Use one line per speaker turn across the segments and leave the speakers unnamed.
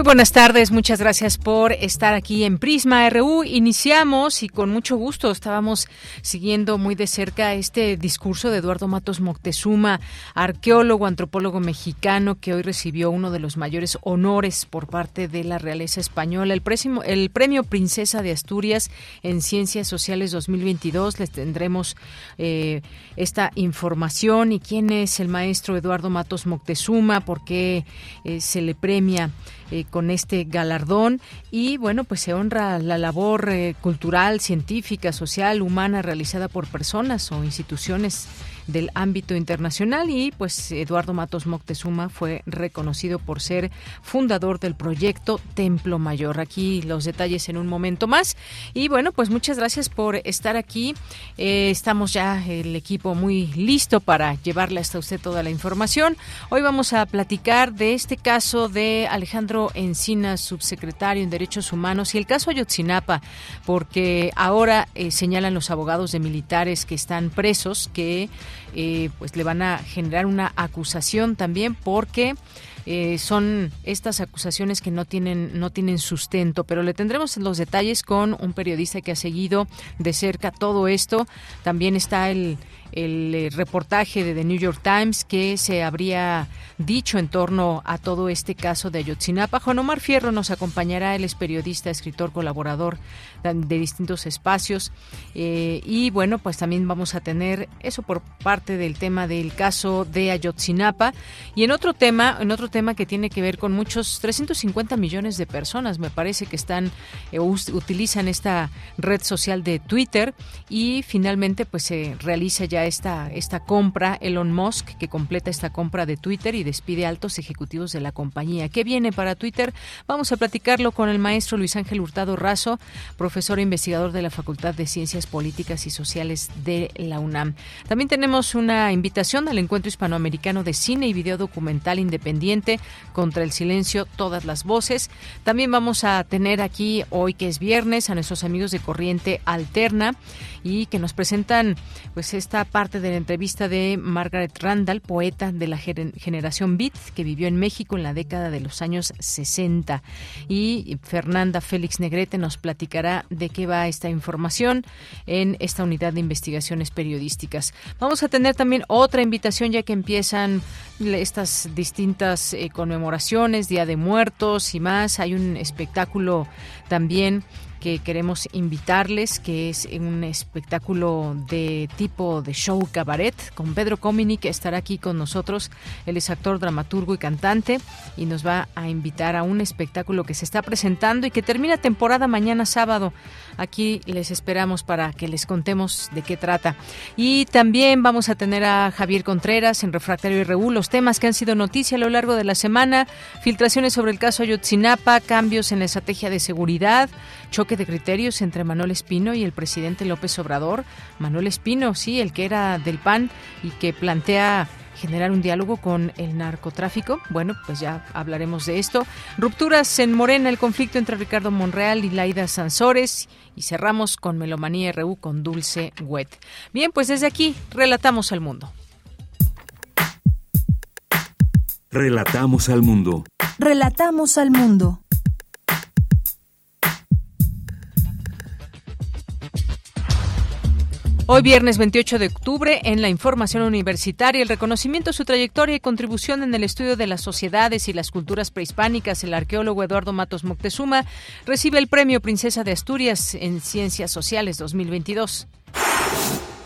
Muy buenas tardes, muchas gracias por estar aquí en Prisma RU. Iniciamos y con mucho gusto estábamos siguiendo muy de cerca este discurso de Eduardo Matos Moctezuma, arqueólogo, antropólogo mexicano que hoy recibió uno de los mayores honores por parte de la realeza española, el, el premio Princesa de Asturias en Ciencias Sociales 2022. Les tendremos eh, esta información y quién es el maestro Eduardo Matos Moctezuma, por qué eh, se le premia eh, con este galardón. Y bueno, pues se honra la labor eh, cultural, científica, social, humana realizada por personas o instituciones del ámbito internacional y pues Eduardo Matos Moctezuma fue reconocido por ser fundador del proyecto Templo Mayor. Aquí los detalles en un momento más y bueno, pues muchas gracias por estar aquí. Eh, estamos ya el equipo muy listo para llevarle hasta usted toda la información. Hoy vamos a platicar de este caso de Alejandro Encinas, subsecretario en Derechos Humanos y el caso Ayotzinapa, porque ahora eh, señalan los abogados de militares que están presos que eh, pues le van a generar una acusación también porque eh, son estas acusaciones que no tienen no tienen sustento, pero le tendremos los detalles con un periodista que ha seguido de cerca todo esto. También está el el eh, reportaje de The New York Times que se habría dicho en torno a todo este caso de Ayotzinapa. Juan Omar Fierro nos acompañará, él es periodista, escritor, colaborador de distintos espacios. Eh, y bueno, pues también vamos a tener eso por parte del tema del caso de Ayotzinapa. Y en otro tema, en otro tema que tiene que ver con muchos, 350 millones de personas, me parece que están, eh, utilizan esta red social de Twitter y finalmente pues se realiza ya esta, esta compra, Elon Musk, que completa esta compra de Twitter y despide altos ejecutivos de la compañía. ¿Qué viene para Twitter? Vamos a platicarlo con el maestro Luis Ángel Hurtado Razo, profesor e investigador de la Facultad de Ciencias Políticas y Sociales de la UNAM. También tenemos una invitación al Encuentro Hispanoamericano de Cine y Video Documental Independiente contra el Silencio, Todas las Voces. También vamos a tener aquí, hoy que es viernes, a nuestros amigos de Corriente Alterna y que nos presentan pues esta parte de la entrevista de Margaret Randall, poeta de la generación Beat, que vivió en México en la década de los años 60. Y Fernanda Félix Negrete nos platicará de qué va esta información en esta unidad de investigaciones periodísticas. Vamos a tener también otra invitación ya que empiezan estas distintas eh, conmemoraciones, Día de Muertos y más. Hay un espectáculo también que queremos invitarles, que es un espectáculo de tipo de show cabaret con Pedro Comini, que estará aquí con nosotros. Él es actor, dramaturgo y cantante y nos va a invitar a un espectáculo que se está presentando y que termina temporada mañana sábado. Aquí les esperamos para que les contemos de qué trata. Y también vamos a tener a Javier Contreras en Refractario y Reú, los temas que han sido noticia a lo largo de la semana, filtraciones sobre el caso Ayotzinapa, cambios en la estrategia de seguridad, choque de criterios entre Manuel Espino y el presidente López Obrador. Manuel Espino, sí, el que era del PAN y que plantea generar un diálogo con el narcotráfico. Bueno, pues ya hablaremos de esto. Rupturas en Morena, el conflicto entre Ricardo Monreal y Laida Sansores. Y cerramos con Melomanía RU con Dulce Wet. Bien, pues desde aquí relatamos al mundo.
Relatamos al mundo.
Relatamos al mundo.
Hoy viernes 28 de octubre, en la información universitaria, el reconocimiento de su trayectoria y contribución en el estudio de las sociedades y las culturas prehispánicas, el arqueólogo Eduardo Matos Moctezuma recibe el Premio Princesa de Asturias en Ciencias Sociales 2022.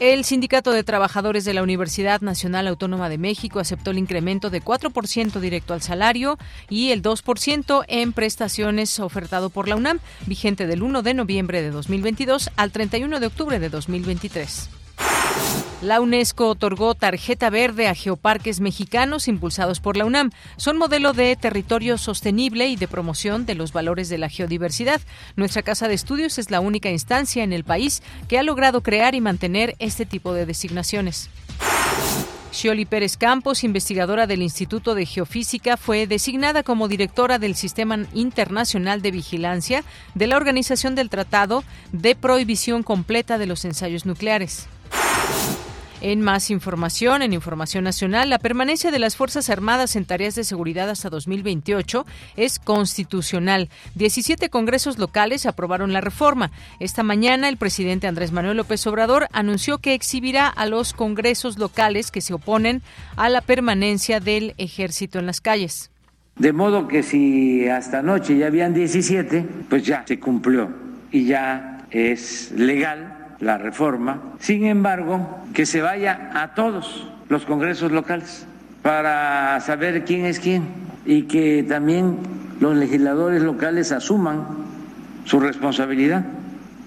El Sindicato de Trabajadores de la Universidad Nacional Autónoma de México aceptó el incremento de 4% directo al salario y el 2% en prestaciones ofertado por la UNAM, vigente del 1 de noviembre de 2022 al 31 de octubre de 2023. La UNESCO otorgó tarjeta verde a geoparques mexicanos impulsados por la UNAM. Son modelo de territorio sostenible y de promoción de los valores de la geodiversidad. Nuestra casa de estudios es la única instancia en el país que ha logrado crear y mantener este tipo de designaciones. Shioli Pérez Campos, investigadora del Instituto de Geofísica, fue designada como directora del Sistema Internacional de Vigilancia de la Organización del Tratado de Prohibición Completa de los Ensayos Nucleares. En más información, en Información Nacional, la permanencia de las Fuerzas Armadas en tareas de seguridad hasta 2028 es constitucional. 17 congresos locales aprobaron la reforma. Esta mañana, el presidente Andrés Manuel López Obrador anunció que exhibirá a los congresos locales que se oponen a la permanencia del ejército en las calles.
De modo que si hasta anoche ya habían 17, pues ya se cumplió y ya es legal la reforma. Sin embargo, que se vaya a todos los congresos locales para saber quién es quién y que también los legisladores locales asuman su responsabilidad.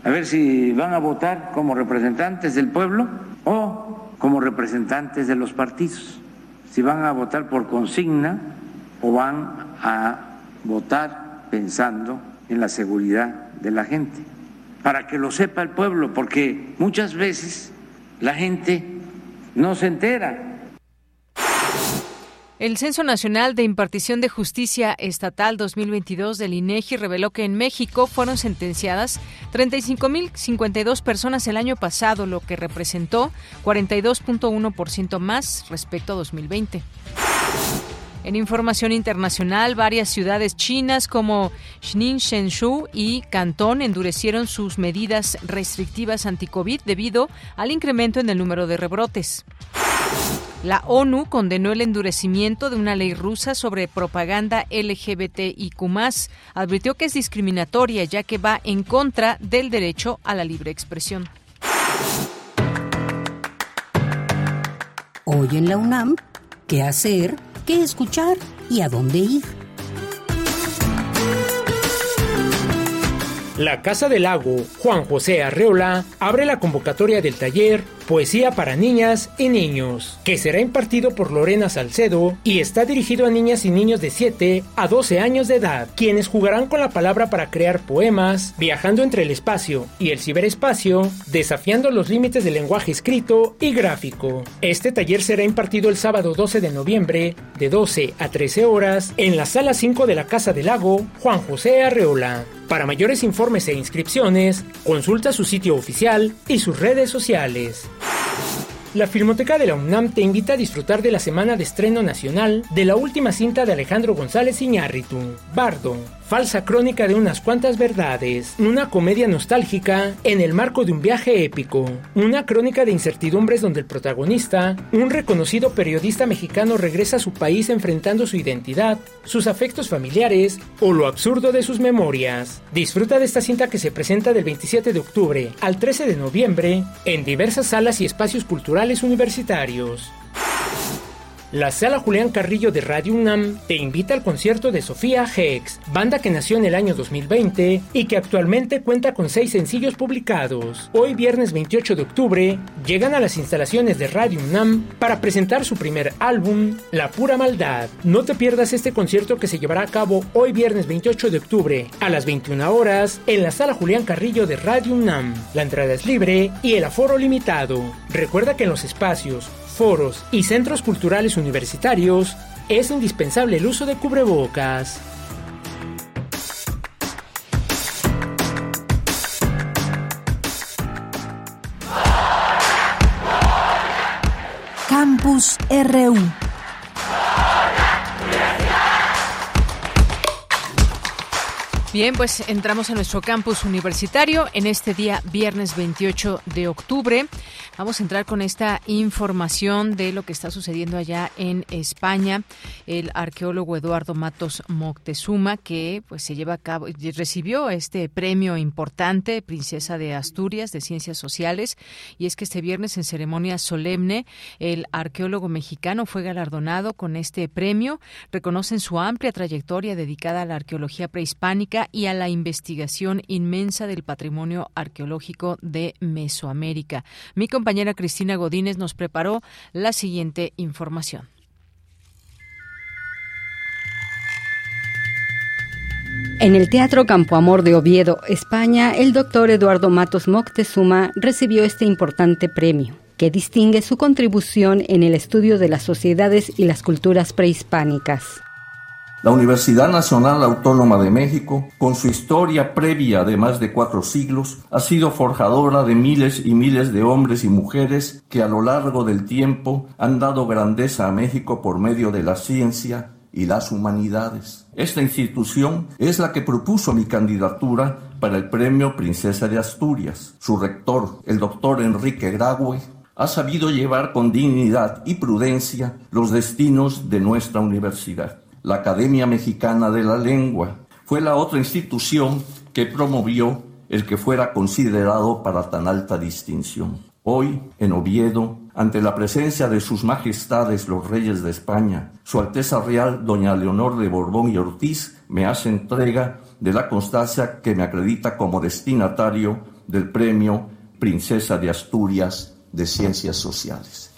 A ver si van a votar como representantes del pueblo o como representantes de los partidos. Si van a votar por consigna o van a votar pensando en la seguridad de la gente para que lo sepa el pueblo, porque muchas veces la gente no se entera.
El Censo Nacional de Impartición de Justicia Estatal 2022 del INEGI reveló que en México fueron sentenciadas 35.052 personas el año pasado, lo que representó 42.1% más respecto a 2020. En información internacional, varias ciudades chinas como Shenzhou y Cantón endurecieron sus medidas restrictivas anti-COVID debido al incremento en el número de rebrotes. La ONU condenó el endurecimiento de una ley rusa sobre propaganda LGBTIQ+. Advirtió que es discriminatoria ya que va en contra del derecho a la libre expresión.
Hoy en la UNAM, ¿qué hacer? Qué escuchar y a dónde ir.
La Casa del Lago Juan José Arreola abre la convocatoria del taller Poesía para Niñas y Niños, que será impartido por Lorena Salcedo y está dirigido a niñas y niños de 7 a 12 años de edad, quienes jugarán con la palabra para crear poemas, viajando entre el espacio y el ciberespacio, desafiando los límites del lenguaje escrito y gráfico. Este taller será impartido el sábado 12 de noviembre, de 12 a 13 horas, en la sala 5 de la Casa del Lago Juan José Arreola. Para mayores informes e inscripciones, consulta su sitio oficial y sus redes sociales. La Filmoteca de la UNAM te invita a disfrutar de la semana de estreno nacional de la última cinta de Alejandro González Iñárritu, Bardo, falsa crónica de unas cuantas verdades, una comedia nostálgica en el marco de un viaje épico, una crónica de incertidumbres donde el protagonista, un reconocido periodista mexicano, regresa a su país enfrentando su identidad, sus afectos familiares o lo absurdo de sus memorias. Disfruta de esta cinta que se presenta del 27 de octubre al 13 de noviembre en diversas salas y espacios culturales universitarios. La Sala Julián Carrillo de Radio UNAM te invita al concierto de Sofía Hex, banda que nació en el año 2020 y que actualmente cuenta con seis sencillos publicados. Hoy viernes 28 de octubre llegan a las instalaciones de Radio UNAM para presentar su primer álbum, La Pura Maldad. No te pierdas este concierto que se llevará a cabo hoy viernes 28 de octubre a las 21 horas en la Sala Julián Carrillo de Radio UNAM. La entrada es libre y el aforo limitado. Recuerda que en los espacios foros y centros culturales universitarios, es indispensable el uso de cubrebocas.
Campus RU
Bien, pues entramos a nuestro campus universitario en este día viernes 28 de octubre. Vamos a entrar con esta información de lo que está sucediendo allá en España. El arqueólogo Eduardo Matos Moctezuma, que pues se lleva a cabo, recibió este premio importante, Princesa de Asturias de Ciencias Sociales, y es que este viernes en ceremonia solemne el arqueólogo mexicano fue galardonado con este premio. Reconocen su amplia trayectoria dedicada a la arqueología prehispánica y a la investigación inmensa del patrimonio arqueológico de Mesoamérica. Mi compañera Cristina Godínez nos preparó la siguiente información.
En el Teatro Campo Amor de Oviedo, España, el doctor Eduardo Matos Moctezuma recibió este importante premio, que distingue su contribución en el estudio de las sociedades y las culturas prehispánicas.
La Universidad Nacional Autónoma de México, con su historia previa de más de cuatro siglos, ha sido forjadora de miles y miles de hombres y mujeres que a lo largo del tiempo han dado grandeza a México por medio de la ciencia y las humanidades. Esta institución es la que propuso mi candidatura para el Premio Princesa de Asturias. Su rector, el doctor Enrique Graue, ha sabido llevar con dignidad y prudencia los destinos de nuestra universidad la Academia Mexicana de la Lengua. Fue la otra institución que promovió el que fuera considerado para tan alta distinción. Hoy, en Oviedo, ante la presencia de sus majestades los reyes de España, Su Alteza Real Doña Leonor de Borbón y Ortiz me hace entrega de la constancia que me acredita como destinatario del premio Princesa de Asturias de Ciencias Sociales.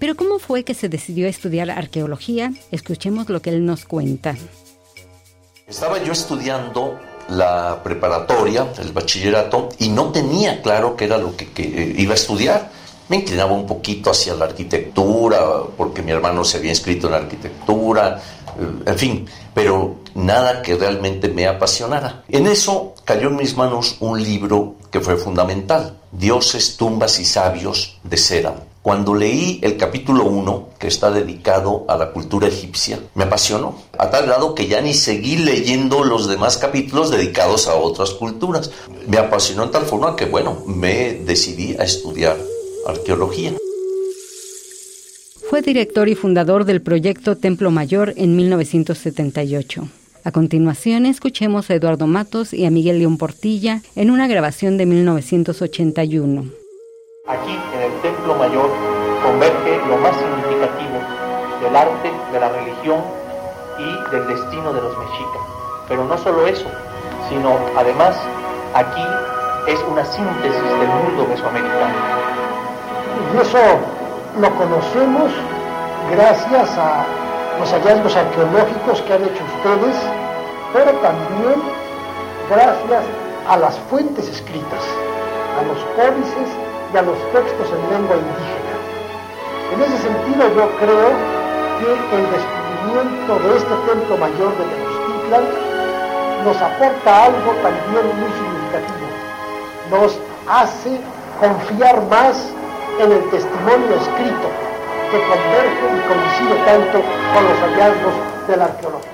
Pero ¿cómo fue que se decidió estudiar arqueología? Escuchemos lo que él nos cuenta.
Estaba yo estudiando la preparatoria, el bachillerato, y no tenía claro qué era lo que, que, iba a estudiar. Me inclinaba un poquito hacia la arquitectura, porque mi hermano se había inscrito en arquitectura, en fin, pero nada que realmente me apasionara. En eso cayó en mis manos un libro que fue fundamental, Dioses, tumbas y sabios de Céramo. Cuando leí el capítulo 1, que está dedicado a la cultura egipcia, me apasionó, a tal grado que ya ni seguí leyendo los demás capítulos dedicados a otras culturas. Me apasionó en tal forma que, bueno, me decidí a estudiar arqueología.
Fue director y fundador del proyecto Templo Mayor en 1978. A continuación, escuchemos a Eduardo Matos y a Miguel León Portilla en una grabación de 1981.
Aquí, en el Templo Mayor, converge lo más significativo del arte, de la religión y del destino de los mexicas. Pero no solo eso, sino además aquí es una síntesis del mundo mesoamericano.
Y eso lo conocemos gracias a los hallazgos arqueológicos que han hecho ustedes, pero también gracias a las fuentes escritas, a los códices y a los textos en lengua indígena. En ese sentido yo creo que el descubrimiento de este templo mayor de Tenochtitlan nos aporta algo también muy significativo. Nos hace confiar más en el testimonio escrito que converge y coincide tanto con los hallazgos de la arqueología.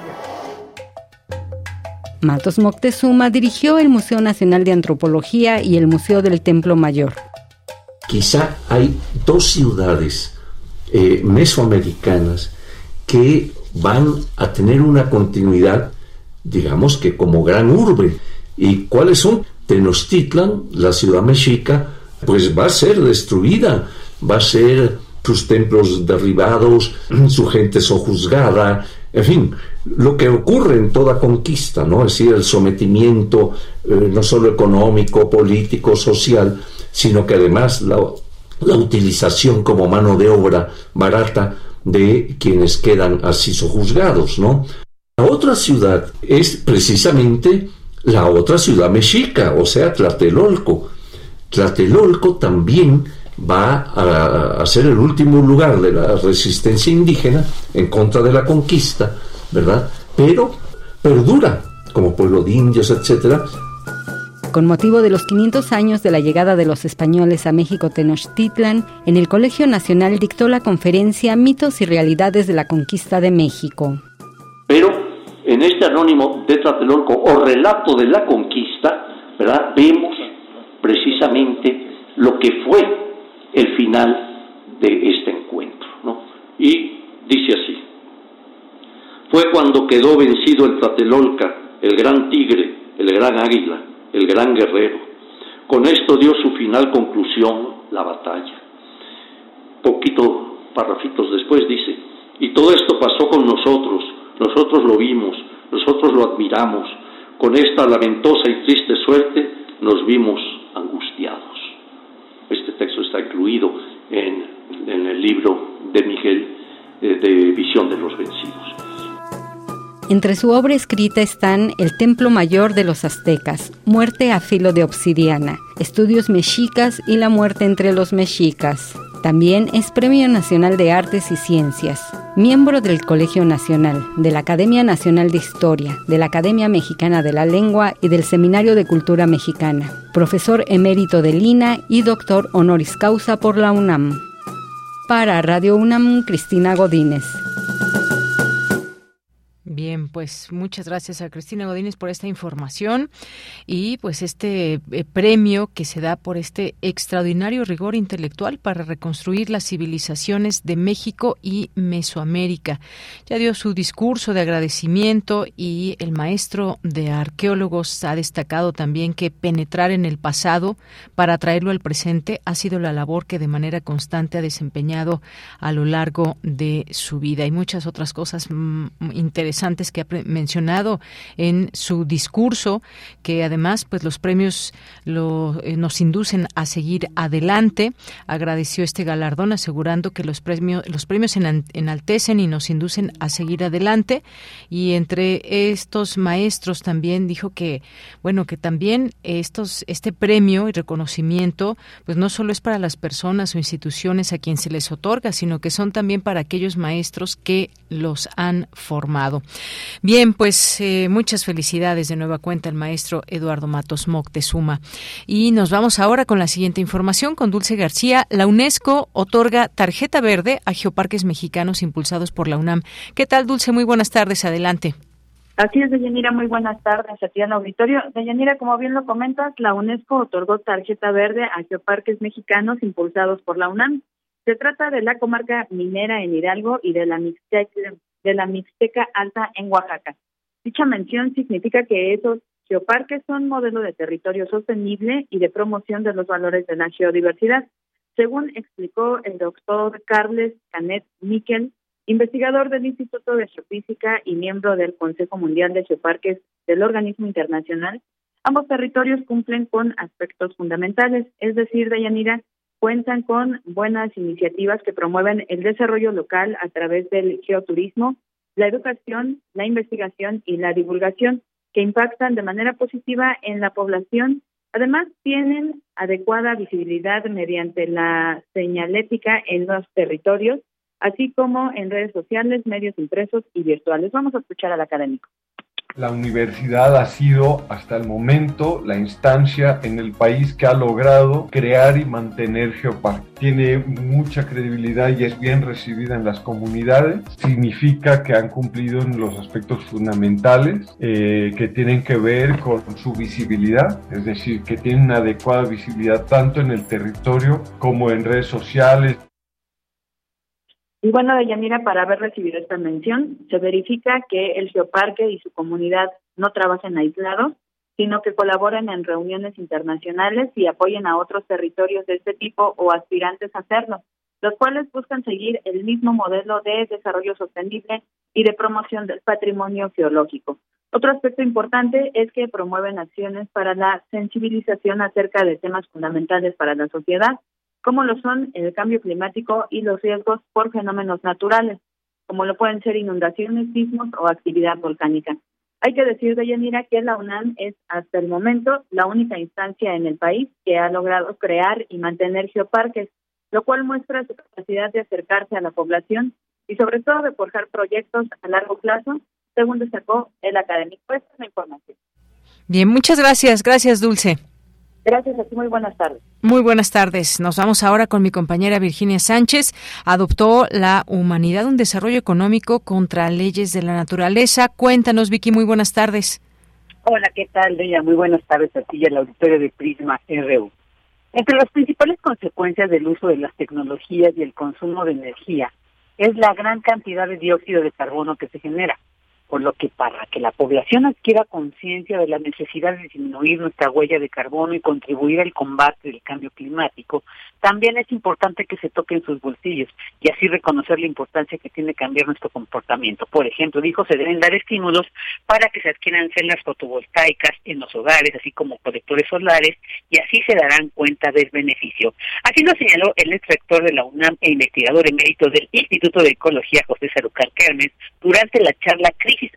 Matos Moctezuma dirigió el Museo Nacional de Antropología y el Museo del Templo Mayor.
Quizá hay dos ciudades eh, mesoamericanas que van a tener una continuidad, digamos que como gran urbe. ¿Y cuáles son? Tenochtitlan, la ciudad mexica, pues va a ser destruida, va a ser sus templos derribados, su gente sojuzgada, en fin, lo que ocurre en toda conquista, ¿no? Es decir, el sometimiento eh, no solo económico, político, social, sino que además la, utilización como mano de obra barata de quienes quedan así sojuzgados, ¿no? La otra ciudad es precisamente la otra ciudad mexica, o sea, Tlatelolco. Tlatelolco también va a, a, ser el último lugar de la resistencia indígena en contra de la conquista, ¿verdad? Pero perdura como pueblo de indios, etcétera,
con motivo de los 500 años de la llegada de los españoles a México Tenochtitlan, en el Colegio Nacional dictó la conferencia Mitos y Realidades de la Conquista de México.
Pero
en este anónimo de Tlatelolco o relato de la conquista, ¿verdad? Vemos precisamente lo que fue el final de este encuentro, ¿no? Y dice así, fue cuando quedó vencido el Tlatelolca, el gran tigre, el gran águila, el gran guerrero. Con esto dio su final conclusión la batalla. Poquito parrafitos después dice, y todo esto pasó con nosotros, nosotros lo vimos, nosotros lo admiramos. Con esta lamentosa y triste suerte nos vimos angustiados. Este texto está incluido en, el libro de Miguel eh, de Visión de los Vencidos.
Entre su obra escrita están El Templo Mayor de los Aztecas, Muerte a filo de obsidiana, Estudios mexicas y La muerte entre los mexicas. También es Premio Nacional de Artes y Ciencias, miembro del Colegio Nacional, de la Academia Nacional de Historia, de la Academia Mexicana de la Lengua y del Seminario de Cultura Mexicana, profesor emérito de Lina y doctor honoris causa por la UNAM. Para Radio UNAM, Cristina Godínez.
Bien, pues muchas gracias a Cristina Godínez por esta información y pues este eh, premio que se da por este extraordinario rigor intelectual para reconstruir las civilizaciones de México y Mesoamérica. Ya dio su discurso de agradecimiento y el maestro de arqueólogos ha destacado también que penetrar en el pasado para traerlo al presente ha sido la labor que de manera constante ha desempeñado a lo largo de su vida y muchas otras cosas mm, interesantes que ha mencionado en su discurso, que además pues los premios lo, eh, nos inducen a seguir adelante. Agradeció este galardón asegurando que los premios los premios enaltecen y nos inducen a seguir adelante y entre estos maestros también dijo que bueno, que también estos este premio y reconocimiento pues no solo es para las personas o instituciones a quien se les otorga, sino que son también para aquellos maestros que los han formado. Bien, pues eh, muchas felicidades de nueva cuenta al maestro Eduardo Matos Moctezuma. Y nos vamos ahora con la siguiente información con Dulce García. La UNESCO otorga tarjeta verde a geoparques mexicanos impulsados por la UNAM. ¿Qué tal, Dulce? Muy buenas tardes. Adelante.
Así es, Deyanira, muy buenas tardes a ti en el auditorio. Deyanira, como bien lo comentas, la UNESCO otorgó tarjeta verde a geoparques mexicanos impulsados por la UNAM. Se trata de la comarca minera en Hidalgo y de la Mixteca, de la Mixteca Alta en Oaxaca. Dicha mención significa que esos geoparques son modelo de territorio sostenible y de promoción de los valores de la geodiversidad, según explicó el doctor Carles Canet Miquel, investigador del Instituto de Geofísica y miembro del Consejo Mundial de Geoparques del organismo internacional. Ambos territorios cumplen con aspectos fundamentales, es decir, Dayanira, cuentan con buenas iniciativas que promueven el desarrollo local a través del geoturismo, la educación, la investigación y la divulgación, que impactan de manera positiva en la población. Además, tienen adecuada visibilidad mediante la señalética en los territorios, así como en redes sociales, medios impresos y virtuales. Vamos a escuchar al académico.
La universidad ha sido hasta el momento la instancia en el país que ha logrado crear y mantener Geopark. Tiene mucha credibilidad y es bien recibida en las comunidades. Significa que han cumplido en los aspectos fundamentales eh, que tienen que ver con su visibilidad, es decir, que tienen una adecuada visibilidad tanto en el territorio como en redes sociales,
y bueno, Deyanira, para haber recibido esta mención, se verifica que el Geoparque y su comunidad no trabajan aislados, sino que colaboran en reuniones internacionales y apoyen a otros territorios de este tipo o aspirantes a hacerlo, los cuales buscan seguir el mismo modelo de desarrollo sostenible y de promoción del patrimonio geológico. Otro aspecto importante es que promueven acciones para la sensibilización acerca de temas fundamentales para la sociedad, como lo son el cambio climático y los riesgos por fenómenos naturales, como lo pueden ser inundaciones, sismos o actividad volcánica. Hay que decir, Deyanira, que la UNAM es hasta el momento la única instancia en el país que ha logrado crear y mantener geoparques, lo cual muestra su capacidad de acercarse a la población y sobre todo de forjar proyectos a largo plazo, según destacó el académico. Esta es la información.
Bien, muchas gracias. Gracias, Dulce.
Gracias a ti, muy buenas tardes.
Muy buenas tardes. Nos vamos ahora con mi compañera Virginia Sánchez. Adoptó la humanidad un desarrollo económico contra leyes de la naturaleza. Cuéntanos, Vicky, muy buenas tardes.
Hola, ¿qué tal, Bella? Muy buenas tardes a ti y al auditorio de Prisma RU. Entre las principales consecuencias del uso de las tecnologías y el consumo de energía es la gran cantidad de dióxido de carbono que se genera por lo que para que la población adquiera conciencia de la necesidad de disminuir nuestra huella de carbono y contribuir al combate del cambio climático, también es importante que se toquen sus bolsillos y así reconocer la importancia que tiene cambiar nuestro comportamiento. Por ejemplo, dijo, se deben dar estímulos para que se adquieran celdas fotovoltaicas en los hogares, así como colectores solares, y así se darán cuenta del beneficio. Así lo señaló el ex rector de la UNAM e investigador emérito del Instituto de Ecología, José Sarucán Kermes, durante la charla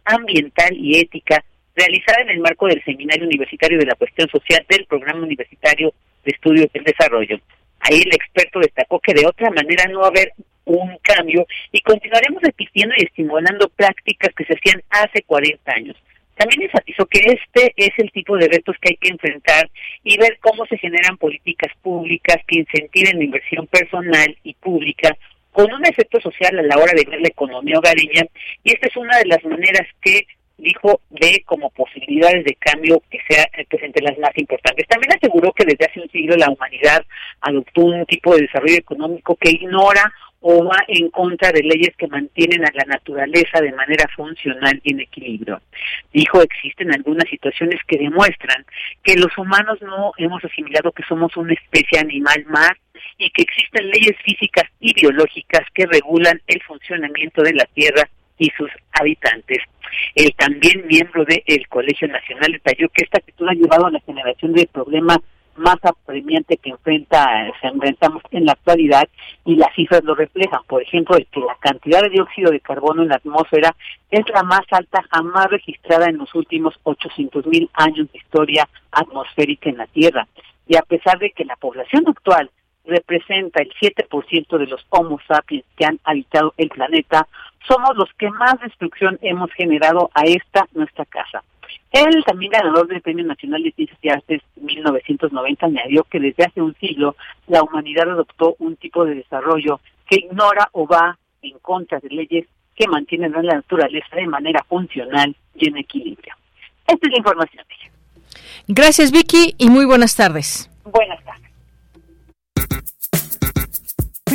ambiental y ética realizada en el marco del Seminario Universitario de la Cuestión Social del Programa Universitario de Estudios del Desarrollo. Ahí el experto destacó que de otra manera no va a haber un cambio y continuaremos repitiendo y estimulando prácticas que se hacían hace 40 años. También enfatizó que este es el tipo de retos que hay que enfrentar y ver cómo se generan políticas públicas que incentiven la inversión personal y pública con un efecto social a la hora de ver la economía hogareña y esta es una de las maneras que dijo ve como posibilidades de cambio que sea que entre las más importantes. También aseguró que desde hace un siglo la humanidad adoptó un tipo de desarrollo económico que ignora o va en contra de leyes que mantienen a la naturaleza de manera funcional y en equilibrio. Dijo, existen algunas situaciones que demuestran que los humanos no hemos asimilado que somos una especie animal más y que existen leyes físicas y biológicas que regulan el funcionamiento de la Tierra y sus habitantes. El también miembro del Colegio Nacional detalló que esta actitud ha llevado a la generación de problemas más apremiante que enfrenta, se enfrentamos en la actualidad y las cifras lo reflejan. Por ejemplo, el que la cantidad de dióxido de carbono en la atmósfera es la más alta jamás registrada en los últimos 800 mil años de historia atmosférica en la Tierra. Y a pesar de que la población actual representa el 7% de los Homo sapiens que han habitado el planeta, somos los que más destrucción hemos generado a esta nuestra casa. El también ganador del Premio Nacional de Ciencias y Artes 1990 añadió que desde hace un siglo la humanidad adoptó un tipo de desarrollo que ignora o va en contra de leyes que mantienen a la naturaleza de manera funcional y en equilibrio. Esta es la información.
Gracias Vicky y muy buenas tardes.
Buenas tardes.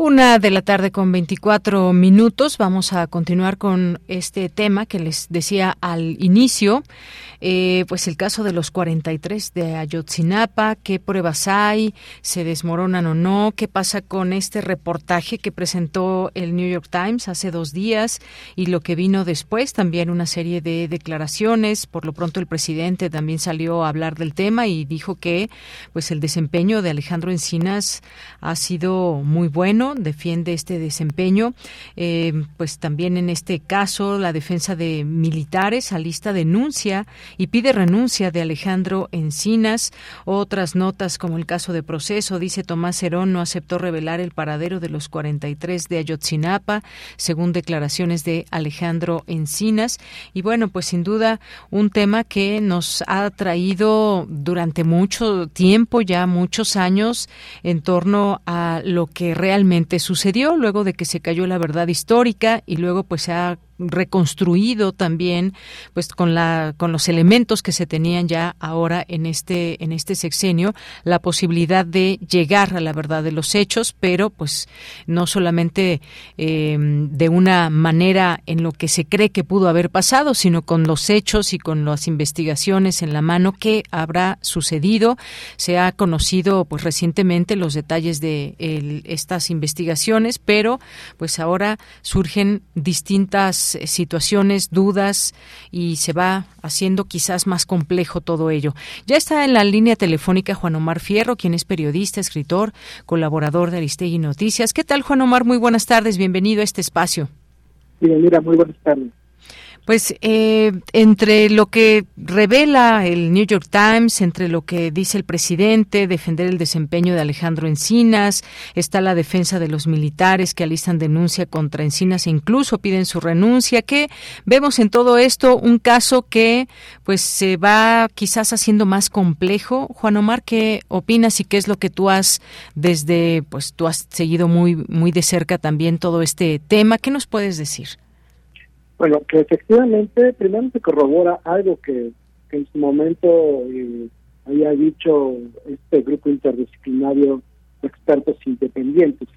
Una de la tarde con 24 minutos. Vamos a continuar con este tema que les decía al inicio. Eh, pues el caso de los 43 de Ayotzinapa, qué pruebas hay, se desmoronan o no, qué pasa con este reportaje que presentó el New York Times hace dos días y lo que vino después, también una serie de declaraciones. Por lo pronto el presidente también salió a hablar del tema y dijo que pues el desempeño de Alejandro Encinas ha sido muy bueno, defiende este desempeño. Eh, pues también en este caso la defensa de militares alista denuncia y pide renuncia de Alejandro Encinas. Otras notas, como el caso de proceso, dice Tomás Herón no aceptó revelar el paradero de los 43 de Ayotzinapa, según declaraciones de Alejandro Encinas. Y bueno, pues sin duda un tema que nos ha traído durante mucho tiempo, ya muchos años, en torno a lo que realmente sucedió luego de que se cayó la verdad histórica y luego pues se ha reconstruido también pues con la con los elementos que se tenían ya ahora en este en este sexenio la posibilidad de llegar a la verdad de los hechos pero pues no solamente eh, de una manera en lo que se cree que pudo haber pasado sino con los hechos y con las investigaciones en la mano que habrá sucedido se ha conocido pues recientemente los detalles de estas investigaciones pero pues ahora surgen distintas eh, situaciones, dudas y se va haciendo quizás más complejo todo ello. Ya está en la línea telefónica Juan Omar Fierro, quien es periodista, escritor, colaborador de Aristegui Noticias. ¿Qué tal, Juan Omar? Muy buenas tardes, bienvenido a este espacio.
Bien, mira, muy buenas tardes.
Pues eh, entre lo que revela el New York Times, entre lo que dice el presidente, defender el desempeño de Alejandro Encinas, está la defensa de los militares que alistan denuncia contra Encinas e incluso piden su renuncia, que vemos en todo esto un caso que pues se va quizás haciendo más complejo. Juan Omar, ¿qué opinas y qué es lo que tú has desde pues tú has seguido muy muy de cerca también todo este tema? ¿Qué nos puedes decir?
Bueno, que efectivamente, primero se corrobora algo que, en su momento eh, había dicho este grupo interdisciplinario de expertos independientes,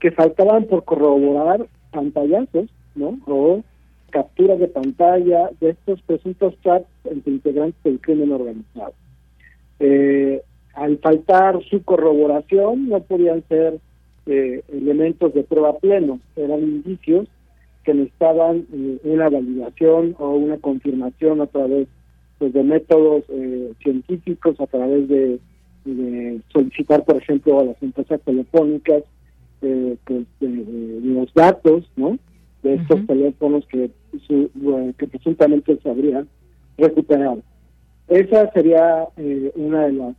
que faltaban por corroborar pantallazos, ¿no? O capturas de pantalla de estos presuntos chats entre integrantes del crimen organizado. Eh, al faltar su corroboración, no podían ser eh, elementos de prueba plenos, eran indicios que necesitaban eh, una validación o una confirmación a través pues, de métodos eh, científicos, a través de, solicitar, por ejemplo, a las empresas telefónicas eh, pues, de, los datos ¿no? de estos teléfonos que, que presuntamente se habrían recuperado. Esa sería una de las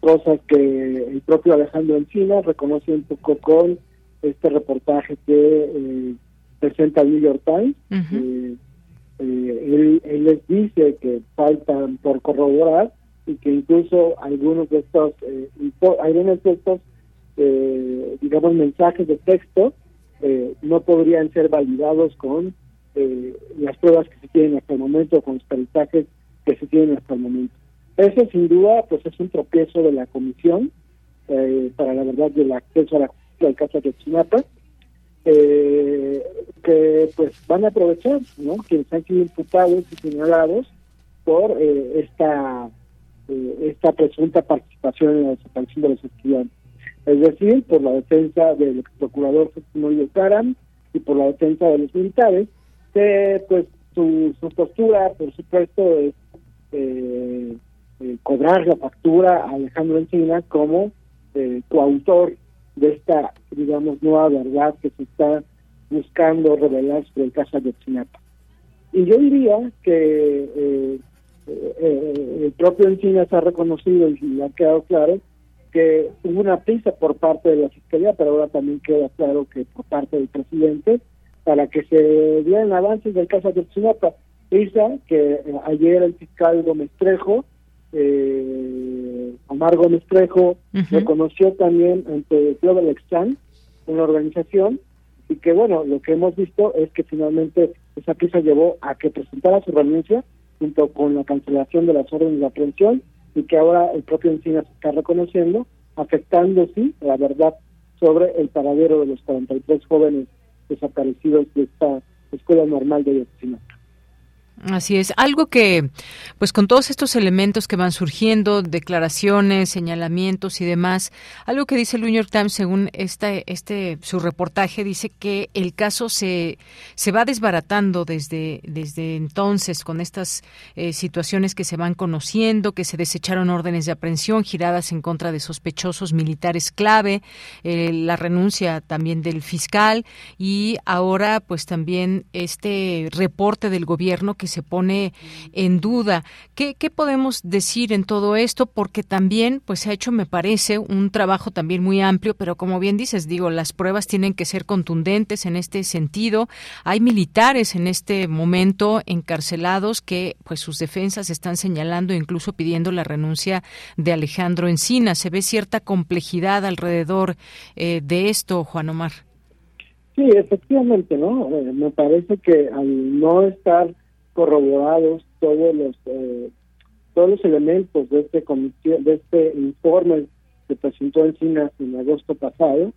cosas que el propio Alejandro Encina reconoce un poco con este reportaje que presenta el New York Times. Eh, eh, él, les dice que faltan por corroborar y que incluso algunos de estos, eh, algunos de estos, digamos, mensajes de texto no podrían ser validados con las pruebas que se tienen hasta el momento, con los mensajes que se tienen hasta el momento. Eso sin duda pues es un tropiezo de la comisión para la verdad del acceso a la justicia del caso de Chinapa eh, que pues van a aprovechar, ¿no? Quienes han sido imputados y señalados por eh, esta eh, esta presunta participación en la desaparición de los estudiantes. Es decir, por la defensa del ex procurador Mario Karam y por la defensa de los militares, que pues su, su postura, por supuesto, es eh, cobrar la factura a Alejandro Encinas como coautor de esta, digamos, nueva verdad que se está buscando revelar sobre el caso de Ayotzinapa. Y yo diría que eh, eh, el propio Encinas ha reconocido y ha quedado claro que hubo una prisa por parte de la Fiscalía, pero ahora también queda claro que por parte del presidente, para que se dieran avances del caso de Ayotzinapa. Prisa que eh, ayer el fiscal Gómez Trejo eh, Omar Gómez Trejo reconoció también ante Global Exchange, una organización, y que bueno, lo que hemos visto es que finalmente esa pieza llevó a que presentara su renuncia junto con la cancelación de las órdenes de aprehensión y que ahora el propio Encinas está reconociendo, afectando sí la verdad sobre el paradero de los 43 jóvenes desaparecidos de esta escuela normal de Ayotzinapa.
Así es, algo que, pues con todos estos elementos que van surgiendo, declaraciones, señalamientos y demás, algo que dice el New York Times según este, este, su reportaje, dice que el caso se, se va desbaratando desde, desde entonces con estas eh, situaciones que se van conociendo, que se desecharon órdenes de aprehensión giradas en contra de sospechosos militares clave, eh, la renuncia también del fiscal y ahora pues también este reporte del gobierno que se pone en duda. ¿Qué, ¿Qué, podemos decir en todo esto? Porque también pues se ha hecho, me parece, un trabajo también muy amplio, pero como bien dices, digo, las pruebas tienen que ser contundentes en este sentido. Hay militares en este momento encarcelados que pues sus defensas están señalando, incluso pidiendo la renuncia de Alejandro Encina. Se ve cierta complejidad alrededor eh, de esto, Juan Omar.
Sí, efectivamente, ¿no? Eh, me parece que al no estar corroborados todos los eh, todos los elementos de este comisión, de este informe que presentó Encinas en agosto pasado,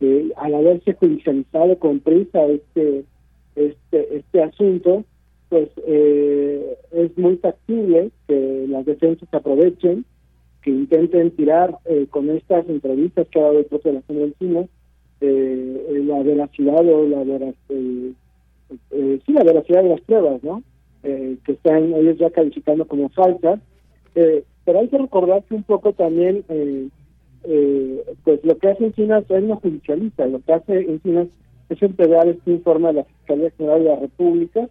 eh, al haberse judicializado con prisa este este este asunto, pues eh, es muy factible que las defensas aprovechen, que intenten tirar con estas entrevistas que ha dado el propio Alejandro Encinas, la veracidad o la, eh, sí, la veracidad de las pruebas, ¿no? Eh, que están ellos ya calificando como falsas. Eh, pero hay que recordarse un poco también, eh, pues lo que hace Encinas es no judicialista, lo que hace Encinas es entregar este informe a la Fiscalía General de la República,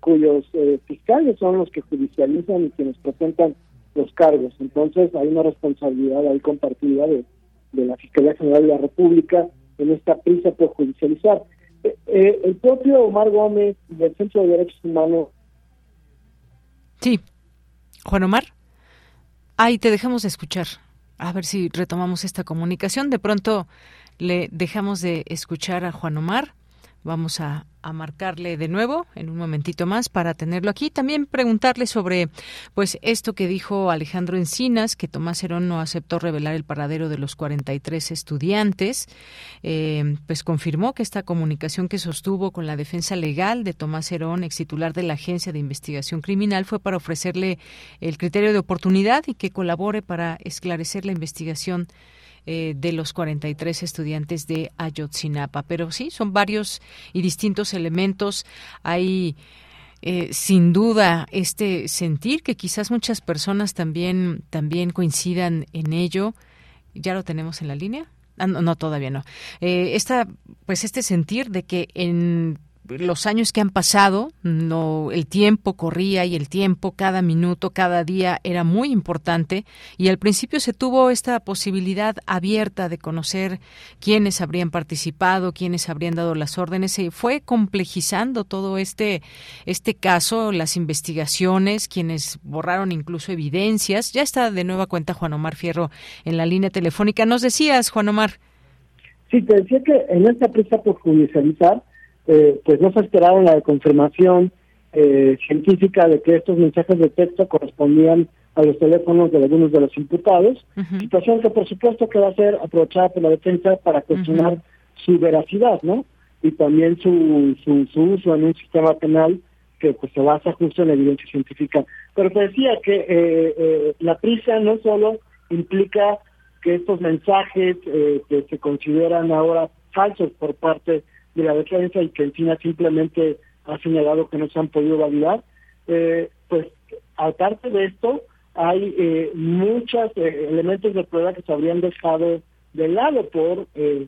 cuyos fiscales son los que judicializan y quienes presentan los cargos. Entonces hay una responsabilidad ahí compartida de, de la Fiscalía General de la República en esta prisa por judicializar. el propio Omar Gómez del Centro de Derechos Humanos
Sí. Juan Omar. Ahí te dejamos de escuchar. A ver si retomamos esta comunicación. De pronto le dejamos de escuchar a Juan Omar. Vamos a, a marcarle de nuevo en un momentito más para tenerlo aquí. También preguntarle sobre pues esto que dijo Alejandro Encinas, que Tomás Herón no aceptó revelar el paradero de los 43 estudiantes. Eh, pues confirmó que esta comunicación que sostuvo con la defensa legal de Tomás Herón, ex titular de la Agencia de Investigación Criminal, fue para ofrecerle el criterio de oportunidad y que colabore para esclarecer la investigación eh, de los 43 estudiantes de Ayotzinapa. Pero sí, son varios y distintos elementos. Hay eh, sin duda este sentir que quizás muchas personas también, también coincidan en ello. ¿Ya lo tenemos en la línea? Ah, no, todavía no. Eh, esta, pues este sentir de que en los años que han pasado, no, el tiempo corría y el tiempo, cada minuto, cada día era muy importante y al principio se tuvo esta posibilidad abierta de conocer quiénes habrían participado, quiénes habrían dado las órdenes y fue complejizando todo este, este caso, las investigaciones, quienes borraron incluso evidencias. Ya está de nueva cuenta Juan Omar Fierro en la línea telefónica. Nos decías, Juan Omar.
Sí, te decía que en esta prisa por judicializar, eh, pues no se esperaron la confirmación eh, científica de que estos mensajes de texto correspondían a los teléfonos de algunos de los imputados, situación que por supuesto que va a ser aprovechada por la defensa para cuestionar su veracidad, ¿no? Y también su, su, uso en un sistema penal que pues se basa justo en la evidencia científica. Pero te decía que eh, eh, la prisa no solo implica que estos mensajes que se consideran ahora falsos por parte de la defensa y que Encina simplemente ha señalado que no se han podido validar, eh, pues aparte de esto, hay eh, muchos eh, elementos de prueba que se habrían dejado de lado por eh,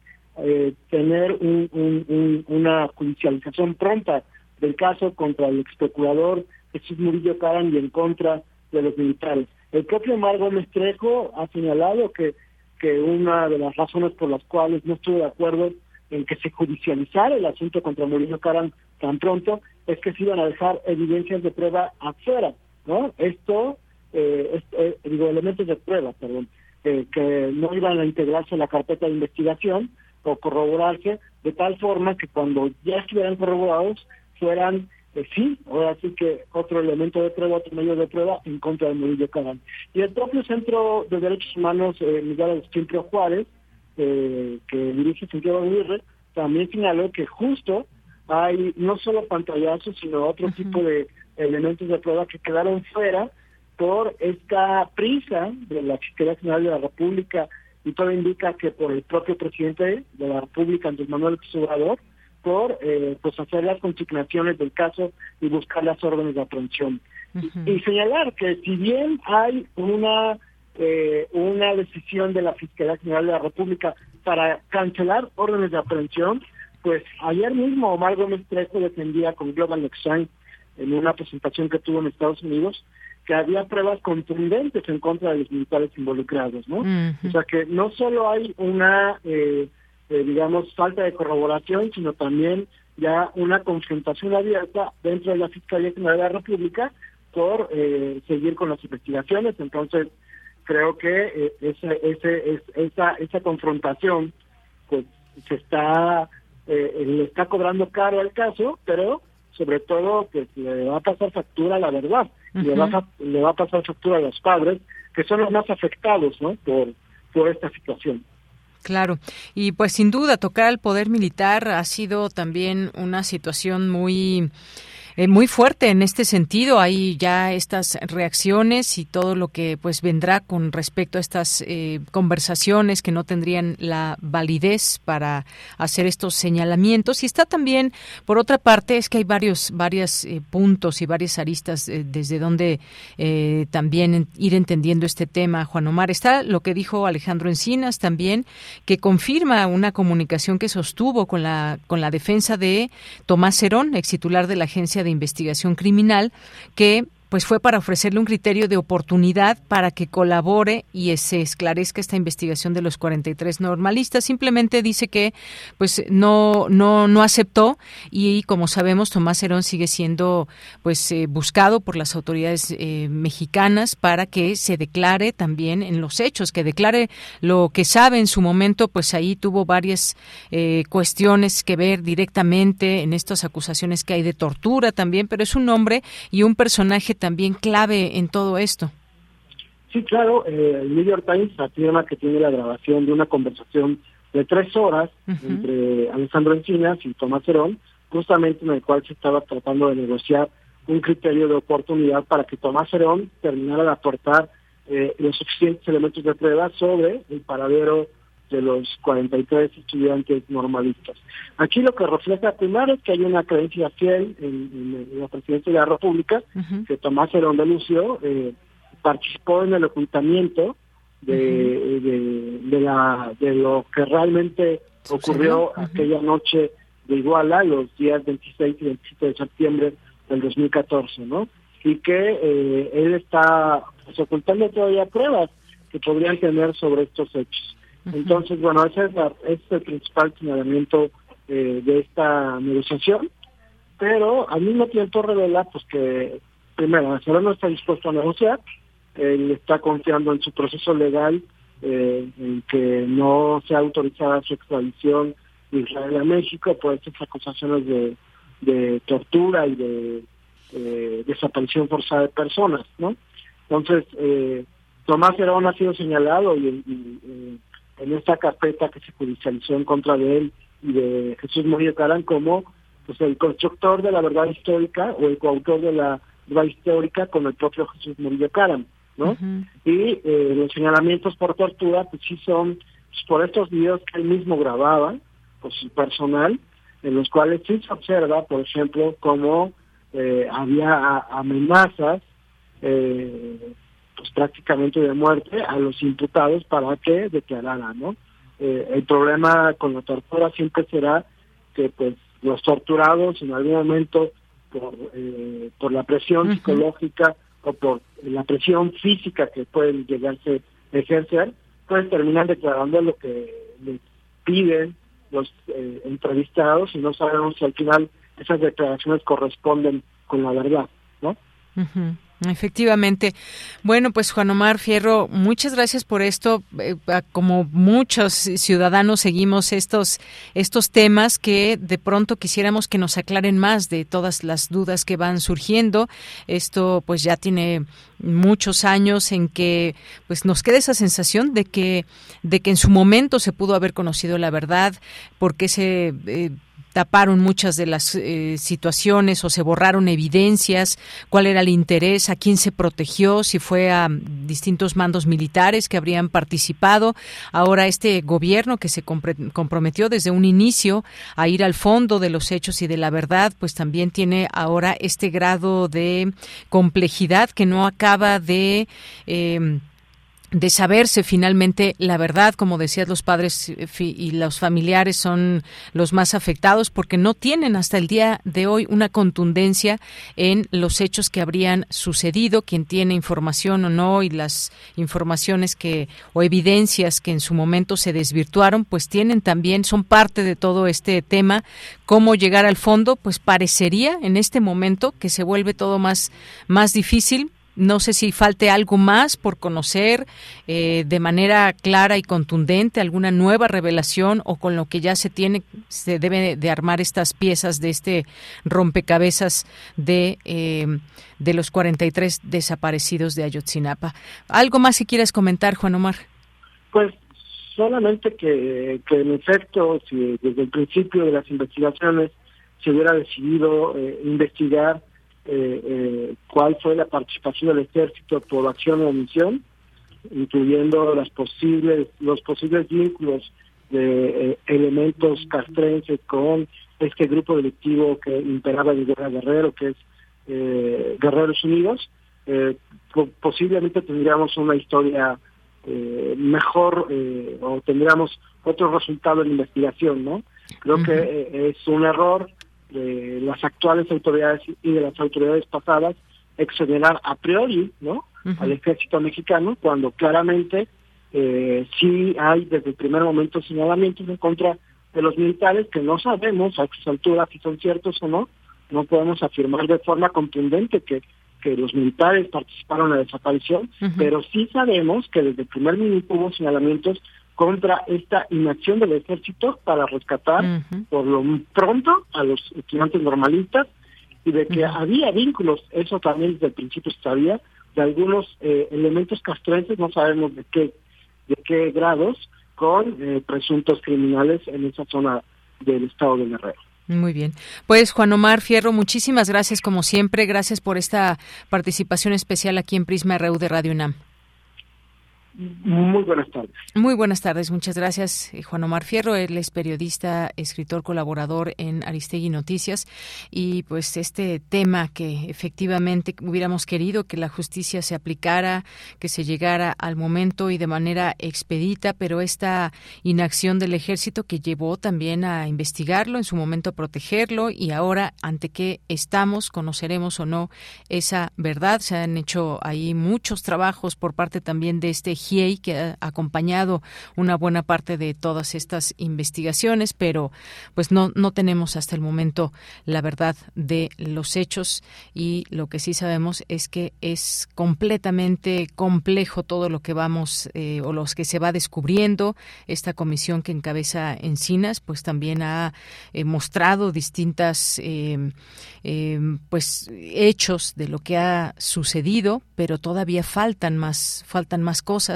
tener un, una judicialización pronta del caso contra el ex procurador Jesús Murillo Caran y en contra de los militares. El propio Margo Mestrejo ha señalado que, que una de las razones por las cuales no estuvo de acuerdo en que se judicializara el asunto contra Murillo Caran tan pronto, es que se iban a dejar evidencias de prueba afuera, ¿no? Esto, eh, eh digo, elementos de prueba, perdón, eh, que no iban a integrarse en la carpeta de investigación o corroborarse de tal forma que cuando ya estuvieran corroborados fueran, eh, sí, ahora sí que otro elemento de prueba, otro medio de prueba en contra de Murillo Caran. Y el propio Centro de Derechos Humanos Miguel Agustín Juárez, eh, que dirige Santiago Aguirre, también señaló que justo hay no solo pantallazos, sino otro tipo de elementos de prueba que quedaron fuera por esta prisa de la Fiscalía General de la República. Y todo indica que por el propio presidente de la República, Andrés Manuel López por eh, pues hacer las consignaciones del caso y buscar las órdenes de aprehensión. y señalar que si bien hay una eh, una decisión de la Fiscalía General de la República para cancelar órdenes de aprehensión, pues ayer mismo Omar Gómez Trejo defendía con Global Exchange en una presentación que tuvo en Estados Unidos que había pruebas contundentes en contra de los militares involucrados, ¿no? O sea que no solo hay una, eh, eh, digamos, falta de corroboración, sino también ya una confrontación abierta dentro de la Fiscalía General de la República por eh, seguir con las investigaciones. Entonces, creo que eh, ese, ese, esa, esa confrontación pues se está eh, le está cobrando caro al caso, pero sobre todo que pues, le va a pasar factura a la verdad, le, va a, le va a pasar factura a los padres, que son los más afectados ¿no? por, por esta situación.
Claro, y pues sin duda tocar al poder militar ha sido también una situación muy eh, muy fuerte en este sentido. Hay ya estas reacciones y todo lo que pues vendrá con respecto a estas eh, conversaciones que no tendrían la validez para hacer estos señalamientos. Y está también, por otra parte, es que hay varios varios eh, puntos y varias aristas desde donde también ir entendiendo este tema, Juan Omar. Está lo que dijo Alejandro Encinas también, que confirma una comunicación que sostuvo con la con la defensa de Tomás Cerón, ex titular de la Agencia de Investigación Criminal, que pues fue para ofrecerle un criterio de oportunidad para que colabore y se esclarezca esta investigación de los 43 normalistas. Simplemente dice que pues no no no aceptó y como sabemos Tomás Herón sigue siendo pues eh, buscado por las autoridades eh, mexicanas para que se declare también en los hechos, que declare lo que sabe en su momento, pues ahí tuvo varias eh, cuestiones que ver directamente en estas acusaciones que hay de tortura también, pero es un hombre y un personaje también clave en todo esto.
Sí, claro, eh, el New York Times afirma que tiene la grabación de una conversación de tres horas entre Alessandro Encinas y Tomás Herón, justamente en el cual se estaba tratando de negociar un criterio de oportunidad para que Tomás Herón terminara de aportar eh, los suficientes elementos de prueba sobre el paradero de los 43 estudiantes normalistas. Aquí lo que refleja primero es que hay una creencia fiel en, la presidencia de la República, que Tomás Herón de Lucio eh, participó en el ocultamiento de, de, la, de lo que realmente ocurrió aquella noche de Iguala, los días 26 y 27 de septiembre del 2014, ¿no? Y que eh, él está pues, ocultando todavía pruebas que podrían tener sobre estos hechos. Entonces, bueno, ese es, el principal señalamiento eh, de esta negociación, pero al mismo tiempo revela pues que, primero, no está dispuesto a negociar, él está confiando en su proceso legal, eh, en que no sea autorizada su extradición de Israel a México por estas acusaciones de, de tortura y de eh, desaparición forzada de personas, ¿no? Entonces, eh, Tomás Herón ha sido señalado y, y en esta carpeta que se judicializó en contra de él y de Jesús Murillo Caran como pues el constructor de la verdad histórica o el coautor de la verdad histórica con el propio Jesús Murillo Caran, ¿no? Y eh, los señalamientos por tortura pues sí son pues, por estos videos que él mismo grababa, pues su personal, en los cuales sí se observa, por ejemplo, cómo eh, había amenazas eh, pues prácticamente de muerte a los imputados para que declararan, ¿no? Eh, el problema con la tortura siempre será que pues los torturados en algún momento por, eh, por la presión psicológica o por la presión física que pueden llegarse a ejercer, pues terminan declarando lo que les piden los eh, entrevistados y no sabemos si al final esas declaraciones corresponden con la verdad, ¿no?
Efectivamente. Bueno, pues Juan Omar Fierro, muchas gracias por esto. Eh, como muchos ciudadanos seguimos estos estos temas que de pronto quisiéramos que nos aclaren más de todas las dudas que van surgiendo. Esto pues ya tiene muchos años en que pues nos queda esa sensación de que de que en su momento se pudo haber conocido la verdad, porque se eh, taparon muchas de las eh, situaciones o se borraron evidencias, cuál era el interés, a quién se protegió, si fue a distintos mandos militares que habrían participado. Ahora este gobierno que se comprometió desde un inicio a ir al fondo de los hechos y de la verdad, pues también tiene ahora este grado de complejidad que no acaba de eh, de saberse finalmente la verdad, como decías, los padres eh, y los familiares son los más afectados porque no tienen hasta el día de hoy una contundencia en los hechos que habrían sucedido, quien tiene información o no y las informaciones que o evidencias que en su momento se desvirtuaron, pues tienen también son parte de todo este tema, cómo llegar al fondo, pues parecería en este momento que se vuelve todo más más difícil no sé si falte algo más por conocer eh, de manera clara y contundente, alguna nueva revelación o con lo que ya se tiene, se debe de armar estas piezas de este rompecabezas de, eh, de los 43 desaparecidos de Ayotzinapa. ¿Algo más si quieres comentar, Juan Omar?
Pues solamente que, que en efecto, si desde el principio de las investigaciones se hubiera decidido investigar cuál fue la participación del ejército por acción o omisión, incluyendo las posibles, los posibles vínculos de elementos castrenses con este grupo delictivo que imperaba en Guerra Guerrero, que es Guerreros Unidos, posiblemente tendríamos una historia eh, mejor eh, o tendríamos otro resultado en la investigación, ¿no? Creo que eh, es un error de las actuales autoridades y de las autoridades pasadas exonerar a priori, ¿no? Al ejército mexicano cuando claramente eh, sí hay desde el primer momento señalamientos en contra de los militares que no sabemos a estas alturas si son ciertos o no. No podemos afirmar de forma contundente que que los militares participaron en la desaparición, pero sí sabemos que desde el primer minuto hubo señalamientos contra esta inacción del ejército para rescatar por lo pronto a los estudiantes normalistas y de que había vínculos, eso también desde el principio se sabía, de algunos eh, elementos castrenses, no sabemos de qué, de qué grados, con eh, presuntos criminales en esa zona del estado de Guerrero.
Muy bien. Pues Juan Omar Fierro, muchísimas gracias como siempre. Gracias por esta participación especial aquí en Prisma RU de Radio UNAM.
Muy buenas tardes.
Muy buenas tardes, muchas gracias. Eh, Juan Omar Fierro, él es periodista, escritor, colaborador en Aristegui Noticias. Y pues este tema que efectivamente hubiéramos querido que la justicia se aplicara, que se llegara al momento y de manera expedita, pero esta inacción del ejército que llevó también a investigarlo, en su momento a protegerlo y ahora ante qué estamos, conoceremos o no esa verdad. Se han hecho ahí muchos trabajos por parte también de este que ha acompañado una buena parte de todas estas investigaciones, pero pues no, no tenemos hasta el momento la verdad de los hechos y lo que sí sabemos es que es completamente complejo todo lo que vamos eh, o los que se va descubriendo. Esta comisión que encabeza Encinas pues también ha eh, mostrado distintas eh, pues hechos de lo que ha sucedido, pero todavía faltan más faltan más cosas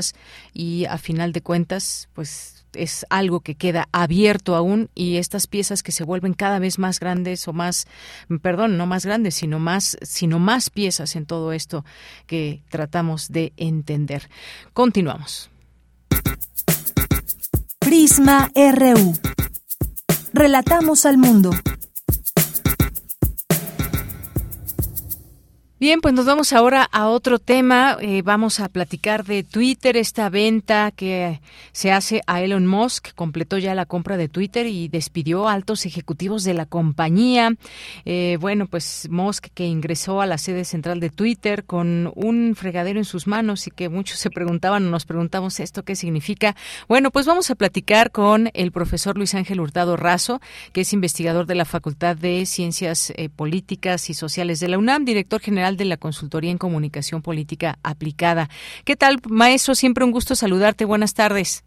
y a final de cuentas, pues es algo que queda abierto aún y estas piezas que se vuelven cada vez más grandes o más, perdón, no más grandes, sino más, sino más piezas en todo esto que tratamos de entender. Continuamos.
Prisma RU. Relatamos al mundo.
Bien, pues nos vamos ahora a otro tema. Eh, vamos a platicar de Twitter, esta venta que se hace a Elon Musk. Completó ya la compra de Twitter y despidió a altos ejecutivos de la compañía. Eh, bueno, pues Musk que ingresó a la sede central de Twitter con un fregadero en sus manos y que muchos se preguntaban o nos preguntamos esto qué significa. Bueno, pues vamos a platicar con el profesor Luis Ángel Hurtado Razo, que es investigador de la Facultad de Ciencias eh, Políticas y Sociales de la UNAM, director general de la Consultoría en Comunicación Política Aplicada. ¿Qué tal, maestro? Siempre un gusto saludarte. Buenas tardes.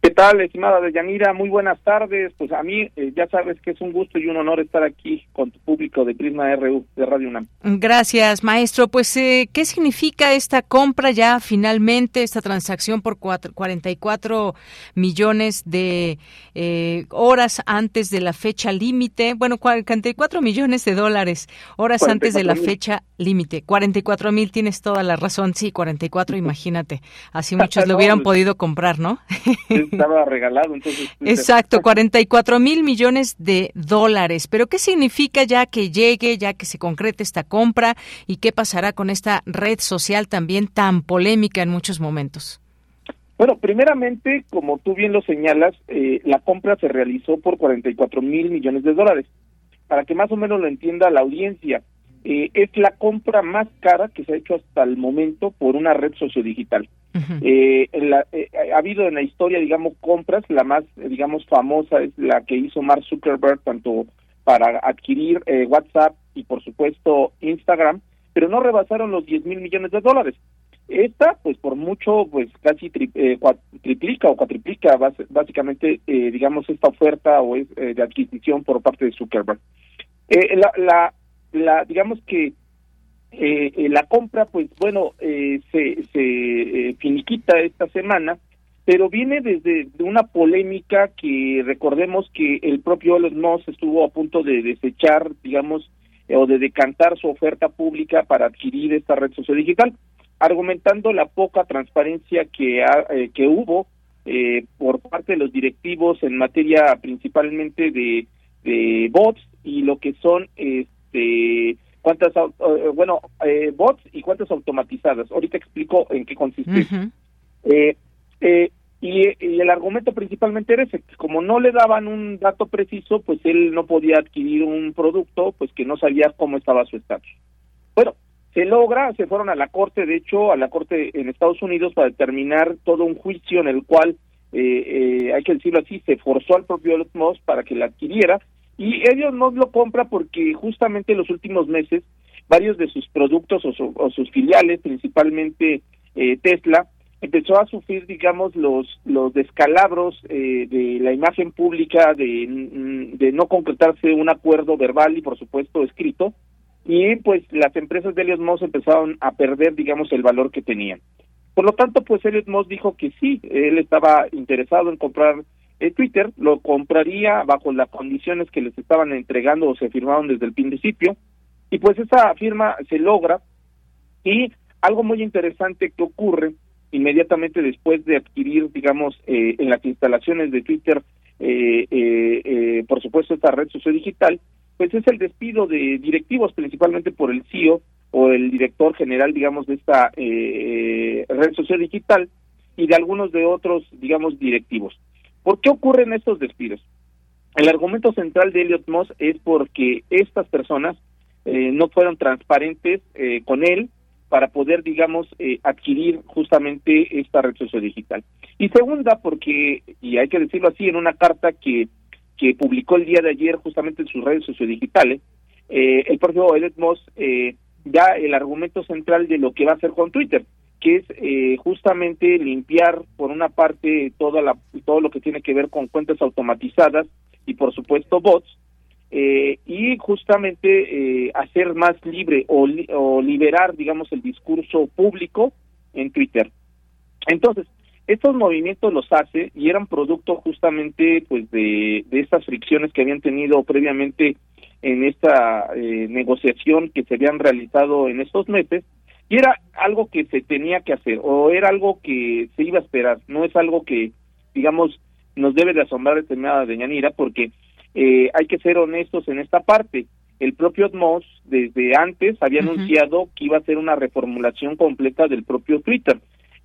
¿Qué tal, estimada Deyanira? Muy buenas tardes. Pues a mí eh, ya sabes que es un gusto y un honor estar aquí con tu público de Prisma RU de Radio UNAM.
Gracias, maestro. Pues, eh, ¿qué significa esta compra ya finalmente, esta transacción por cuatro, 44 millones de eh, horas antes de la fecha límite? Bueno, 44 millones de dólares, horas antes de la fecha límite. 44 mil, tienes toda la razón. Sí, 44, imagínate. Así muchos lo hubieran pues podido comprar, ¿no?
Estaba regalado. Entonces,
Exacto, 44 mil millones de dólares. Pero ¿qué significa ya que llegue, ya que se concrete esta compra y qué pasará con esta red social también tan polémica en muchos momentos?
Bueno, primeramente, como tú bien lo señalas, eh, la compra se realizó por 44 mil millones de dólares. Para que más o menos lo entienda la audiencia, eh, es la compra más cara que se ha hecho hasta el momento por una red sociodigital. Eh, eh, ha habido en la historia, digamos, compras, la más, digamos, famosa es la que hizo Mark Zuckerberg, tanto para adquirir eh, WhatsApp y, por supuesto, Instagram, pero no rebasaron los 10 mil millones de dólares. Esta, pues por mucho, pues casi triplica o cuatriplica básicamente, digamos, esta oferta o es, de adquisición por parte de Zuckerberg. la, la, la, digamos que eh, la compra, pues bueno, eh, se, se eh, finiquita esta semana pero viene desde una polémica que recordemos que el propio Elon Musk estuvo a punto de desechar, digamos, o de decantar su oferta pública para adquirir esta red social digital, argumentando la poca transparencia que, eh, que hubo eh, por parte de los directivos en materia principalmente de, de bots y lo que son este cuántas eh, bueno eh, bots y cuántas automatizadas. Ahorita explico en qué consiste. Eh, eh, y, y, el argumento principalmente era ese como no le daban un dato preciso pues él no podía adquirir un producto pues que no sabía cómo estaba su estatus. Bueno se logra, se fueron a la corte, de hecho, a la corte en Estados Unidos para determinar todo un juicio en el cual, eh, eh, hay que decirlo así, se forzó al propio Elon Musk para que la adquiriera y Elon Musk lo compra porque justamente en los últimos meses varios de sus productos o, sus filiales, principalmente eh, Tesla, empezó a sufrir, digamos, los los descalabros eh, de la imagen pública, de, de no concretarse un acuerdo verbal y, por supuesto, escrito, y pues las empresas de Elliot Moss empezaron a perder, digamos, el valor que tenían. Por lo tanto, pues Elliot Moss dijo que sí, él estaba interesado en comprar el Twitter, lo compraría bajo las condiciones que les estaban entregando o se firmaron desde el principio, y pues esa firma se logra, y algo muy interesante que ocurre inmediatamente después de adquirir, digamos, eh, en las instalaciones de Twitter, eh, eh, eh, por supuesto, esta red sociodigital, pues es el despido de directivos, principalmente por el CEO o el director general, digamos, de esta eh, red social digital y de algunos de otros, digamos, directivos. ¿Por qué ocurren estos despidos? El argumento central de Elliot Moss es porque estas personas eh, no fueron transparentes eh, con él para poder, digamos, eh, adquirir justamente esta red social digital. Y segunda, porque, y hay que decirlo así, en una carta que que publicó el día de ayer justamente en sus redes sociodigitales, eh, el propio Elon Musk eh, da el argumento central de lo que va a hacer con Twitter, que es eh, justamente limpiar por una parte toda la, todo lo que tiene que ver con cuentas automatizadas y por supuesto bots, eh, y justamente eh, hacer más libre o, o liberar, digamos, el discurso público en Twitter. Entonces, estos movimientos los hace y eran producto justamente pues de, de estas fricciones que habían tenido previamente en esta eh, negociación que se habían realizado en estos meses y era algo que se tenía que hacer o era algo que se iba a esperar, no es algo que digamos nos debe de asombrar determinada de Yanira porque eh, hay que ser honestos en esta parte. El propio Atmos desde antes había anunciado que iba a hacer una reformulación completa del propio Twitter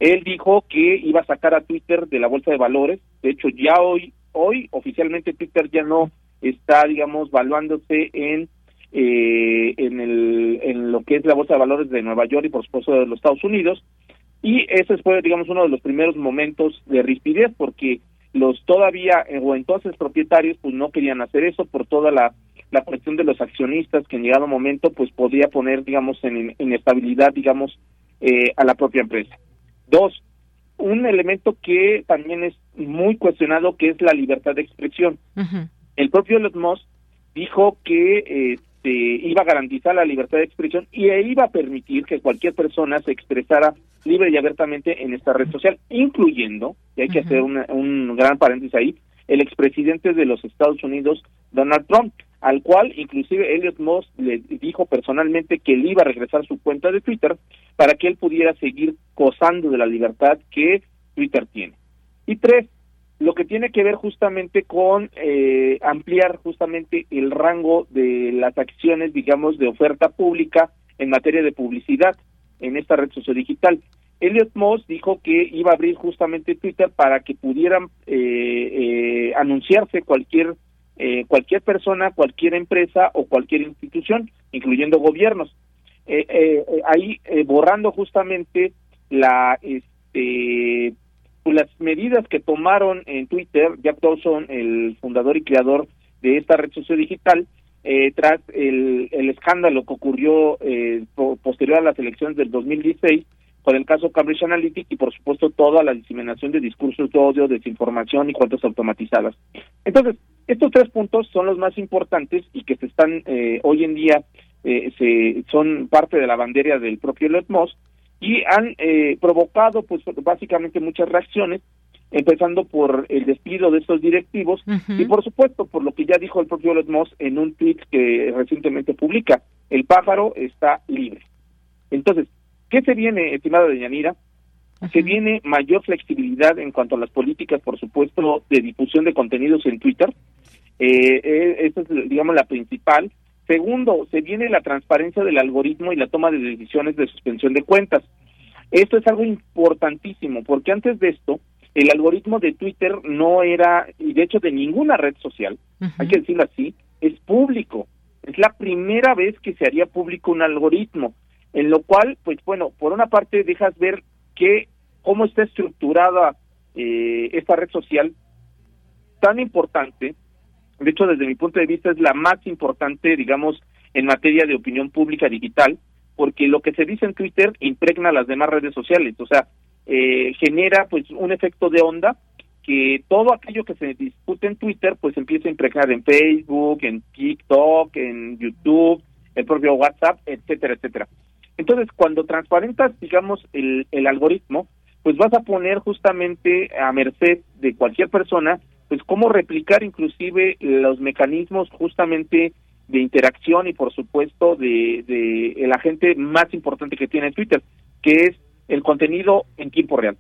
él dijo que iba a sacar a Twitter de la bolsa de valores. De hecho, ya hoy, hoy oficialmente Twitter ya no está, digamos, valuándose en eh, en, el, en lo que es la bolsa de valores de Nueva York y por supuesto de los Estados Unidos. Y ese fue, digamos, uno de los primeros momentos de rispidez porque los todavía eh, o entonces propietarios pues no querían hacer eso por toda la, la cuestión de los accionistas que en llegado momento pues podía poner, digamos, en inestabilidad, digamos, eh, a la propia empresa. Dos, un elemento que también es muy cuestionado, que es la libertad de expresión. El propio Elon Musk dijo que este, iba a garantizar la libertad de expresión y iba a permitir que cualquier persona se expresara libre y abiertamente en esta red social, incluyendo, y hay que hacer un gran paréntesis ahí, el expresidente de los Estados Unidos, Donald Trump, al cual inclusive Elliot Moss le dijo personalmente que él iba a regresar su cuenta de Twitter para que él pudiera seguir gozando de la libertad que Twitter tiene. Y tres, lo que tiene que ver justamente con eh, ampliar justamente el rango de las acciones, digamos, de oferta pública en materia de publicidad en esta red sociodigital. Elliot Moss dijo que iba a abrir justamente Twitter para que pudieran eh, eh, anunciarse cualquier eh, cualquier persona, cualquier empresa o cualquier institución, incluyendo gobiernos. Eh, eh, ahí borrando justamente la este, pues, las medidas que tomaron en Twitter, Jack Dawson, el fundador y creador de esta red social digital, tras el, el, escándalo que ocurrió posterior a las elecciones del 2016, con el caso Cambridge Analytica y por supuesto toda la diseminación de discursos de odio, desinformación y cuentas automatizadas. Entonces, estos tres puntos son los más importantes y que se están eh, hoy en día eh, se, son parte de la bandera del propio Elon y han eh, provocado pues básicamente muchas reacciones empezando por el despido de estos directivos y por supuesto por lo que ya dijo el propio Elon Musk en un tweet que recientemente publica, el pájaro está libre. Entonces, ¿qué se viene, estimada de Yanira? Se viene mayor flexibilidad en cuanto a las políticas, por supuesto, de difusión de contenidos en Twitter. Eh, eh, esa es, digamos, la principal. Segundo, se viene la transparencia del algoritmo y la toma de decisiones de suspensión de cuentas. Esto es algo importantísimo, porque antes de esto, el algoritmo de Twitter no era, y de hecho de ninguna red social, hay que decirlo así, es público. Es la primera vez que se haría público un algoritmo, en lo cual, pues bueno, por una parte dejas ver que cómo está estructurada eh, esta red social tan importante. De hecho, desde mi punto de vista es la más importante, digamos, en materia de opinión pública digital, porque lo que se dice en Twitter impregna las demás redes sociales, o sea, eh, genera pues un efecto de onda que todo aquello que se discute en Twitter pues empieza a impregnar en Facebook, en TikTok, en YouTube, el propio WhatsApp, etcétera, etcétera. Entonces, cuando transparentas, digamos, el, el algoritmo, pues vas a poner justamente a merced de cualquier persona, pues cómo replicar inclusive los mecanismos justamente de interacción y por supuesto de, de el agente más importante que tiene Twitter, que es el contenido en tiempo real.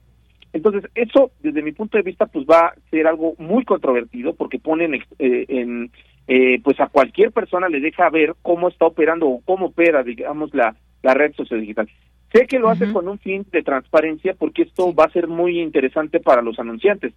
Entonces, eso desde mi punto de vista pues va a ser algo muy controvertido porque ponen eh, en eh, pues a cualquier persona le deja ver cómo está operando o cómo opera, digamos, la, la red social digital. Sé que lo hace con un fin de transparencia porque esto va a ser muy interesante para los anunciantes.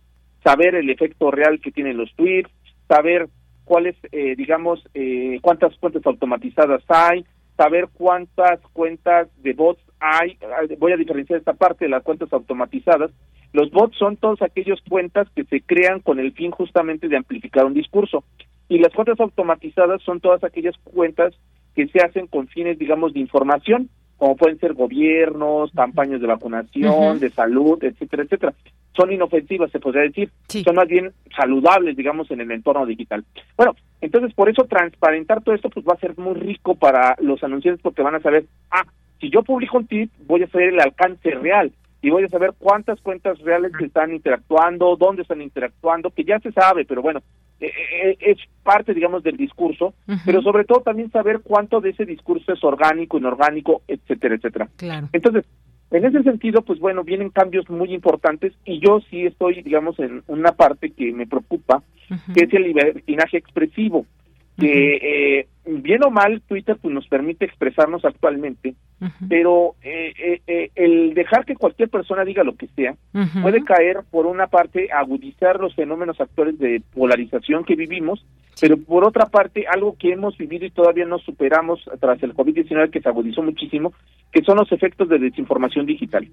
Saber el efecto real que tienen los tweets, saber cuáles, eh, digamos, eh, cuántas cuentas automatizadas hay, saber cuántas cuentas de bots hay. Voy a diferenciar esta parte de las cuentas automatizadas. Los bots son todas aquellas cuentas que se crean con el fin justamente de amplificar un discurso. Y las cuentas automatizadas son todas aquellas cuentas que se hacen con fines, digamos, de información como pueden ser gobiernos, campañas de vacunación, de salud, etcétera, etcétera. Son inofensivas, se podría decir, son más bien saludables, digamos, en el entorno digital. Bueno, entonces por eso transparentar todo esto pues va a ser muy rico para los anunciantes porque van a saber, ah, si yo publico un tip, voy a saber el alcance real y voy a saber cuántas cuentas reales están interactuando, dónde están interactuando, que ya se sabe, pero bueno, eh, eh, es parte, digamos, del discurso, pero sobre todo también saber cuánto de ese discurso es orgánico, inorgánico, etcétera, etcétera. Entonces, en ese sentido, pues bueno, vienen cambios muy importantes y yo sí estoy, digamos, en una parte que me preocupa, que es el libertinaje expresivo que eh, bien o mal Twitter pues nos permite expresarnos actualmente, pero eh, eh, eh, el dejar que cualquier persona diga lo que sea puede caer por una parte agudizar los fenómenos actuales de polarización que vivimos, pero por otra parte algo que hemos vivido y todavía no superamos tras el COVID-19 que se agudizó muchísimo, que son los efectos de desinformación digital.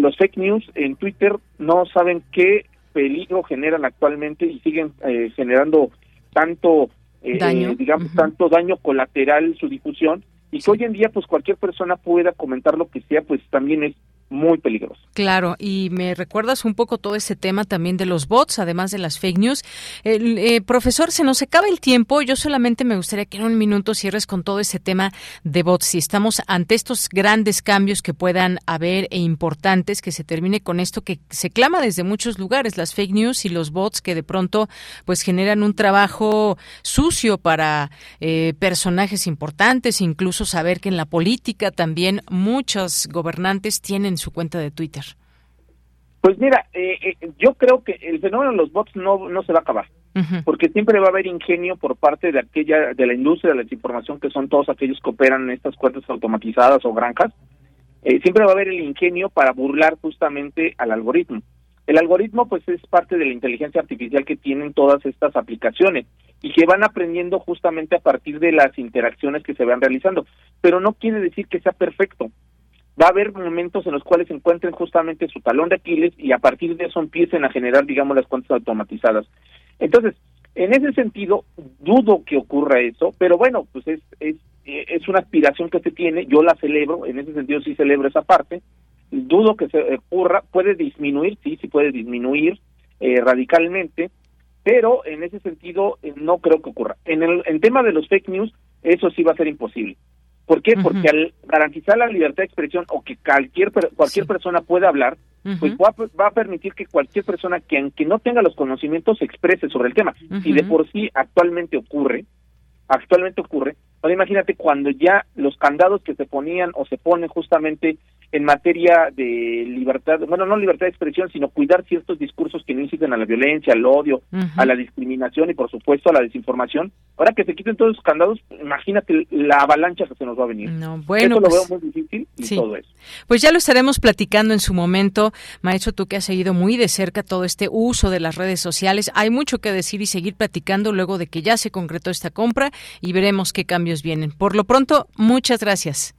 los fake news en Twitter no saben qué peligro generan actualmente y siguen generando tanto eh, digamos, tanto daño colateral su difusión y que hoy en día pues cualquier persona pueda comentar lo que sea, pues también es muy peligroso.
Claro, y me recuerdas un poco todo ese tema también de los bots, además de las fake news. Eh, profesor, se nos acaba el tiempo. Yo solamente me gustaría que en un minuto cierres con todo ese tema de bots. Si estamos ante estos grandes cambios que puedan haber e importantes, que se termine con esto que se clama desde muchos lugares, las fake news y los bots que de pronto pues generan un trabajo sucio para eh, personajes importantes, incluso saber que en la política también muchos gobernantes tienen su cuenta de Twitter?
Pues mira, eh, eh, yo creo que el fenómeno de los bots no, no se va a acabar, porque siempre va a haber ingenio por parte de aquella de la industria de la desinformación que son todos aquellos que operan en estas cuentas automatizadas o granjas. Eh, siempre va a haber el ingenio para burlar justamente al algoritmo. El algoritmo pues es parte de la inteligencia artificial que tienen todas estas aplicaciones y que van aprendiendo justamente a partir de las interacciones que se van realizando, pero no quiere decir que sea perfecto va a haber momentos en los cuales encuentren justamente su talón de Aquiles y a partir de eso empiecen a generar, digamos, las cuentas automatizadas. Entonces, en ese sentido, dudo que ocurra eso, pero bueno, pues es, es, es una aspiración que se tiene, yo la celebro, en ese sentido sí celebro esa parte, dudo que se ocurra, puede disminuir, sí, sí puede disminuir eh, radicalmente, pero en ese sentido eh, no creo que ocurra. En el en tema de los fake news, eso sí va a ser imposible ¿Por qué? Porque al garantizar la libertad de expresión o que cualquier cualquier persona pueda hablar, pues va, va, a permitir que cualquier persona que aunque no tenga los conocimientos se exprese sobre el tema. Si de por sí actualmente ocurre, actualmente ocurre, Ahora imagínate cuando ya los candados que se ponían o se ponen justamente en materia de libertad, bueno, no libertad de expresión, sino cuidar ciertos discursos que no inciten a la violencia, al odio, a la discriminación y por supuesto a la desinformación. Ahora que se quiten todos esos candados, imagínate la avalancha que se nos va a venir.
No, bueno,
eso lo
pues
veo muy difícil y todo eso.
Pues ya lo estaremos platicando en su momento. Maestro, tú que has seguido muy de cerca todo este uso de las redes sociales, hay mucho que decir y seguir platicando luego de que ya se concretó esta compra y veremos qué cambios vienen. Por lo pronto, muchas gracias.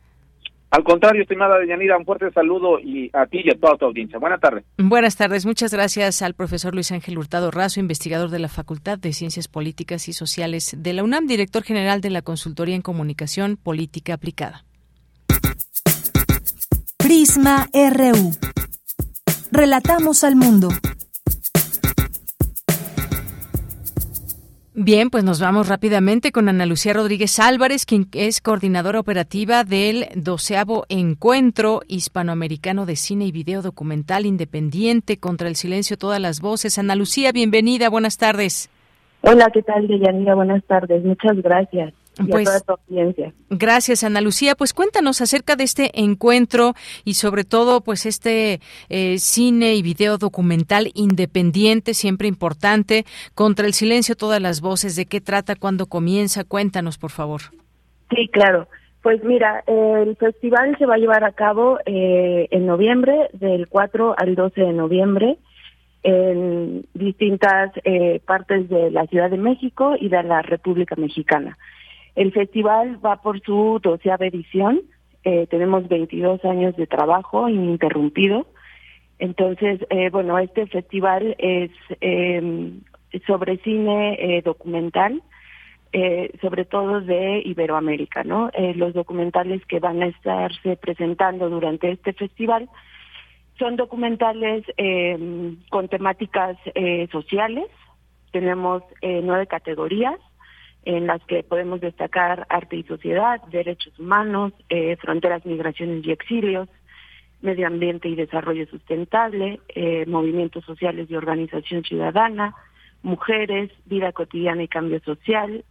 Al contrario, estimada Deyanira, un fuerte saludo y a ti y a toda tu audiencia. Buenas tardes.
Buenas tardes. Muchas gracias al profesor Luis Ángel Hurtado Razo, investigador de la Facultad de Ciencias Políticas y Sociales de la UNAM, director general de la Consultoría en Comunicación Política Aplicada.
Prisma RU. Relatamos al mundo.
Bien, pues nos vamos rápidamente con Ana Lucía Rodríguez Álvarez, quien es coordinadora operativa del doceavo Encuentro Hispanoamericano de Cine y Video Documental Independiente contra el Silencio Todas las Voces. Ana Lucía, bienvenida, buenas tardes.
Hola, ¿qué tal, Deyanira? Buenas tardes, muchas gracias.
Pues, gracias, Ana Lucía. Pues cuéntanos acerca de este encuentro y sobre todo, pues este eh, cine y video documental independiente, siempre importante, contra el silencio, todas las voces. ¿De qué trata? ¿Cuándo comienza? Cuéntanos, por favor.
Sí, claro. Pues mira, el festival se va a llevar a cabo eh, en noviembre, del 4 al 12 de noviembre en distintas eh, partes de la Ciudad de México y de la República Mexicana. El festival va por su doceava edición. Eh, tenemos 22 años de trabajo ininterrumpido. Entonces, eh, bueno, este festival es em, sobre cine eh, documental, sobre todo de Iberoamérica, ¿no? los documentales que van a estarse presentando durante este festival son documentales em, con temáticas sociales. Tenemos nueve categorías en las que podemos destacar arte y sociedad, derechos humanos, eh, fronteras, migraciones y exilios, medio ambiente y desarrollo sustentable, eh, movimientos sociales y organización ciudadana, mujeres, vida cotidiana y cambio social,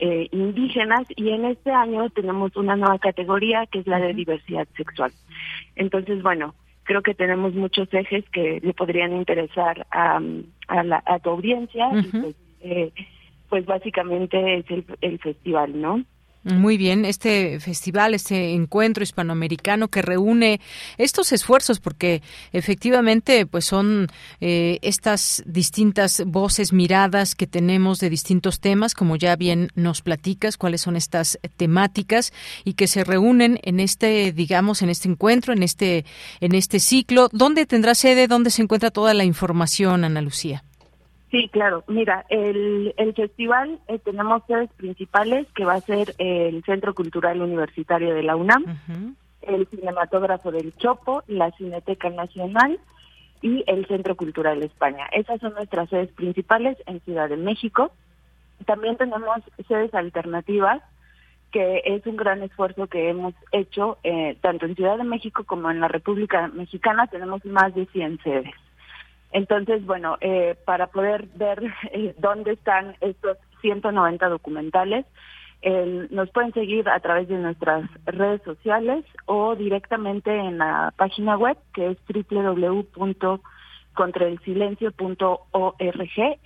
eh, indígenas y en este año tenemos una nueva categoría que es la de diversidad sexual. Entonces, bueno, creo que tenemos muchos ejes que le podrían interesar a, a, la, a tu audiencia. Y pues, eh, pues básicamente es el, festival, ¿no?
Muy bien, este festival, este encuentro hispanoamericano que reúne estos esfuerzos, porque efectivamente, pues son eh, estas distintas voces, miradas que tenemos de distintos temas, como ya bien nos platicas, cuáles son estas temáticas y que se reúnen en este, digamos, en este encuentro, en este, en este ciclo. ¿Dónde tendrá sede? ¿Dónde se encuentra toda la información, Ana Lucía?
Sí, claro. Mira, el, el festival eh, tenemos sedes principales que va a ser el Centro Cultural Universitario de la UNAM, el Cinematógrafo del Chopo, la Cineteca Nacional y el Centro Cultural España. Esas son nuestras sedes principales en Ciudad de México. También tenemos sedes alternativas, que es un gran esfuerzo que hemos hecho eh, tanto en Ciudad de México como en la República Mexicana. Tenemos más de 100 sedes. Entonces, bueno, eh, para poder ver eh, dónde están estos 190 documentales, nos pueden seguir a través de nuestras redes sociales o directamente en la página web que es www.contraelsilencio.org.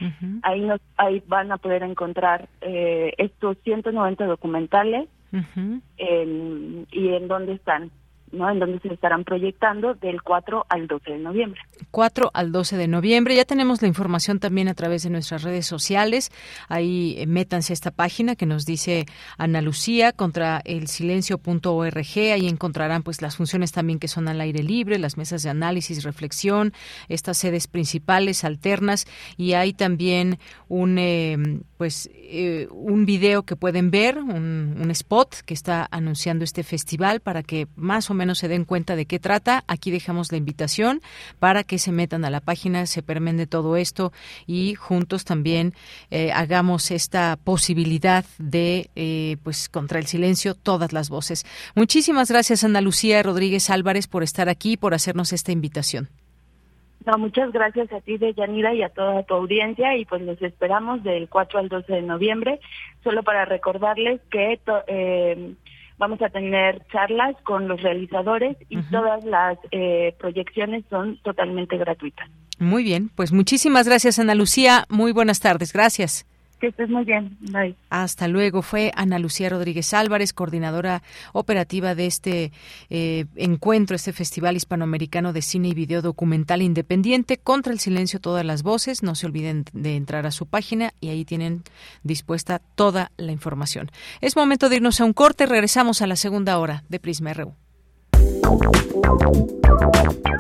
Ahí nos, ahí van a poder encontrar eh, estos 190 documentales y en dónde están. ¿No? En donde se estarán proyectando del 4 al 12 de noviembre.
4 al 12 de noviembre. Ya tenemos la información también a través de nuestras redes sociales. Ahí eh, métanse a esta página que nos dice Ana Lucía contra el silencio.org. Ahí encontrarán pues las funciones también que son al aire libre, las mesas de análisis, reflexión, estas sedes principales alternas y hay también un eh, pues eh, un video que pueden ver, un, spot que está anunciando este festival para que más o menos se den cuenta de qué trata. Aquí dejamos la invitación para que se metan a la página, se permende todo esto y juntos también eh, hagamos esta posibilidad de, eh, pues, contra el silencio, todas las voces. Muchísimas gracias, Ana Lucía Rodríguez Álvarez, por estar aquí, por hacernos esta invitación.
No, muchas gracias a ti, Deyanira, y a toda tu audiencia, y pues los esperamos del 4 al 12 de noviembre, solo para recordarles que eh, vamos a tener charlas con los realizadores y todas las eh, proyecciones son totalmente gratuitas.
Muy bien, pues muchísimas gracias, Ana Lucía. Muy buenas tardes. Gracias.
Que estés muy bien.
Hasta luego. Fue Ana Lucía Rodríguez Álvarez, coordinadora operativa de este eh, encuentro, este Festival Hispanoamericano de Cine y Video Documental Independiente contra el silencio todas las voces. No se olviden de entrar a su página y ahí tienen dispuesta toda la información. Es momento de irnos a un corte. Regresamos a la segunda hora de Prisma RU.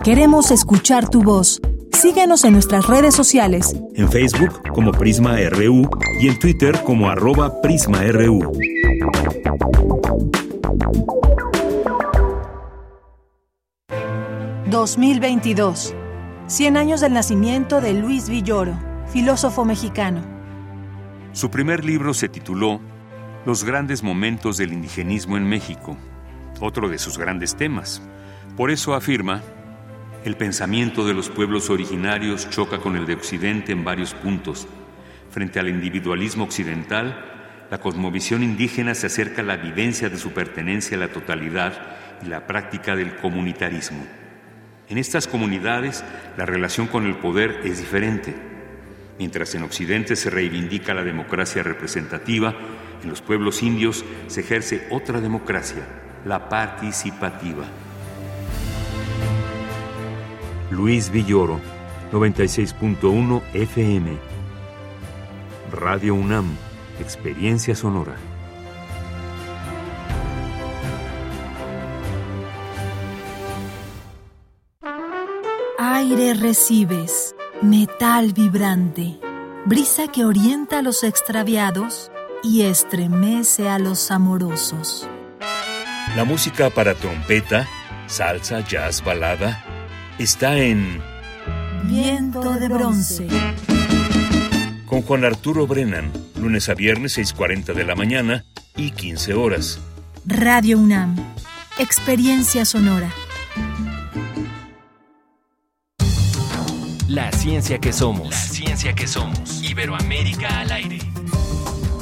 Queremos escuchar tu voz. Síguenos en nuestras redes sociales.
En Facebook como Prisma RU y en Twitter como arroba PrismaRU.
...2022... 100 años del nacimiento de Luis Villoro, filósofo mexicano.
Su primer libro se tituló Los grandes momentos del indigenismo en México, otro de sus grandes temas. Por eso afirma el pensamiento de los pueblos originarios choca con el de Occidente en varios puntos. Frente al individualismo occidental, la cosmovisión indígena se acerca a la vivencia de su pertenencia a la totalidad y la práctica del comunitarismo. En estas comunidades, la relación con el poder es diferente. Mientras en Occidente se reivindica la democracia representativa, en los pueblos indios se ejerce otra democracia, la participativa. Luis Villoro, 96.1 FM. Radio UNAM, Experiencia Sonora.
Aire recibes, metal vibrante, brisa que orienta a los extraviados y estremece a los amorosos.
La música para trompeta, salsa, jazz, balada está en
Viento de bronce.
Con Juan Arturo Brennan, lunes a viernes 6.40 de la mañana y 15 horas.
Radio UNAM, experiencia sonora.
La ciencia que somos. La ciencia que somos. Iberoamérica al aire.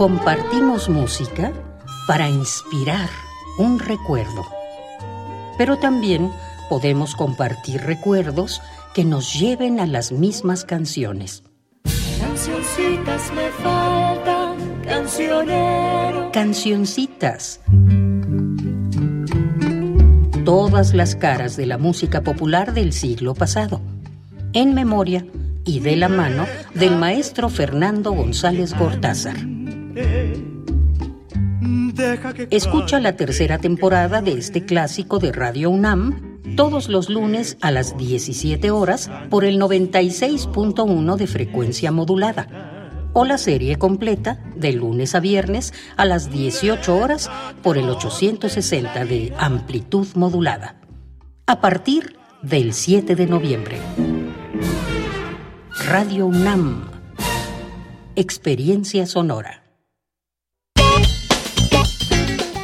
Compartimos música para inspirar un recuerdo. Pero también podemos compartir recuerdos que nos lleven a las mismas canciones.
Cancioncitas me faltan, cancionero.
Cancioncitas. Todas las caras de la música popular del siglo pasado. En memoria y de la mano del maestro Fernando González Gortázar. Escucha la tercera temporada de este clásico de Radio UNAM todos los lunes a las 17 horas por el 96.1 de frecuencia modulada o la serie completa de lunes a viernes a las 18 horas por el 860 de amplitud modulada. A partir del 7 de noviembre. Radio UNAM. Experiencia sonora.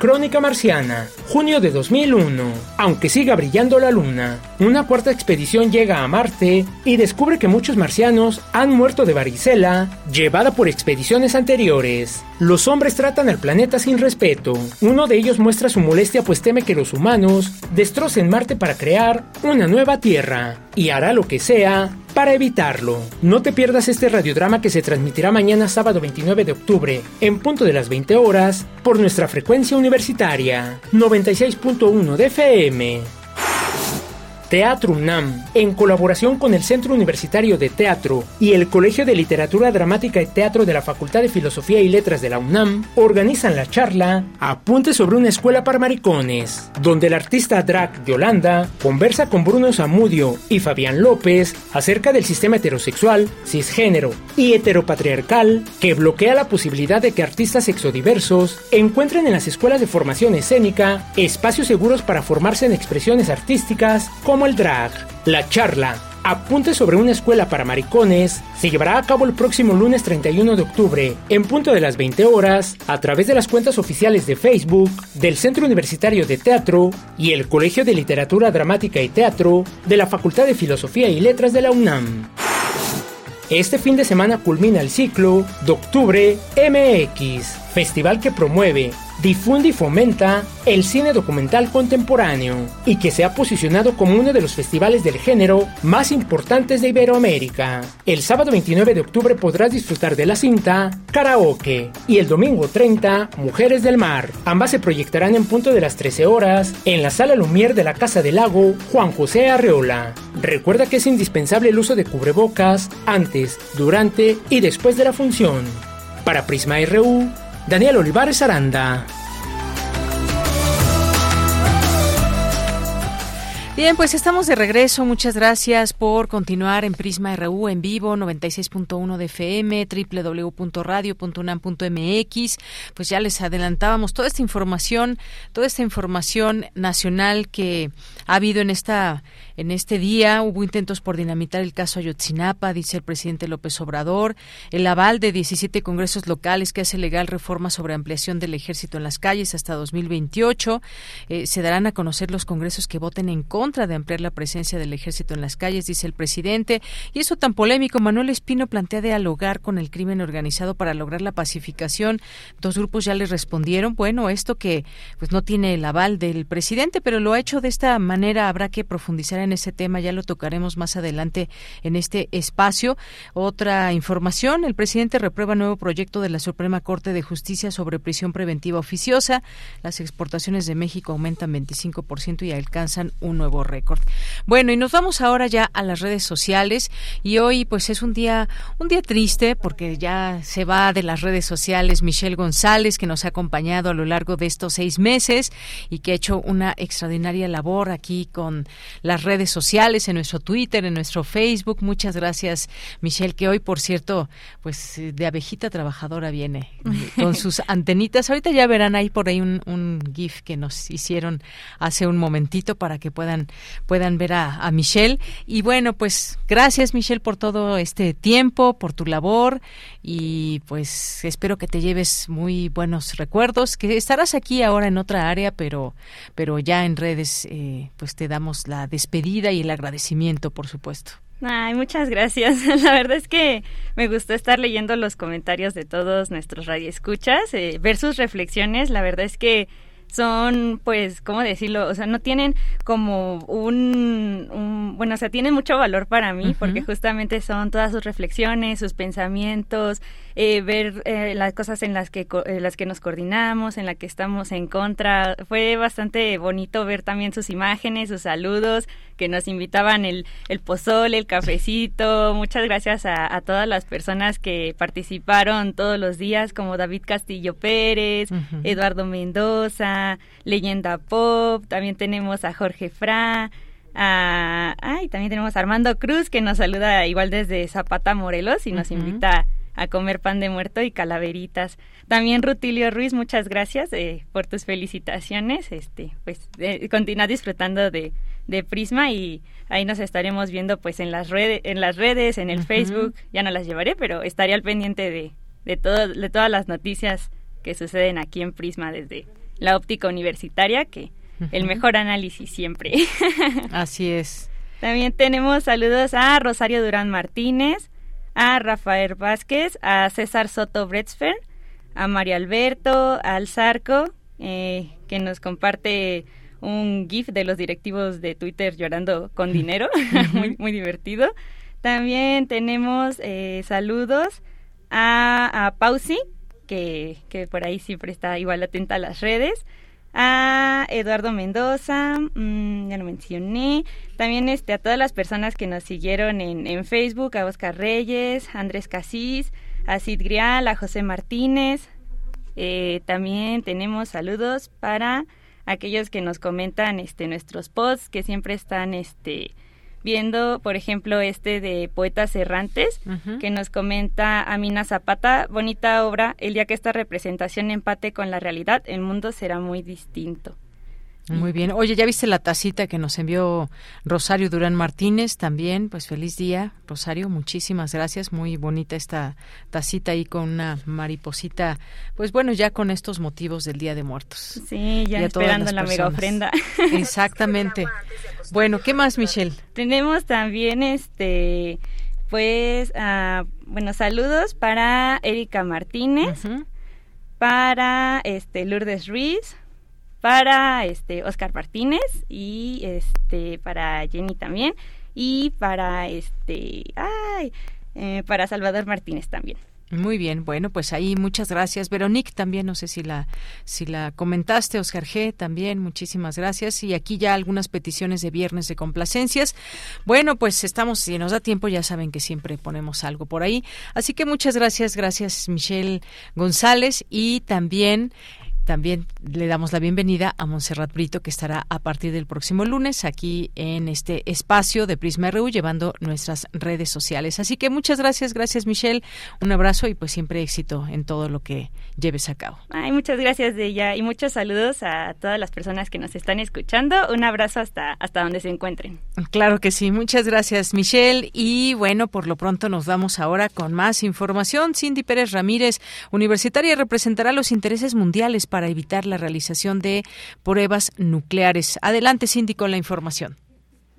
Crónica Marciana, junio de 2001. Aunque siga brillando la luna, una cuarta expedición llega a Marte y descubre que muchos marcianos han muerto de varicela, llevada por expediciones anteriores. Los hombres tratan al planeta sin respeto. Uno de ellos muestra su molestia pues teme que los humanos destrocen Marte para crear una nueva Tierra y hará lo que sea para evitarlo. No te pierdas este radiodrama que se transmitirá mañana sábado 29 de octubre en punto de las 20 horas por nuestra frecuencia universitaria 96.1 de FM. Teatro UNAM, en colaboración con el Centro Universitario de Teatro y el Colegio de Literatura Dramática y Teatro de la Facultad de Filosofía y Letras de la UNAM, organizan la charla Apunte sobre una escuela para maricones, donde el artista drag Yolanda conversa con Bruno Zamudio y Fabián López acerca del sistema heterosexual, cisgénero y heteropatriarcal que bloquea la posibilidad de que artistas sexodiversos encuentren en las escuelas de formación escénica espacios seguros para formarse en expresiones artísticas como el drag. La charla Apunte sobre una escuela para maricones se llevará a cabo el próximo lunes 31 de octubre, en punto de las 20 horas, a través de las cuentas oficiales de Facebook del Centro Universitario de Teatro y el Colegio de Literatura Dramática y Teatro de la Facultad de Filosofía y Letras de la UNAM. Este fin de semana culmina el ciclo de Octubre MX, festival que promueve difunde y fomenta el cine documental contemporáneo y que se ha posicionado como uno de los festivales del género más importantes de Iberoamérica. El sábado 29 de octubre podrás disfrutar de la cinta Karaoke y el domingo 30 Mujeres del Mar. Ambas se proyectarán en punto de las 13 horas en la sala Lumière de la Casa del Lago Juan José Arreola. Recuerda que es indispensable el uso de cubrebocas antes, durante y después de la función. Para Prisma RU, Daniel Olivares Aranda.
Bien, pues estamos de regreso. Muchas gracias por continuar en Prisma RU en vivo, 96.1 de FM, www.radio.unam.mx. Pues ya les adelantábamos toda esta información, toda esta información nacional que ha habido en esta en este día hubo intentos por dinamitar el caso Ayotzinapa, dice el presidente López Obrador. El aval de 17 congresos locales que hace legal reforma sobre ampliación del ejército en las calles hasta 2028. Eh, se darán a conocer los congresos que voten en contra de ampliar la presencia del ejército en las calles, dice el presidente. Y eso tan polémico, Manuel Espino plantea dialogar con el crimen organizado para lograr la pacificación. Dos grupos ya le respondieron, bueno, esto que pues no tiene el aval del presidente, pero lo ha hecho de esta manera, habrá que profundizar en ese tema, ya lo tocaremos más adelante en este espacio. Otra información, el presidente reprueba nuevo proyecto de la Suprema Corte de Justicia sobre prisión preventiva oficiosa. Las exportaciones de México aumentan 25% y alcanzan un nuevo récord. Bueno, y nos vamos ahora ya a las redes sociales y hoy pues es un día un día triste porque ya se va de las redes sociales Michelle González que nos ha acompañado a lo largo de estos seis meses y que ha hecho una extraordinaria labor aquí con las redes sociales, en nuestro Twitter, en nuestro Facebook. Muchas gracias, Michelle, que hoy, por cierto, pues eh, de abejita trabajadora viene con sus antenitas. Ahorita ya verán ahí por ahí un, GIF que nos hicieron hace un momentito para que puedan, puedan ver a, a Michelle. Y bueno, pues gracias, Michelle, por todo este tiempo, por tu labor y pues espero que te lleves muy buenos recuerdos, que estarás aquí ahora en otra área, pero, pero ya en redes eh, pues te damos la despedida y el agradecimiento, por supuesto.
Ay, muchas gracias. La verdad es que me gustó estar leyendo los comentarios de todos nuestros radioescuchas, eh, ver sus reflexiones. La verdad es que son, pues, ¿cómo decirlo? O sea, no tienen como un, bueno, o sea, tienen mucho valor para mí porque justamente son todas sus reflexiones, sus pensamientos, eh, ver eh, las cosas en las que eh, las que nos coordinamos, en las que estamos en contra. Fue bastante bonito ver también sus imágenes, sus saludos, que nos invitaban el, el pozole, el cafecito. Muchas gracias a, a todas las personas que participaron todos los días, como David Castillo Pérez, Eduardo Mendoza, Leyenda Pop, también tenemos a Jorge Fra. A, ay, también tenemos a Armando Cruz que nos saluda igual desde Zapata Morelos y nos invita a comer pan de muerto y calaveritas. También Rutilio Ruiz, muchas gracias eh, por tus felicitaciones. Este, pues eh, continúa disfrutando de, de Prisma y ahí nos estaremos viendo pues en las redes, en las redes, en el Facebook. Ya no las llevaré, pero estaré al pendiente de de todo, de todas las noticias que suceden aquí en Prisma desde la óptica universitaria, que el mejor análisis siempre.
Así es.
También tenemos saludos a Rosario Durán Martínez, a Rafael Vázquez, a César Soto Bretzfer, a Mario Alberto, al Zarco, eh, que nos comparte un GIF de los directivos de Twitter llorando con dinero, muy, muy divertido. También tenemos eh, saludos a, a Pausi, que, que por ahí siempre está igual atenta a las redes, a Eduardo Mendoza, mm, ya lo mencioné, también este, a todas las personas que nos siguieron en, en Facebook, a Oscar Reyes, a Andrés Casís, a Sid Grial, a José Martínez, eh, también tenemos saludos para aquellos que nos comentan este, nuestros posts, que siempre están este, viendo, por ejemplo, este de Poetas Errantes, que nos comenta Amina Zapata, bonita obra, el día que esta representación empate con la realidad, el mundo será muy distinto.
Muy bien. Oye, ¿ya viste la tacita que nos envió Rosario Durán Martínez también? Pues feliz día, Rosario. Muchísimas gracias. Muy bonita esta tacita ahí con una mariposita. Pues bueno, ya con estos motivos del Día de Muertos.
Sí, ya esperando la mega ofrenda.
Exactamente. Bueno, ¿qué más, Michelle?
Tenemos también este pues uh, bueno, saludos para Erika Martínez, para este Lourdes Ruiz, para este Oscar Martínez y este para Jenny también y para este ay eh, para Salvador Martínez también.
Muy bien, bueno, pues ahí muchas gracias. Veronique también, no sé si la, si la comentaste, Oscar G también, muchísimas gracias. Y aquí ya algunas peticiones de viernes de complacencias. Bueno, pues estamos, si nos da tiempo, ya saben que siempre ponemos algo por ahí. Así que muchas gracias, gracias Michelle González y también también le damos la bienvenida a Montserrat Brito, que estará a partir del próximo lunes aquí en este espacio de Prisma RU, llevando nuestras redes sociales. Así que muchas gracias, gracias Michelle, un abrazo y pues siempre éxito en todo lo que lleves a cabo.
Ay, muchas gracias de ella y muchos saludos a todas las personas que nos están escuchando. Un abrazo hasta, hasta donde se encuentren.
Claro que sí, muchas gracias Michelle. Y bueno, por lo pronto nos vamos ahora con más información. Cindy Pérez Ramírez, universitaria, representará los intereses mundiales para para evitar la realización de pruebas nucleares. Adelante, síndico, la información.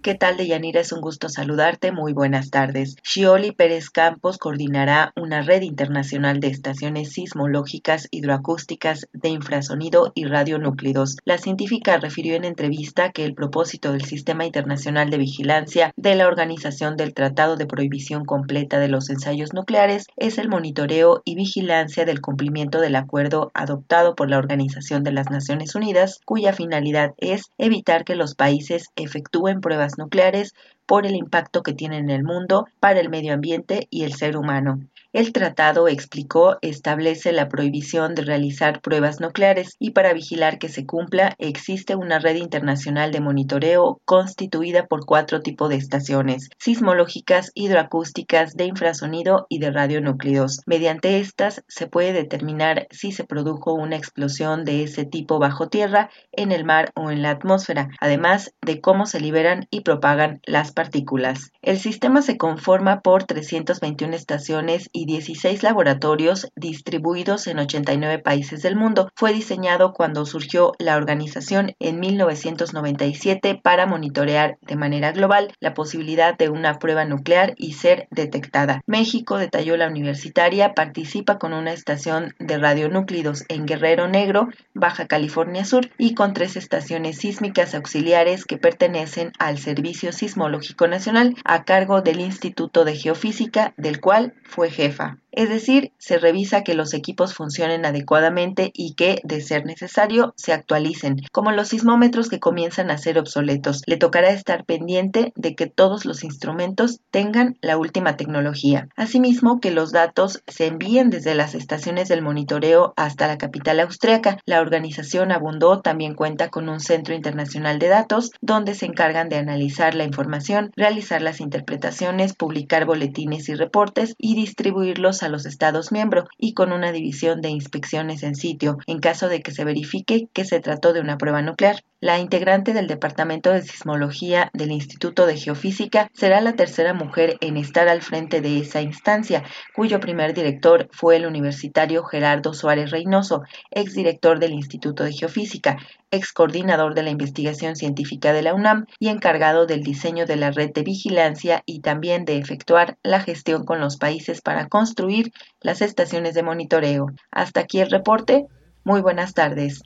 ¿Qué tal, Deyanira? Es un gusto saludarte. Muy buenas tardes. Shioli Pérez Campos coordinará una red internacional de estaciones sismológicas, hidroacústicas, de infrasonido y radionúclidos. La científica refirió en entrevista que el propósito del Sistema Internacional de Vigilancia de la Organización del Tratado de Prohibición Completa de los Ensayos Nucleares es el monitoreo y vigilancia del cumplimiento del acuerdo adoptado por la Organización de las Naciones Unidas, cuya finalidad es evitar que los países efectúen pruebas nucleares por el impacto que tienen en el mundo, para el medio ambiente y el ser humano. El tratado, explicó, establece la prohibición de realizar pruebas nucleares y para vigilar que se cumpla existe una red internacional de monitoreo constituida por cuatro tipos de estaciones, sismológicas, hidroacústicas, de infrasonido y de radionúclidos. Mediante estas se puede determinar si se produjo una explosión de ese tipo bajo tierra, en el mar o en la atmósfera, además de cómo se liberan y propagan las partículas. El sistema se conforma por 321 estaciones y y 16 laboratorios distribuidos en 89 países del mundo. Fue diseñado cuando surgió la organización en 1997 para monitorear de manera global la posibilidad de una prueba nuclear y ser detectada. México, detalló la universitaria, participa con una estación de radionúclidos en Guerrero Negro, Baja California Sur, y con tres estaciones sísmicas auxiliares que pertenecen al Servicio Sismológico Nacional a cargo del Instituto de Geofísica, del cual fue jefa. Es decir, se revisa que los equipos funcionen adecuadamente y que, de ser necesario, se actualicen, como los sismómetros que comienzan a ser obsoletos. Le tocará estar pendiente de que todos los instrumentos tengan la última tecnología. Asimismo, que los datos se envíen desde las estaciones del monitoreo hasta la capital austriaca. La organización Abundó también cuenta con un centro internacional de datos donde se encargan de analizar la información, realizar las interpretaciones, publicar boletines y reportes y distribuirlos a los Estados miembros y con una división de inspecciones en sitio en caso de que se verifique que se trató de una prueba nuclear. La integrante del Departamento de Sismología del Instituto de Geofísica será la tercera mujer en estar al frente de esa instancia, cuyo primer director fue el universitario Gerardo Suárez Reynoso, exdirector del Instituto de Geofísica, ex coordinador de la investigación científica de la UNAM y encargado del diseño de la red de vigilancia y también de efectuar la gestión con los países para construir las estaciones de monitoreo. Hasta aquí el reporte. Muy buenas tardes.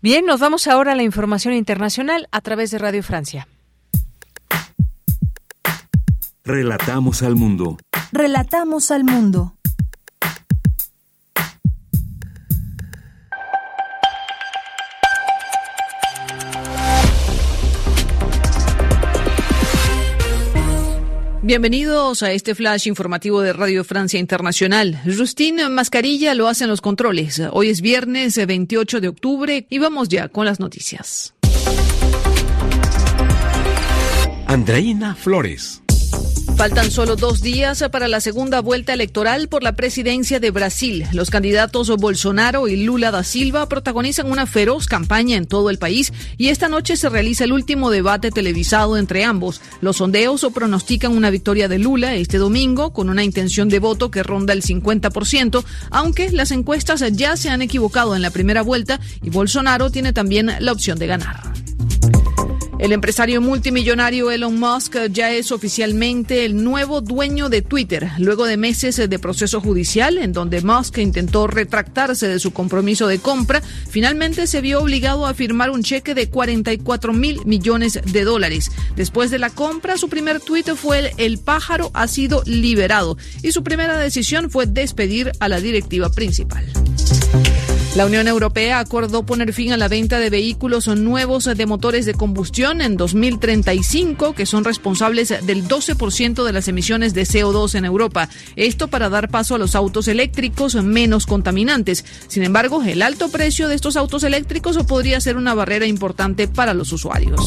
Bien, nos vamos ahora a la información internacional a través de Radio Francia.
Relatamos al mundo.
Relatamos al mundo.
Bienvenidos a este flash informativo de Radio Francia Internacional. Justin Mascarilla lo hace en los controles. Hoy es viernes 28 de octubre y vamos ya con las noticias.
Andreina Flores.
Faltan solo dos días para la segunda vuelta electoral por la presidencia de Brasil. Los candidatos Bolsonaro y Lula da Silva protagonizan una feroz campaña en todo el país y esta noche se realiza el último debate televisado entre ambos. Los sondeos pronostican una victoria de Lula este domingo con una intención de voto que ronda el 50%, aunque las encuestas ya se han equivocado en la primera vuelta y Bolsonaro tiene también la opción de ganar. El empresario multimillonario Elon Musk ya es oficialmente el nuevo dueño de Twitter, luego de meses de proceso judicial en donde Musk intentó retractarse de su compromiso de compra, finalmente se vio obligado a firmar un cheque de 44 mil millones de dólares. Después de la compra, su primer tuit fue el, el pájaro ha sido liberado y su primera decisión fue despedir a la directiva principal. La Unión Europea acordó poner fin a la venta de vehículos nuevos de motores de combustión en 2035, que son responsables del 12% de las emisiones de CO2 en Europa. Esto para dar paso a los autos eléctricos menos contaminantes. Sin embargo, el alto precio de estos autos eléctricos podría ser una barrera importante para los usuarios.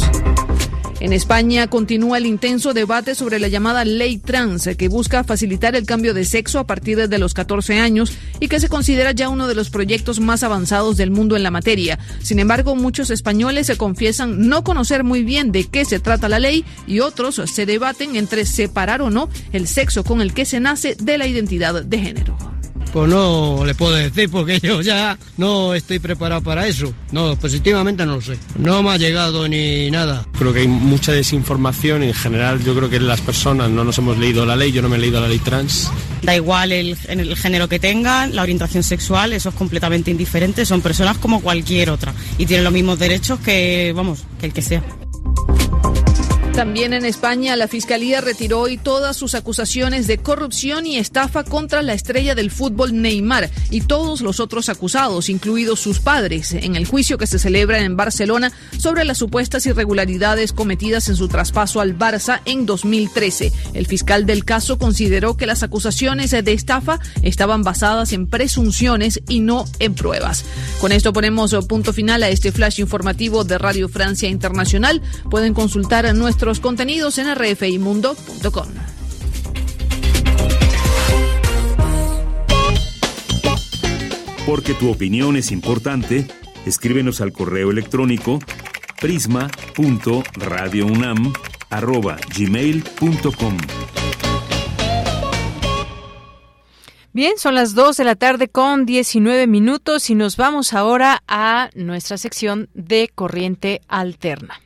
En España continúa el intenso debate sobre la llamada ley trans, que busca facilitar el cambio de sexo a partir de los 14 años y que se considera ya uno de los proyectos más avanzados del mundo en la materia. Sin embargo, muchos españoles se confiesan no conocer muy bien de qué se trata la ley y otros se debaten entre separar o no el sexo con el que se nace de la identidad de género.
Pues no le puedo decir porque yo ya no estoy preparado para eso. No, positivamente no lo sé. No me ha llegado ni nada.
Creo que hay mucha desinformación en general. Yo creo que las personas no nos hemos leído la ley. Yo no me he leído la ley trans.
Da igual el, el género que tengan, la orientación sexual, eso es completamente indiferente. Son personas como cualquier otra y tienen los mismos derechos que, vamos, que el que sea.
También en España, la Fiscalía retiró hoy todas sus acusaciones de corrupción y estafa contra la estrella del fútbol Neymar y todos los otros acusados, incluidos sus padres, en el juicio que se celebra en Barcelona sobre las supuestas irregularidades cometidas en su traspaso al Barça en 2013. El fiscal del caso consideró que las acusaciones de estafa estaban basadas en presunciones y no en pruebas. Con esto ponemos punto final a este flash informativo de Radio Francia Internacional. Pueden consultar nuestro nuestros contenidos en rfimundo.com.
Porque tu opinión es importante, escríbenos al correo electrónico prisma.radiounam@gmail.com.
Bien, son las 2 de la tarde con 19 minutos y nos vamos ahora a nuestra sección de Corriente Alterna.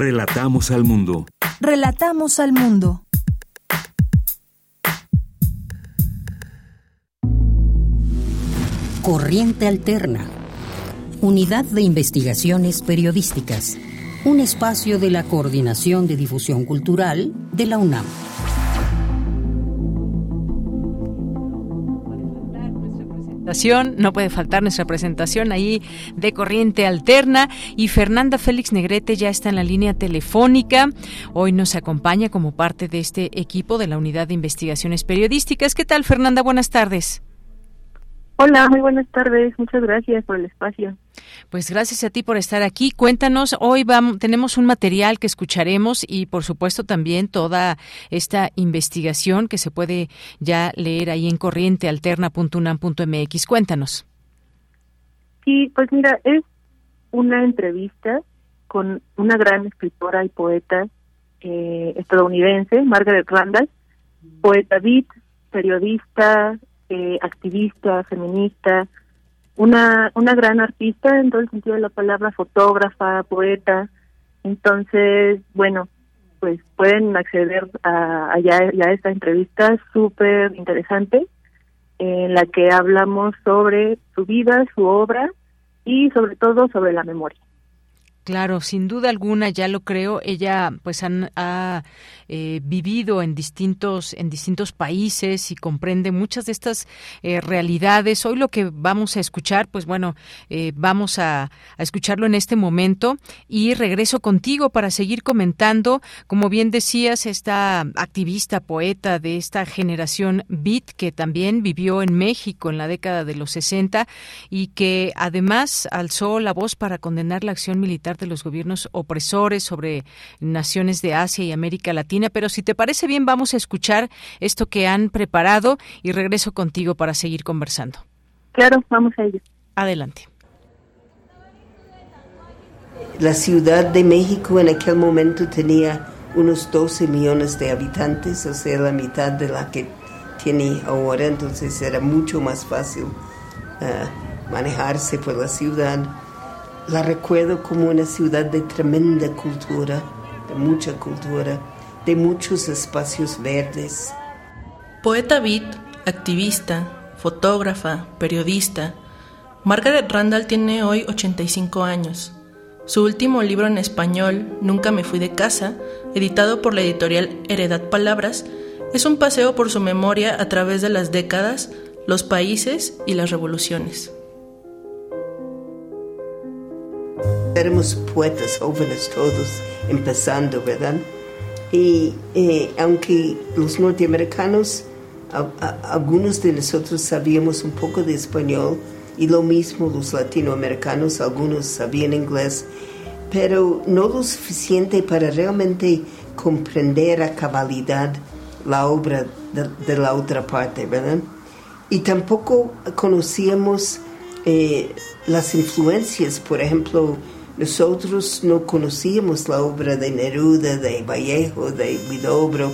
Relatamos al mundo.
Relatamos al mundo.
Corriente Alterna. Unidad de Investigaciones Periodísticas. Un espacio de la Coordinación de Difusión Cultural de la UNAM.
No puede faltar nuestra presentación ahí de Corriente Alterna. Y Fernanda Félix Negrete ya está en la línea telefónica. Hoy nos acompaña como parte de este equipo de la Unidad de Investigaciones Periodísticas. ¿Qué tal, Fernanda? Buenas tardes.
Hola, muy buenas tardes. Muchas gracias por el espacio.
Pues gracias a ti por estar aquí. Cuéntanos, hoy vamos, tenemos un material que escucharemos y por supuesto también toda esta investigación que se puede ya leer ahí en corrientealterna.unam.mx. Cuéntanos.
Sí, pues mira, es una entrevista con una gran escritora y poeta eh, estadounidense, Margaret Randall, poeta beat, periodista, eh, activista, feminista, una, una gran artista en todo el sentido de la palabra, fotógrafa, poeta. Entonces, bueno, pues pueden acceder a, ya, a esta entrevista súper interesante en la que hablamos sobre su vida, su obra y sobre todo sobre la memoria.
Claro, sin duda alguna, ya lo creo. Ella, pues, han, ha eh, vivido en distintos en distintos países y comprende muchas de estas eh, realidades. Hoy lo que vamos a escuchar, pues, bueno, eh, vamos a, a, escucharlo en este momento y regreso contigo para seguir comentando. Como bien decías, esta activista, poeta de esta generación Beat que también vivió en México en la década de los 60 y que además alzó la voz para condenar la acción militar de los gobiernos opresores sobre naciones de Asia y América Latina. Pero si te parece bien, vamos a escuchar esto que han preparado y regreso contigo para seguir conversando.
Claro, vamos a ello.
Adelante.
La Ciudad de México en aquel momento tenía unos 12 millones de habitantes, o sea, la mitad de la que tiene ahora, entonces era mucho más fácil uh, manejarse por la ciudad. La recuerdo como una ciudad de tremenda cultura, de mucha cultura, de muchos espacios verdes.
Poeta beat, activista, fotógrafa, periodista, Margaret Randall tiene hoy 85 años. Su último libro en español, Nunca me fui de casa, editado por la editorial Heredad Palabras, es un paseo por su memoria a través de las décadas, los países y las revoluciones.
Éramos poetas jóvenes todos, empezando, ¿verdad? Y eh, aunque los norteamericanos, algunos de nosotros sabíamos un poco de español, y lo mismo los latinoamericanos, algunos sabían inglés, pero no lo suficiente para realmente comprender a cabalidad la obra de, de la otra parte, ¿verdad? Y tampoco conocíamos eh, las influencias, por ejemplo, nosotros no conocíamos la obra de Neruda, de Vallejo, de Huidobro.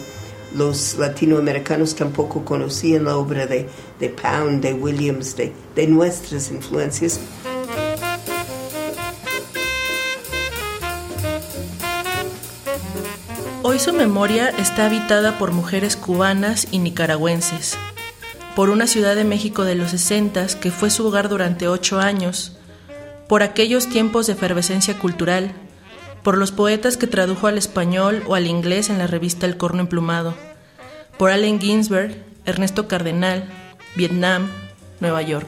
Los latinoamericanos tampoco conocían la obra de, de Pound, de Williams, de, de nuestras influencias.
Hoy su memoria está habitada por mujeres cubanas y nicaragüenses, por una Ciudad de México de los 60 que fue su hogar durante ocho años, por aquellos tiempos de efervescencia cultural, por los poetas que tradujo al español o al inglés en la revista El Corno Emplumado, por Allen Ginsberg, Ernesto Cardenal, Vietnam, Nueva York.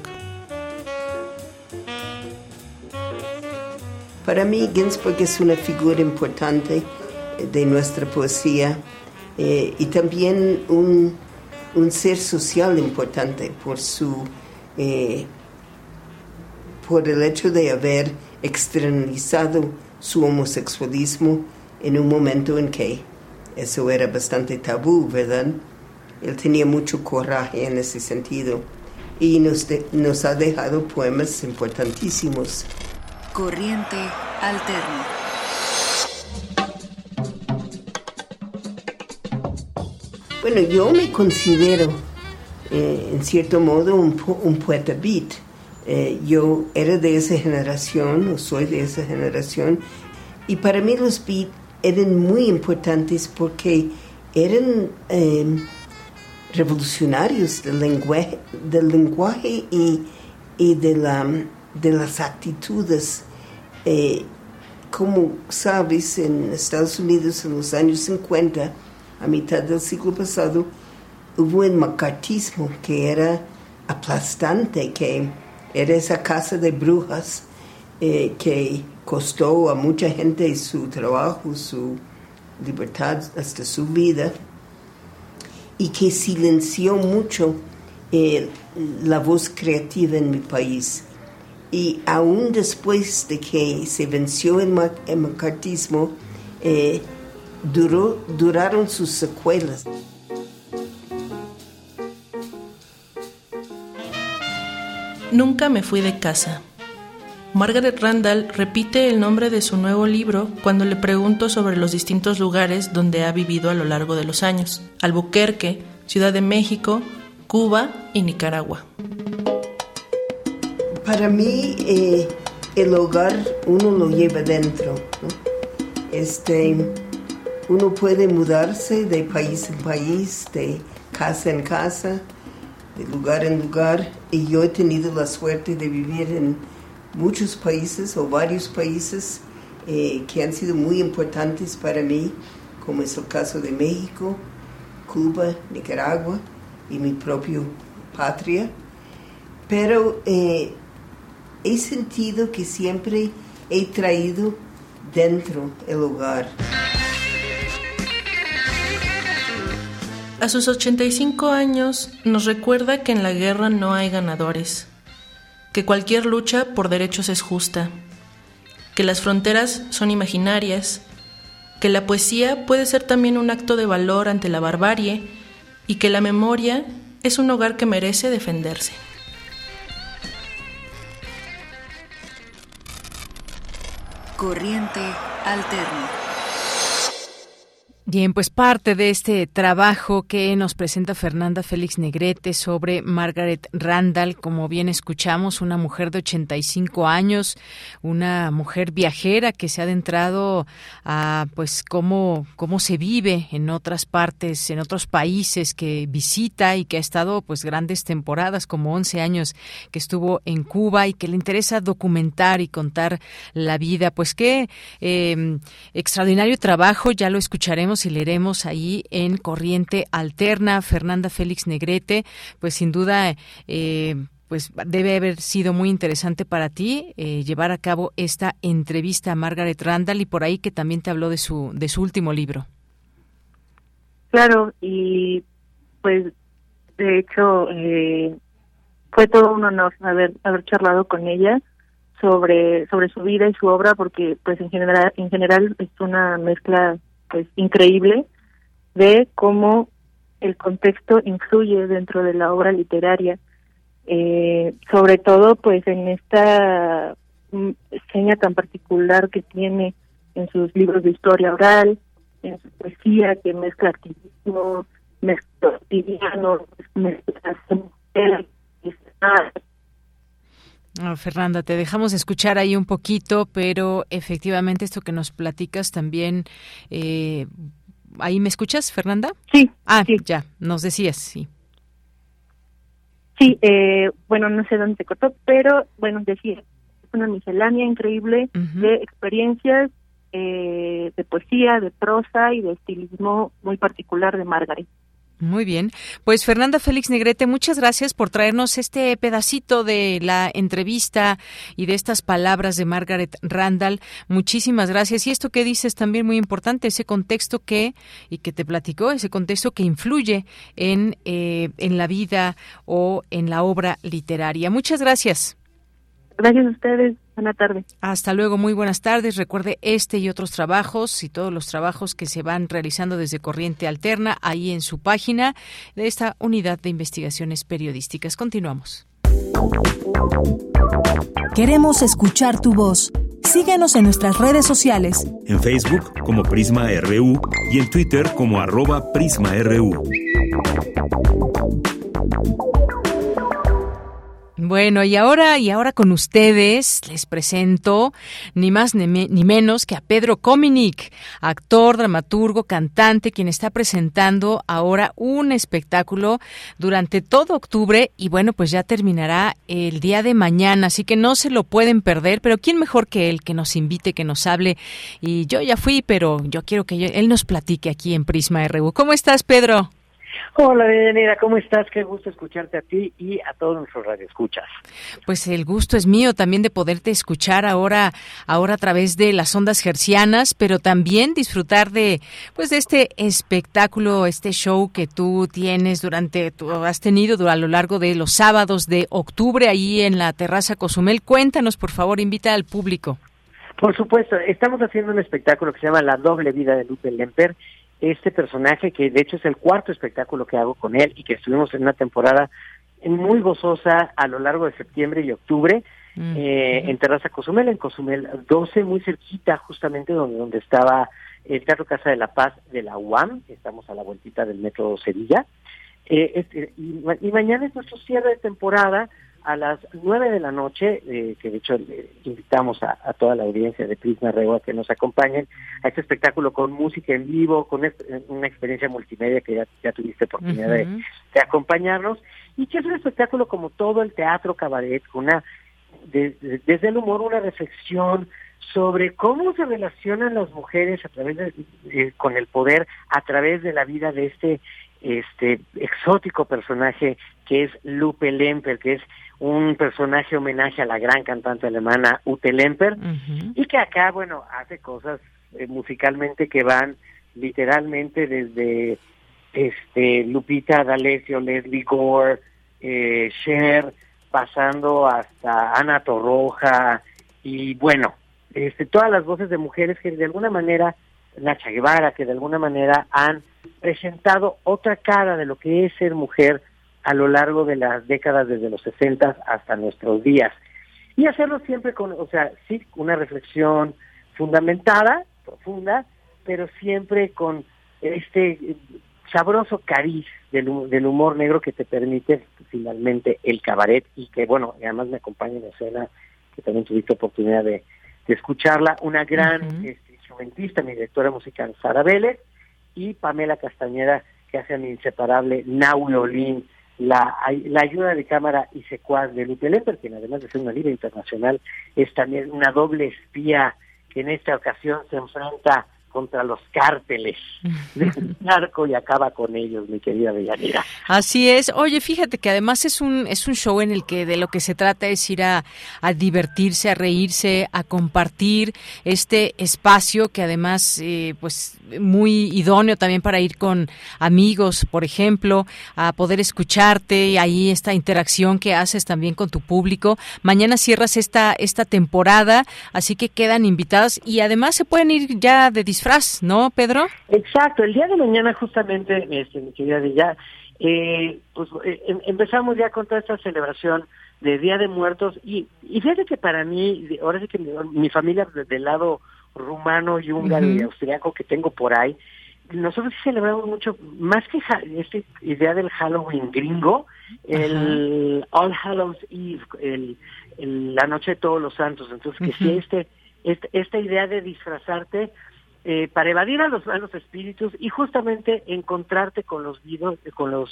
Para mí Ginsberg es una figura importante de nuestra poesía eh, y también un, un, ser social importante por su eh, por el hecho de haber externalizado su homosexualismo en un momento en que eso era bastante tabú, ¿verdad? Él tenía mucho coraje en ese sentido y nos, de, nos ha dejado poemas importantísimos.
Corriente Alterna.
Bueno, yo me considero eh, en cierto modo un, un poeta beat. Eh, yo era de esa generación, o soy de esa generación, y para mí los beats eran muy importantes porque eran em, revolucionarios del lenguaje, del lenguaje y, y de, la, de las actitudes. Eh, como sabes, en Estados Unidos en los años 50, a mitad del siglo pasado, hubo el macartismo que era aplastante, que era esa casa de brujas eh, que costó a mucha gente su trabajo, su libertad, hasta su vida, y que silenció mucho eh, la voz creativa en mi país. Y aún después de que se venció el, macartismo, eh, duró, duraron sus secuelas.
Nunca me fui de casa. Margaret Randall repite el nombre de su nuevo libro cuando le pregunto sobre los distintos lugares donde ha vivido a lo largo de los años. Albuquerque, Ciudad de México, Cuba y Nicaragua.
Para mí, eh, el hogar uno lo lleva dentro. Este, uno puede mudarse de país en país, de casa en casa, de lugar en lugar y yo he tenido la suerte de vivir en muchos países o varios países eh, que han sido muy importantes para mí, como es el caso de México, Cuba, Nicaragua y mi propia patria. Pero eh, he sentido que siempre he traído dentro el hogar.
A sus 85 años nos recuerda que en la guerra no hay ganadores, que cualquier lucha por derechos es justa, que las fronteras son imaginarias, que la poesía puede ser también un acto de valor ante la barbarie y que la memoria es un hogar que merece defenderse.
Corriente alterna.
Bien, pues parte de este trabajo que nos presenta Fernanda Félix Negrete sobre Margaret Randall, como bien escuchamos, una mujer de 85 años, una mujer viajera que se ha adentrado a pues cómo cómo se vive en otras partes, en otros países que visita y que ha estado pues grandes temporadas, como 11 años que estuvo en Cuba y que le interesa documentar y contar la vida. Pues qué eh, extraordinario trabajo, ya lo escucharemos y leeremos ahí en Corriente Alterna, Fernanda Félix Negrete, pues sin duda eh, pues debe haber sido muy interesante para ti eh, llevar a cabo esta entrevista a Margaret Randall y por ahí que también te habló de su de su último libro.
Claro, y pues de hecho eh, fue todo un honor haber haber charlado con ella sobre sobre su vida y su obra porque pues en general en general es una mezcla pues increíble de cómo el contexto influye dentro de la obra literaria, eh, sobre todo pues en esta mm, seña tan particular que tiene en sus libros de historia oral, en su poesía que mezcla activismo, mezcla cotidiano, mezcla
Ah, Fernanda, te dejamos escuchar ahí un poquito, pero efectivamente esto que nos platicas también, eh, ¿ahí me escuchas, Fernanda?
Sí.
Ah, ya, nos decías, sí.
Sí, eh, bueno, no sé dónde se cortó, pero bueno, decía, es una miscelánea increíble de experiencias eh, de poesía, de prosa y de estilismo muy particular de Margaret.
Muy bien. Pues Fernanda Félix Negrete, muchas gracias por traernos este pedacito de la entrevista y de estas palabras de Margaret Randall. Muchísimas gracias. Y esto que dices también muy importante, ese contexto que, y que te platicó, ese contexto que influye en, eh, en la vida o en la obra literaria. Muchas gracias.
Gracias a ustedes. Buenas tardes.
Hasta luego, muy buenas tardes. Recuerde este y otros trabajos y todos los trabajos que se van realizando desde Corriente Alterna ahí en su página de esta unidad de investigaciones periodísticas. Continuamos.
Queremos escuchar tu voz.
Síguenos en nuestras redes sociales.
En Facebook como Prisma RU y en Twitter como arroba PrismaRU.
Bueno, y ahora, y ahora con ustedes les presento ni más ni, menos que a Pedro Cominic, actor, dramaturgo, cantante, quien está presentando ahora un espectáculo durante todo octubre y bueno, pues ya terminará el día de mañana, así que no se lo pueden perder, pero quién mejor que él que nos invite, que nos hable. Y yo ya fui, pero yo quiero que él nos platique aquí en Prisma RU. ¿Cómo estás, Pedro?
Hola, bienvenida, ¿cómo estás? Qué gusto escucharte a ti y a todos nuestros radioescuchas.
Pues el gusto es mío también de poderte escuchar ahora, ahora a través de las ondas gercianas, pero también disfrutar de, pues de este espectáculo, este show que tú tienes durante, tú has tenido a lo largo de los sábados de octubre ahí en la terraza Cozumel. Cuéntanos, por favor, invita al público.
Por supuesto, estamos haciendo un espectáculo que se llama La doble vida de Lupe Lemper este personaje que de hecho es el cuarto espectáculo que hago con él y que estuvimos en una temporada muy gozosa a lo largo de septiembre y octubre mm, eh, en Terraza Cozumel, en Cozumel 12, muy cerquita justamente donde, donde estaba el Teatro Casa de la Paz de la UAM, estamos a la vueltita del Metro Sevilla. Eh, este, y, y, mañana es nuestro cierre de temporada a las nueve de la noche, eh, que de hecho invitamos a, toda la audiencia de Prisma Rego a que nos acompañen a este espectáculo con música en vivo, con una experiencia multimedia que ya, tuviste oportunidad de, acompañarnos, y que es un espectáculo como todo el teatro cabaret, una desde el humor una reflexión sobre cómo se relacionan las mujeres a través de, con el poder a través de la vida de este este exótico personaje que es Lupe Lemper, que es un personaje homenaje a la gran cantante alemana Ute Lemper, y que acá, bueno, hace cosas eh, musicalmente que van literalmente desde este Lupita D'Alessio, Leslie Gore, eh, Cher, pasando hasta Ana Torroja, y bueno, este, todas las voces de mujeres que de alguna manera, Nacha Guevara, que de alguna manera han presentado otra cara de lo que es ser mujer, a lo largo de las décadas desde los 60 hasta nuestros días. Y hacerlo siempre con, o sea, sí, una reflexión fundamentada, profunda, pero siempre con este sabroso cariz del, humor negro que te permite finalmente el cabaret y que, bueno, además me acompaña en escena, que también tuviste oportunidad de, escucharla, una gran este, instrumentista, mi directora musical Sara Vélez y Pamela Castañeda, que hace mi inseparable Naui la, la ayuda de cámara y secuaz de Lupe quien además de ser una líder internacional, es también una doble espía que en esta ocasión se enfrenta contra los cárteles del narco y acaba con ellos, mi querida Bellanira.
Así es. Oye, fíjate que además es un es un show en el que de lo que se trata es ir a, a divertirse, a reírse, a compartir este espacio que además eh, pues muy idóneo también para ir con amigos, por ejemplo, a poder escucharte y ahí esta interacción que haces también con tu público. Mañana cierras esta esta temporada, así que quedan invitados y además se pueden ir ya de ¿no, Pedro?
Exacto, el día de mañana justamente, este, mi querida ya, eh, pues eh, em, empezamos ya con toda esta celebración de Día de Muertos y, y fíjate que para mí, ahora sí que mi, familia del lado rumano y húngaro y austriaco que tengo por ahí, nosotros celebramos mucho, más que esta idea del Halloween gringo, el All Hallows Eve, el, la noche de todos los santos, entonces que si este, este, esta idea de disfrazarte eh, para evadir a los malos espíritus y justamente encontrarte con los vivos, con los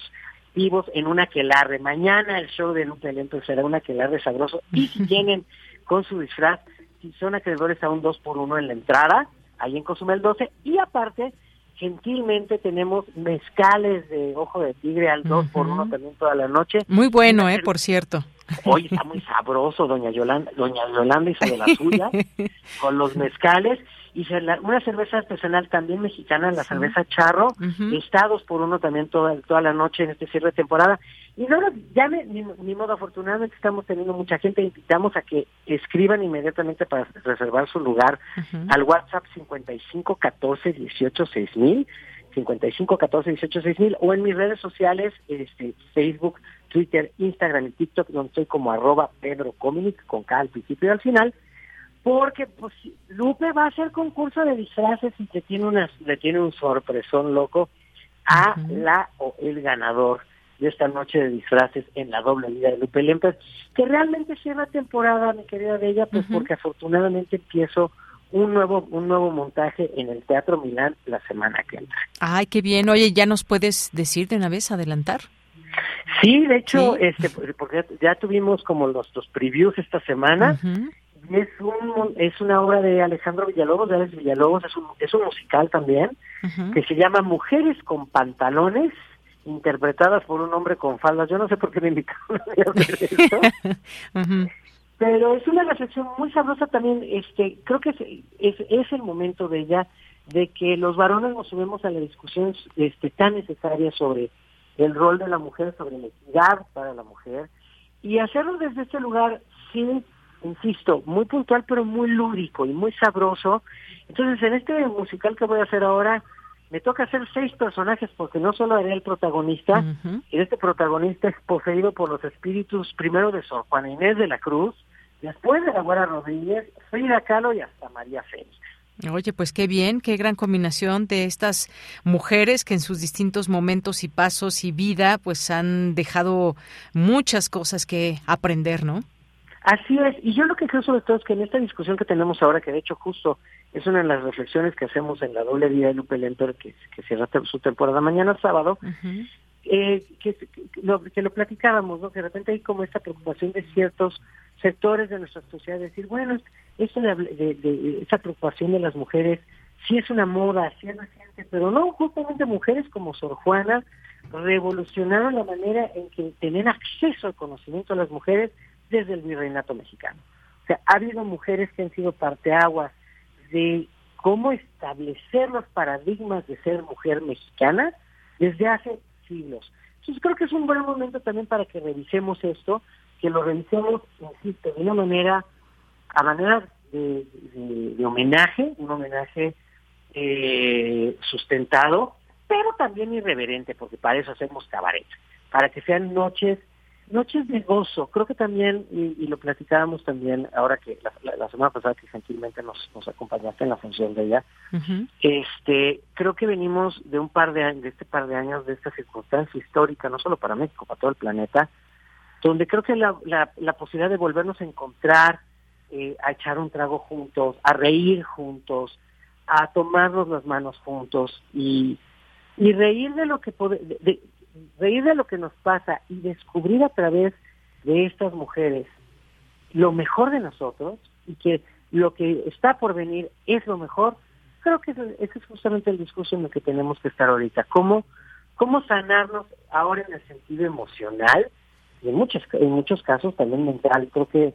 vivos en una aquelarre. Mañana el show de Lupe Lento será un aquelarre sabroso y si vienen con su disfraz, si son acreedores a un 2 por 1 en la entrada, ahí en Cozumel 12, y aparte, gentilmente tenemos mezcales de ojo de tigre al 2 por 1 también toda la noche.
Muy bueno, eh, por cierto.
Hoy está muy sabroso, doña Yolanda, doña Yolanda hizo de la suya, con los mezcales y una cerveza artesanal también mexicana, la cerveza Charro, estados por uno también toda, toda la noche en este cierre de temporada. Y no, ya ni, modo, afortunadamente estamos teniendo mucha gente, invitamos a que escriban inmediatamente para reservar su lugar al WhatsApp 5514 18 6000, 5514 18 6000, o en mis redes sociales, este, Facebook, Twitter, Instagram y TikTok, donde estoy como arroba Pedro Cominic, con K al principio y al final, porque pues Lupe va a hacer concurso de disfraces y le tiene una le tiene un sorpresón loco a la o el ganador de esta noche de disfraces en la doble vida de Lupe Lemper, que realmente cierra temporada, mi querida Bella, pues porque afortunadamente empiezo un nuevo un nuevo montaje en el Teatro Milán la semana que entra.
Ay, qué bien. Oye, ¿ya nos puedes decir de una vez, adelantar?
Sí, de hecho, este porque ya tuvimos como los, los previews esta semana. y es un es una obra de Alejandro Villalobos, de Alex Villalobos, es un, es un musical también, que se llama Mujeres con pantalones, interpretadas por un hombre con faldas. Yo no sé por qué me invitaron a hacer esto. pero es una reflexión muy sabrosa también este creo que es, es, es el momento de ella de que los varones nos subimos a la discusión este tan necesaria sobre el rol de la mujer sobre la equidad para la mujer y hacerlo desde este lugar sí insisto muy puntual pero muy lúdico y muy sabroso entonces en este musical que voy a hacer ahora me toca hacer seis personajes porque no solo haré el protagonista, y este protagonista es poseído por los espíritus primero de Sor Juana Inés de la Cruz, después de la Guarda Rodríguez, Frida Kahlo y hasta María Félix.
Oye, pues qué bien, qué gran combinación de estas mujeres que en sus distintos momentos y pasos y vida pues han dejado muchas cosas que aprender, ¿no?
Así es, y yo lo que creo sobre todo es que en esta discusión que tenemos ahora, que de hecho justo es una de las reflexiones que hacemos en la doble vida de Lupe Lenter, que, que cierra su temporada mañana sábado, eh, que, lo, que lo platicábamos, ¿no? que de repente hay como esta preocupación de ciertos sectores de nuestra sociedad, decir, bueno, esto de, de, esa preocupación de las mujeres sí es una moda, sí es reciente, pero no, justamente mujeres como Sor Juana revolucionaron la manera en que tener acceso al conocimiento de las mujeres desde el virreinato mexicano. O sea, ha habido mujeres que han sido parteaguas de cómo establecer los paradigmas de ser mujer mexicana desde hace siglos. Entonces creo que es un buen momento también para que revisemos esto, que lo revisemos, insisto, de una manera, a manera de, homenaje, un homenaje eh, sustentado, pero también irreverente, porque para eso hacemos cabaret, para que sean noches noches de gozo. Creo que también, y, lo platicábamos también ahora que la, semana pasada que gentilmente nos, nos acompañaste en la función de ella, este, creo que venimos de un par de años, de este par de años, de esta circunstancia histórica, no solo para México, para todo el planeta, donde creo que la, la, posibilidad de volvernos a encontrar, eh, a echar un trago juntos, a reír juntos, a tomarnos las manos juntos y, y reír de lo que de, reír de lo que nos pasa y descubrir a través de estas mujeres lo mejor de nosotros y que lo que está por venir es lo mejor, creo que ese, es justamente el discurso en el que tenemos que estar ahorita. ¿Cómo, cómo sanarnos ahora en el sentido emocional y en muchos, en muchos casos también mental? Creo que,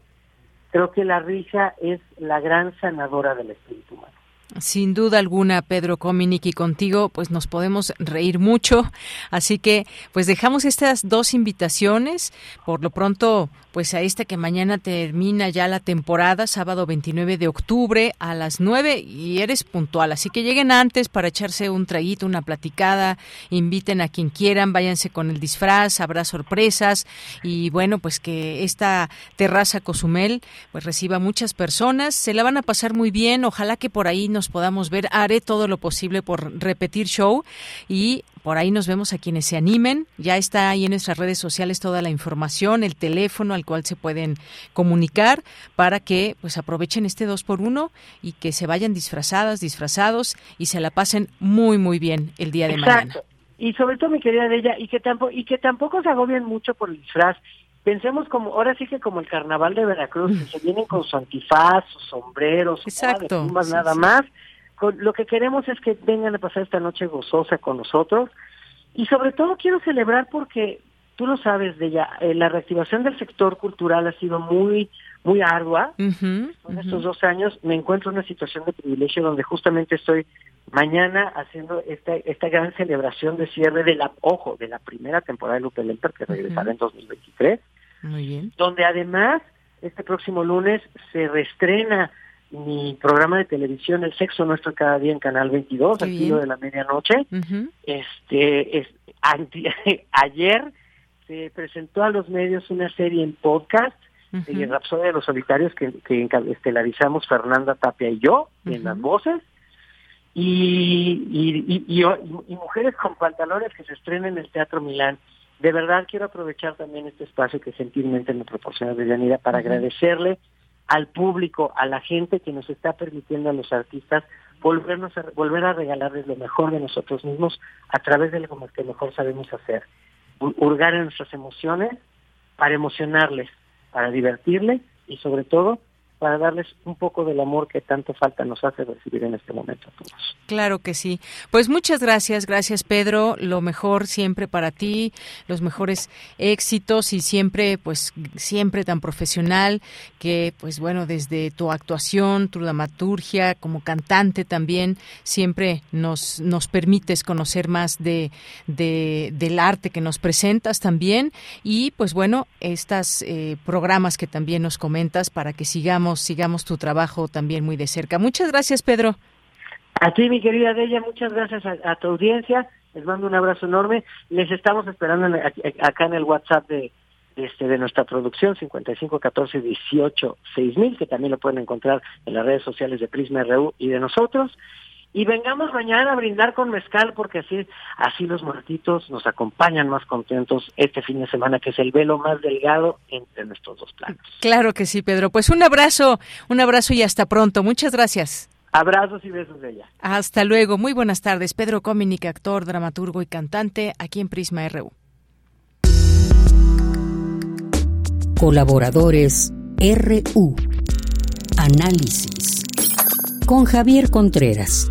creo que la risa es la gran sanadora del espíritu humano.
Sin duda alguna, Pedro Cominic, y contigo pues nos podemos reír mucho. Así que pues dejamos estas dos invitaciones. Por lo pronto, pues a esta que mañana termina ya la temporada, sábado 29 de octubre a las 9 y eres puntual. Así que lleguen antes para echarse un traguito, una platicada, inviten a quien quieran, váyanse con el disfraz, habrá sorpresas y bueno, pues que esta terraza Cozumel pues reciba muchas personas. Se la van a pasar muy bien. Ojalá que por ahí nos podamos ver. Haré todo lo posible por repetir show y por ahí nos vemos a quienes se animen. Ya está ahí en nuestras redes sociales toda la información, el teléfono al cual se pueden comunicar para que pues aprovechen este 2 por 1 y que se vayan disfrazadas, disfrazados y se la pasen muy muy bien el día de mañana.
Y sobre todo mi querida ella y que tampoco y que tampoco se agobien mucho por el disfraz. Pensemos como ahora sí que como el carnaval de Veracruz, que se vienen con su antifaz, sus sombreros,
Exacto.
nada más. Lo que queremos es que vengan a pasar esta noche gozosa con nosotros. Y sobre todo quiero celebrar porque tú lo sabes de ya eh, la reactivación del sector cultural ha sido muy muy ardua. En estos dos años me encuentro en una situación de privilegio donde justamente estoy mañana haciendo esta esta gran celebración de cierre de la ojo de la primera temporada de Lupe Lemper que regresará en 2023
muy bien.
donde además este próximo lunes se reestrena mi programa de televisión El Sexo Nuestro Cada Día en Canal 22, al filo de la medianoche. Este es, ayer se presentó a los medios una serie en podcast y en Rapsodia de los Solitarios que, que estelarizamos Fernanda Tapia y yo en las voces. Y, y, y, y, Mujeres con Pantalones que se estrena en el Teatro Milán. De verdad quiero aprovechar también este espacio que gentilmente me proporciona Deyanira para agradecerle al público, a la gente que nos está permitiendo a los artistas volvernos a, volver a regalarles lo mejor de nosotros mismos a través de lo que mejor sabemos hacer. Hurgar en nuestras emociones para emocionarles, para divertirles y sobre todo para darles un poco del amor que tanto falta nos hace recibir en este momento a todos.
Claro que sí. Pues muchas gracias, gracias Pedro, lo mejor siempre para ti, los mejores éxitos y siempre pues siempre tan profesional que pues bueno, desde tu actuación, tu dramaturgia como cantante también siempre nos nos permites conocer más de, de del arte que nos presentas también y pues bueno, estos eh, programas que también nos comentas para que sigamos sigamos, tu trabajo también muy de cerca. Muchas gracias, Pedro.
A ti, mi querida Deya, muchas gracias a, tu audiencia. Les mando un abrazo enorme. Les estamos esperando acá en el WhatsApp de, este, de nuestra producción 55 14 18 6000, que también lo pueden encontrar en las redes sociales de Prisma RU y de nosotros y vengamos mañana a brindar con mezcal porque así así los muertitos nos acompañan más contentos este fin de semana que es el velo más delgado entre nuestros dos planos.
Claro que sí, Pedro. Pues un abrazo, un abrazo y hasta pronto. Muchas gracias.
Abrazos y besos de ella.
Hasta luego. Muy buenas tardes. Pedro Cominic, actor, dramaturgo y cantante aquí en Prisma RU.
Colaboradores RU. Análisis. Con Javier Contreras.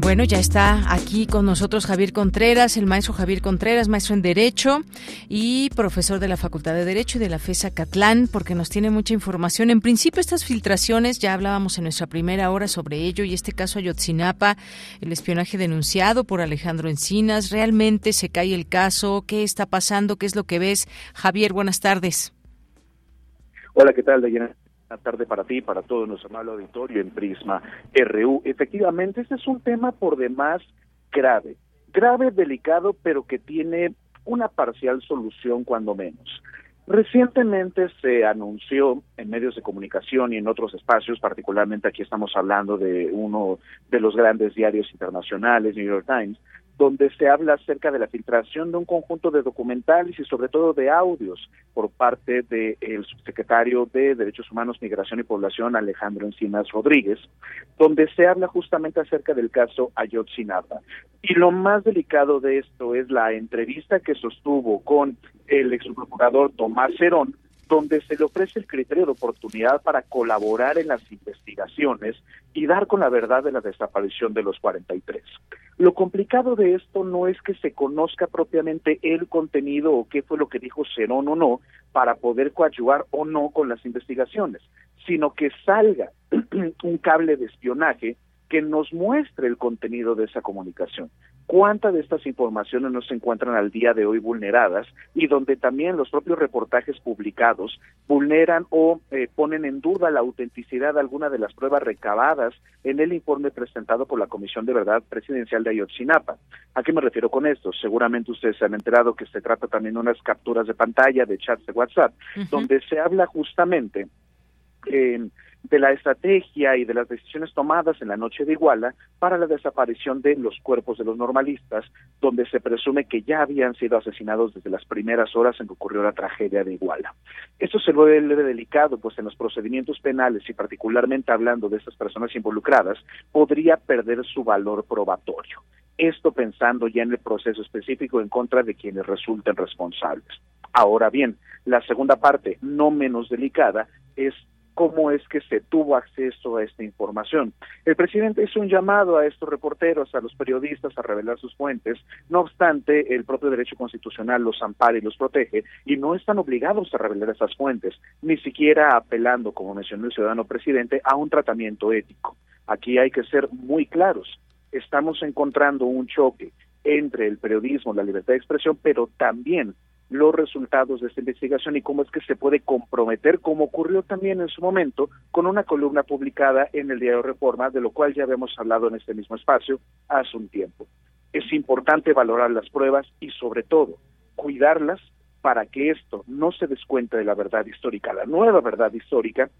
Bueno, ya está aquí con nosotros Javier Contreras, el maestro Javier Contreras, maestro en Derecho y profesor de la Facultad de Derecho y de la FESA Catlán, porque nos tiene mucha información. En principio, estas filtraciones, ya hablábamos en nuestra primera hora sobre ello, y este caso Ayotzinapa, el espionaje denunciado por Alejandro Encinas, ¿realmente se cae el caso? ¿Qué está pasando? ¿Qué es lo que ves? Javier, buenas tardes.
Hola, ¿qué tal, Dayana? Buenas tarde para ti, para todo nuestro amable auditorio en Prisma RU. Efectivamente, este es un tema por demás grave, grave, delicado, pero que tiene una parcial solución cuando menos. Recientemente se anunció en medios de comunicación y en otros espacios, particularmente aquí estamos hablando de uno de los grandes diarios internacionales, New York Times, donde se habla acerca de la filtración de un conjunto de documentales y sobre todo de audios por parte del subsecretario de Derechos Humanos, Migración y Población, Alejandro Encinas Rodríguez, donde se habla justamente acerca del caso Ayotzinapa. Y lo más delicado de esto es la entrevista que sostuvo con el exprocurador Tomás Cerón, donde se le ofrece el criterio de oportunidad para colaborar en las investigaciones y dar con la verdad de la desaparición de los 43. Lo complicado de esto no es que se conozca propiamente el contenido o qué fue lo que dijo Cerón o no para poder coadyuvar o no con las investigaciones, sino que salga un cable de espionaje que nos muestre el contenido de esa comunicación. ¿Cuántas de estas informaciones no se encuentran al día de hoy vulneradas y donde también los propios reportajes publicados vulneran o eh, ponen en duda la autenticidad de alguna de las pruebas recabadas en el informe presentado por la Comisión de Verdad Presidencial de Ayotzinapa? ¿A qué me refiero con esto? Seguramente ustedes se han enterado que se trata también de unas capturas de pantalla de chats de WhatsApp, donde se habla justamente eh, de la estrategia y de las decisiones tomadas en la noche de Iguala para la desaparición de los cuerpos de los normalistas, donde se presume que ya habían sido asesinados desde las primeras horas en que ocurrió la tragedia de Iguala. Esto se vuelve delicado, pues en los procedimientos penales y particularmente hablando de estas personas involucradas, podría perder su valor probatorio. Esto pensando ya en el proceso específico en contra de quienes resulten responsables. Ahora bien, la segunda parte, no menos delicada, es cómo es que se tuvo acceso a esta información. El presidente hizo un llamado a estos reporteros, a los periodistas, a revelar sus fuentes. No obstante, el propio derecho constitucional los ampara y los protege y no están obligados a revelar esas fuentes, ni siquiera apelando, como mencionó el ciudadano presidente, a un tratamiento ético. Aquí hay que ser muy claros. Estamos encontrando un choque entre el periodismo, la libertad de expresión, pero también los resultados de esta investigación y cómo es que se puede comprometer, como ocurrió también en su momento con una columna publicada en el diario Reforma, de lo cual ya habíamos hablado en este mismo espacio hace un tiempo. Es importante valorar las pruebas y sobre todo cuidarlas para que esto no se descuente de la verdad histórica, la nueva verdad histórica,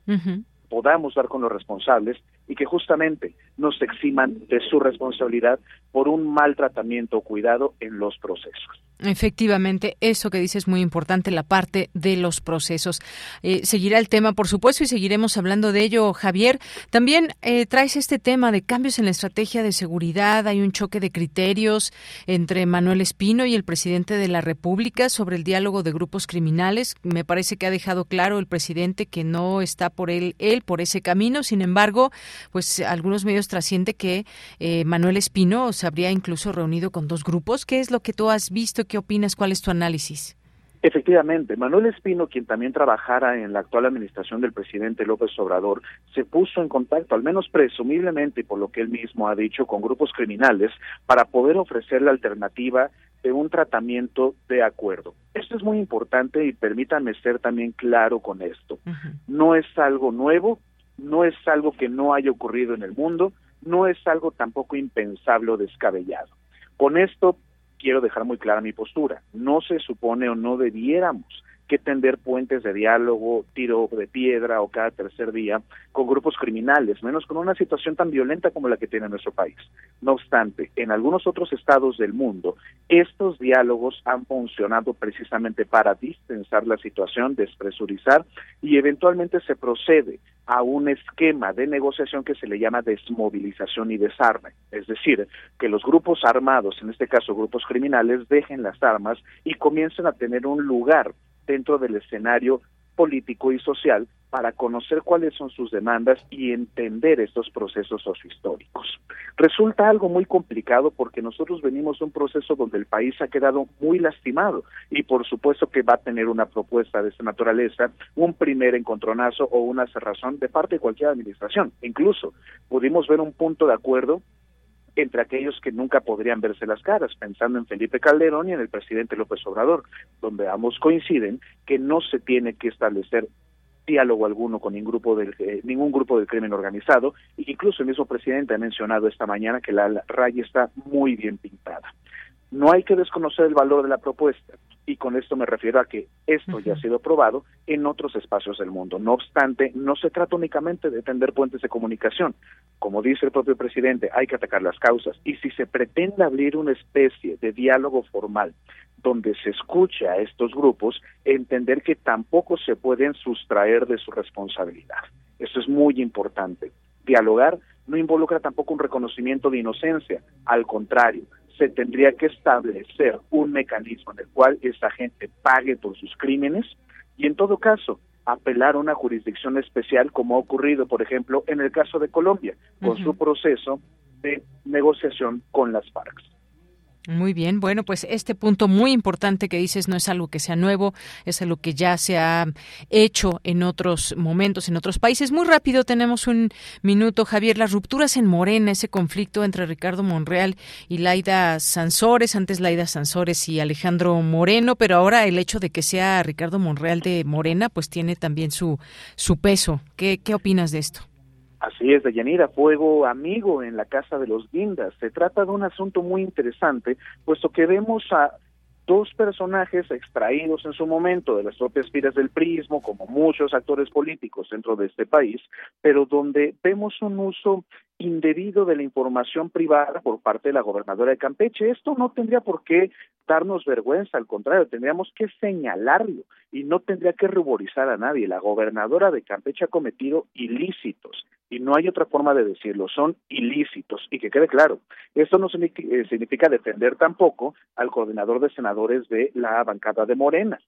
podamos dar con los responsables y que justamente nos eximan de su responsabilidad por un mal tratamiento o cuidado en los procesos.
Efectivamente, eso que dices es muy importante, la parte de los procesos. Eh, seguirá el tema, por supuesto, y seguiremos hablando de ello, Javier. También eh, traes este tema de cambios en la estrategia de seguridad. Hay un choque de criterios entre Manuel Espino y el presidente de la República sobre el diálogo de grupos criminales. Me parece que ha dejado claro el presidente que no está por él, él por ese camino. Sin embargo, pues algunos medios trasciende que eh, Manuel Espino se habría incluso reunido con dos grupos. ¿Qué es lo que tú has visto? ¿Qué opinas? ¿Cuál es tu análisis?
Efectivamente, Manuel Espino, quien también trabajara en la actual administración del presidente López Obrador, se puso en contacto, al menos presumiblemente por lo que él mismo ha dicho, con grupos criminales para poder ofrecer la alternativa de un tratamiento de acuerdo. Esto es muy importante y permítanme ser también claro con esto. No es algo nuevo, no es algo que no haya ocurrido en el mundo, no es algo tampoco impensable o descabellado. Con esto quiero dejar muy clara mi postura. No se supone o no debiéramos que tender puentes de diálogo, tiro de piedra o cada tercer día con grupos criminales, menos con una situación tan violenta como la que tiene nuestro país. No obstante, en algunos otros estados del mundo, estos diálogos han funcionado precisamente para distensar la situación, despresurizar y eventualmente se procede a un esquema de negociación que se le llama desmovilización y desarme, es decir, que los grupos armados, en este caso grupos criminales, dejen las armas y comiencen a tener un lugar dentro del escenario político y social para conocer cuáles son sus demandas y entender estos procesos sociohistóricos. Resulta algo muy complicado porque nosotros venimos de un proceso donde el país ha quedado muy lastimado y por supuesto que va a tener una propuesta de esta naturaleza, un primer encontronazo o una cerrazón de parte de cualquier administración. Incluso pudimos ver un punto de acuerdo entre aquellos que nunca podrían verse las caras, pensando en Felipe Calderón y en el presidente López Obrador, donde ambos coinciden que no se tiene que establecer diálogo alguno con ningún grupo del eh, ningún grupo del crimen organizado e incluso el mismo presidente ha mencionado esta mañana que la raya está muy bien pintada. No hay que desconocer el valor de la propuesta y con esto me refiero a que esto ya ha sido probado en otros espacios del mundo. No obstante, no se trata únicamente de tender puentes de comunicación. Como dice el propio presidente, hay que atacar las causas y si se pretende abrir una especie de diálogo formal donde se escucha a estos grupos, entender que tampoco se pueden sustraer de su responsabilidad. Eso es muy importante. Dialogar no involucra tampoco un reconocimiento de inocencia, al contrario, se tendría que establecer un mecanismo en el cual esa gente pague por sus crímenes y en todo caso apelar a una jurisdicción especial como ha ocurrido, por ejemplo, en el caso de Colombia, con su proceso de negociación con las FARC.
Muy bien, bueno, pues este punto muy importante que dices no es algo que sea nuevo, es algo que ya se ha hecho en otros momentos, en otros países. Muy rápido, tenemos un minuto, Javier. Las rupturas en Morena, ese conflicto entre Ricardo Monreal y Laida Sansores, antes Laida Sansores y Alejandro Moreno, pero ahora el hecho de que sea Ricardo Monreal de Morena, pues tiene también su, su peso. ¿Qué, qué opinas de esto?
Así es, Deyanira, fuego amigo en la casa de los Guindas. Se trata de un asunto muy interesante, puesto que vemos a dos personajes extraídos en su momento de las propias filas del prismo, como muchos actores políticos dentro de este país, pero donde vemos un uso indebido de la información privada por parte de la gobernadora de Campeche. Esto no tendría por qué darnos vergüenza, al contrario, tendríamos que señalarlo y no tendría que ruborizar a nadie. La gobernadora de Campeche ha cometido ilícitos y no hay otra forma de decirlo, son ilícitos y que quede claro, esto no eh, significa defender tampoco al coordinador de senadores de la bancada de Morena.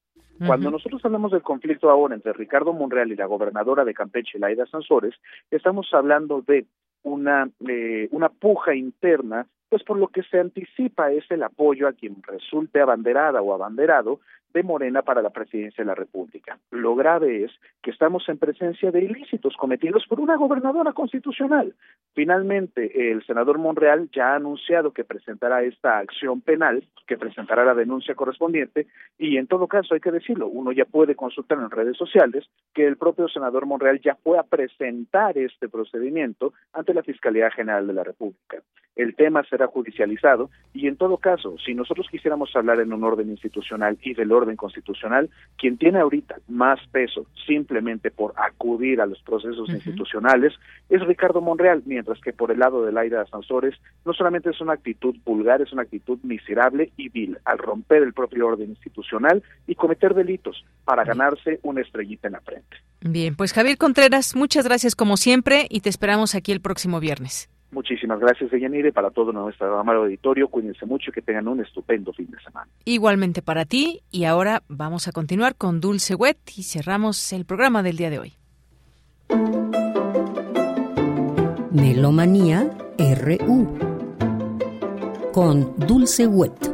Cuando nosotros hablamos del conflicto ahora entre Ricardo Monreal y la gobernadora de Campeche, Laida Sansores, estamos hablando de una, eh, una puja interna pues por lo que se anticipa es el apoyo a quien resulte abanderada o abanderado de Morena para la presidencia de la República. Lo grave es que estamos en presencia de ilícitos cometidos por una gobernadora constitucional. Finalmente, el senador Monreal ya ha anunciado que presentará esta acción penal, que presentará la denuncia correspondiente, y en todo caso hay que decirlo, uno ya puede consultar en redes sociales que el propio senador Monreal ya fue a presentar este procedimiento ante la Fiscalía General de la República. El tema se
será judicializado y en todo caso, si nosotros quisiéramos hablar en un orden institucional y del orden constitucional, quien tiene ahorita más peso simplemente por acudir a los procesos institucionales es Ricardo Monreal, mientras que por el lado del aire de Sansores no solamente es una actitud vulgar, es una actitud miserable y vil al romper el propio orden institucional y cometer delitos para ganarse una estrellita en la frente.
Bien, pues Javier Contreras, muchas gracias como siempre y te esperamos aquí el próximo viernes.
Muchísimas gracias, Deyanire, para todo nuestro amado auditorio. Cuídense mucho y que tengan un estupendo fin de semana.
Igualmente para ti. Y ahora vamos a continuar con Dulce Wet y cerramos el programa del día de hoy.
Melomanía RU con Dulce Wet.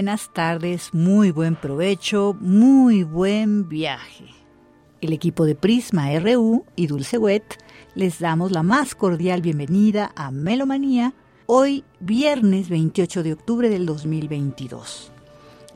Buenas tardes, muy buen provecho, muy buen viaje. El equipo de Prisma RU y Dulce Wet les damos la más cordial bienvenida a Melomanía, hoy viernes 28 de octubre del 2022.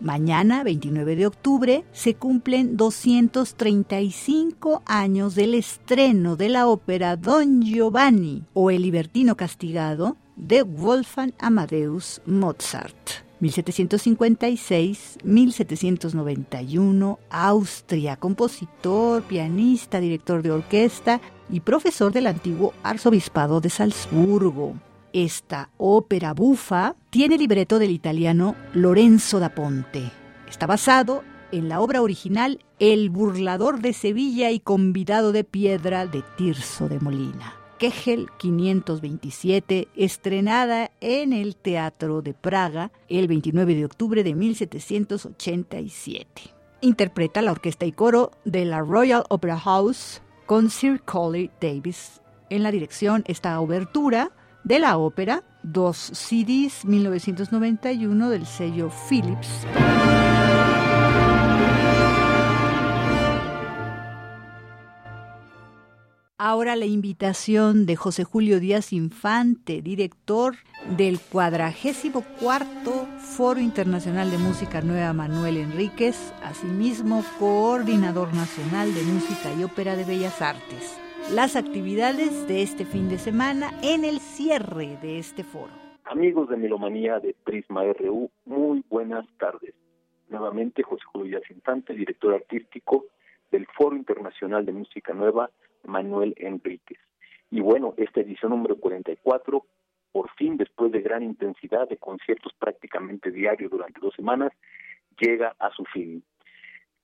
Mañana, 29 de octubre, se cumplen 235 años del estreno de la ópera Don Giovanni o El libertino castigado de Wolfgang Amadeus Mozart. 1756-1791, Austria, compositor, pianista, director de orquesta y profesor del antiguo arzobispado de Salzburgo. Esta ópera bufa tiene libreto del italiano Lorenzo da Ponte. Está basado en la obra original El burlador de Sevilla y convidado de piedra de Tirso de Molina. Kegel 527, estrenada en el Teatro de Praga el 29 de octubre de 1787. Interpreta la orquesta y coro de la Royal Opera House con Sir Coley Davis. En la dirección esta obertura de la ópera, dos CDs 1991 del sello Philips. Ahora la invitación de José Julio Díaz Infante, director del cuadragésimo cuarto Foro Internacional de Música Nueva Manuel Enríquez, asimismo coordinador nacional de música y ópera de Bellas Artes. Las actividades de este fin de semana en el cierre de este foro.
Amigos de Melomanía de Prisma RU, muy buenas tardes. Nuevamente José Julio Díaz Infante, director artístico del Foro Internacional de Música Nueva Manuel Enríquez. Y bueno, esta edición número 44, por fin, después de gran intensidad de conciertos prácticamente diarios durante dos semanas, llega a su fin.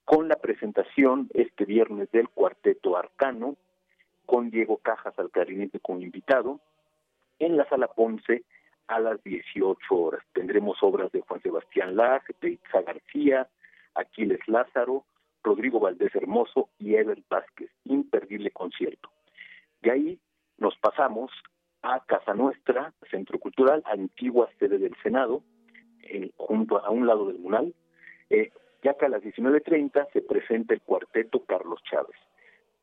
Con la presentación este viernes del Cuarteto Arcano, con Diego Cajas al clarinete como invitado, en la Sala Ponce a las 18 horas. Tendremos obras de Juan Sebastián Laz, de Itza García, Aquiles Lázaro, Rodrigo Valdés Hermoso y Ever Vázquez. Imperdible concierto. De ahí nos pasamos a Casa Nuestra, Centro Cultural, antigua sede del Senado, junto a un lado del Munal, eh, ya a las 19.30 se presenta el cuarteto Carlos Chávez,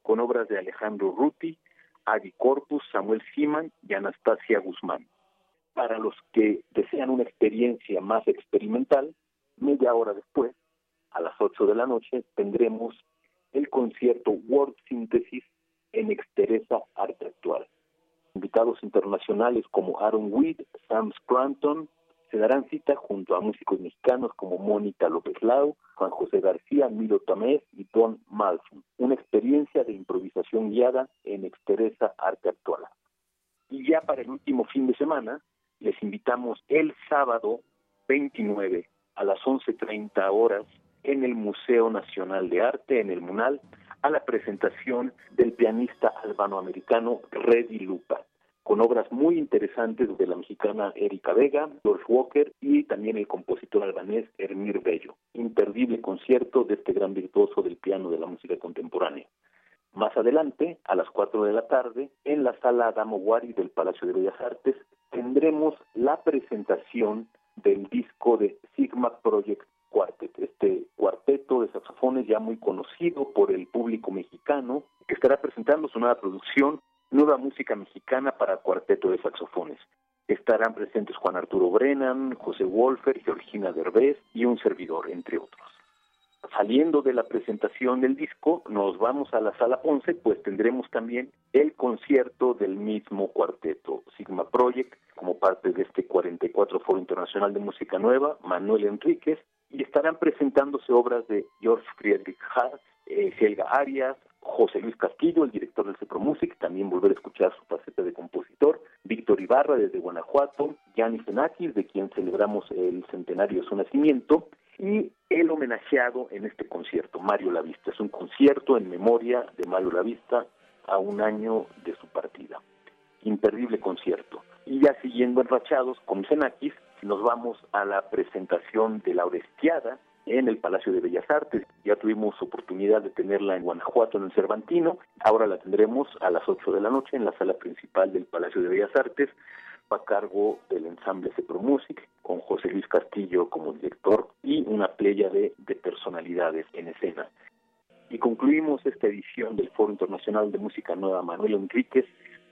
con obras de Alejandro Ruti, Adi Corpus, Samuel Siman y Anastasia Guzmán. Para los que desean una experiencia más experimental, media hora después a las 8 de la noche tendremos el concierto World Synthesis en Exteresa Arte Actual. Invitados internacionales como Aaron Weed, Sam Scranton, se darán cita junto a músicos mexicanos como Mónica López Lau, Juan José García, Milo Tamés y Don Malfin. Una experiencia de improvisación guiada en Exteresa Arte Actual. Y ya para el último fin de semana, les invitamos el sábado 29 a las 11.30 horas en el Museo Nacional de Arte, en el MUNAL, a la presentación del pianista albanoamericano Reddy Lupa, con obras muy interesantes de la mexicana Erika Vega, George Walker y también el compositor albanés Hermir Bello. Imperdible concierto de este gran virtuoso del piano de la música contemporánea. Más adelante, a las 4 de la tarde, en la sala Adamo Wari del Palacio de Bellas Artes, tendremos la presentación del disco de Sigma Project Quartet, este cuarteto de saxofones ya muy conocido por el público mexicano, que estará presentando su nueva producción, Nueva Música Mexicana para Cuarteto de Saxofones. Estarán presentes Juan Arturo Brennan, José Wolfer, Georgina Derbez y un servidor, entre otros. Saliendo de la presentación del disco, nos vamos a la sala 11, pues tendremos también el concierto del mismo cuarteto, Sigma Project, como parte de este 44 Foro Internacional de Música Nueva, Manuel Enríquez, y estarán presentándose obras de George Friedrich Haas, eh, Helga Arias, José Luis Castillo, el director del Cepro Music, también volver a escuchar su faceta de compositor, Víctor Ibarra desde Guanajuato, Gianni Zenakis, de quien celebramos el centenario de su nacimiento, y el homenajeado en este concierto, Mario Lavista. Es un concierto en memoria de Mario Lavista a un año de su partida. Imperdible concierto. Y ya siguiendo enrachados con Zenakis, nos vamos a la presentación de La Orestiada en el Palacio de Bellas Artes. Ya tuvimos oportunidad de tenerla en Guanajuato, en el Cervantino. Ahora la tendremos a las 8 de la noche en la sala principal del Palacio de Bellas Artes a cargo del ensamble Cepro Music, con José Luis Castillo como director y una playa de, de personalidades en escena. Y concluimos esta edición del Foro Internacional de Música Nueva Manuel Enríquez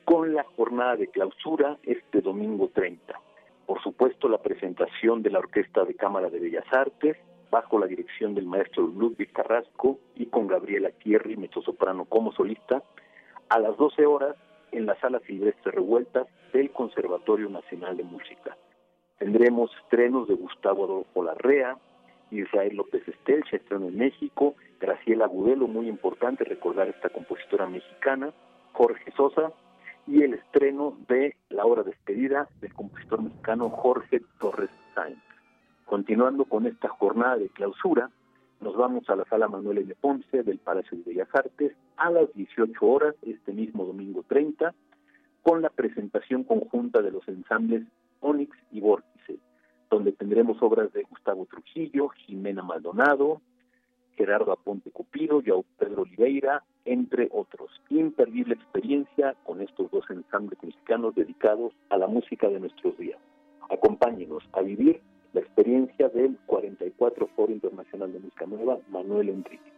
con la jornada de clausura este domingo 30. Por supuesto, la presentación de la Orquesta de Cámara de Bellas Artes, bajo la dirección del maestro Ludwig Carrasco y con Gabriela Thierry, mezzosoprano como solista, a las 12 horas en la Sala Silvestre Revueltas del Conservatorio Nacional de Música. Tendremos estrenos de Gustavo Adolfo Larrea, Israel López Estelcha, estreno en México, Graciela Gudelo, muy importante recordar esta compositora mexicana, Jorge Sosa, y el estreno de la obra despedida del compositor mexicano Jorge Torres Sainz. Continuando con esta jornada de clausura, nos vamos a la sala Manuel L. Ponce del Palacio de Bellas Artes a las 18 horas, este mismo domingo 30, con la presentación conjunta de los ensambles Onyx y Vórtice, donde tendremos obras de Gustavo Trujillo, Jimena Maldonado, Gerardo Aponte Cupido, Pedro Oliveira, entre otros. Imperdible experiencia con estos dos ensambles mexicanos dedicados a la música de nuestros días. Acompáñenos a vivir la experiencia del 44 Foro Internacional de Música Nueva, Manuel Enrique.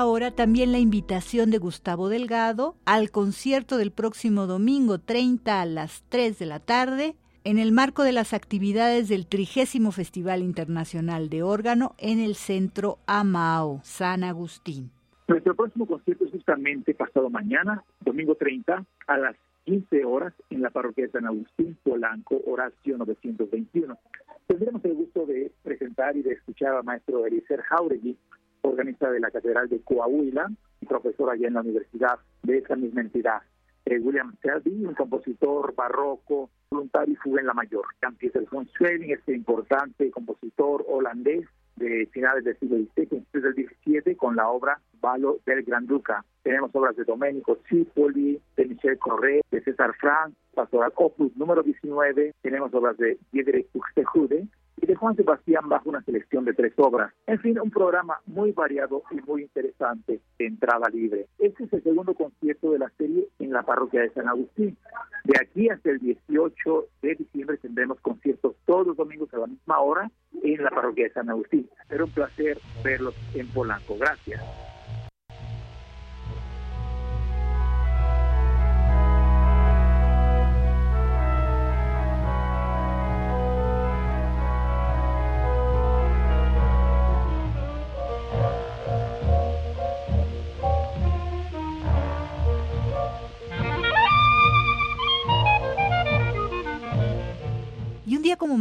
Ahora también la invitación de Gustavo Delgado al concierto del próximo domingo 30 a las 3 de la tarde en el marco de las actividades del trigésimo Festival Internacional de Órgano en el Centro Amao, San Agustín.
Nuestro próximo concierto es justamente pasado mañana, domingo 30, a las 15 horas en la parroquia de San Agustín, Polanco, Horacio 921. Tendremos el gusto de presentar y de escuchar al maestro Eliezer Jauregui, organista de la Catedral de Coahuila profesor allá en la universidad de esa misma entidad. Eh, William Selby, un compositor barroco, voluntario y fuga en la mayor. Jean-Pierre von Schwerin, este importante compositor holandés de finales del siglo XVI, principios del XVII, con la obra Valo del Gran Duca. Tenemos obras de Domenico Cipoli, de Michel Correa, de César Frank, Pastoral Opus número 19. Tenemos obras de Diederik Buxtehude, y de Juan Sebastián bajo una selección de tres obras. En fin, un programa muy variado y muy interesante de entrada libre. Este es el segundo concierto de la serie en la parroquia de San Agustín. De aquí hasta el 18 de diciembre tendremos conciertos todos los domingos a la misma hora en la parroquia de San Agustín. Será un placer verlos en Polanco. Gracias.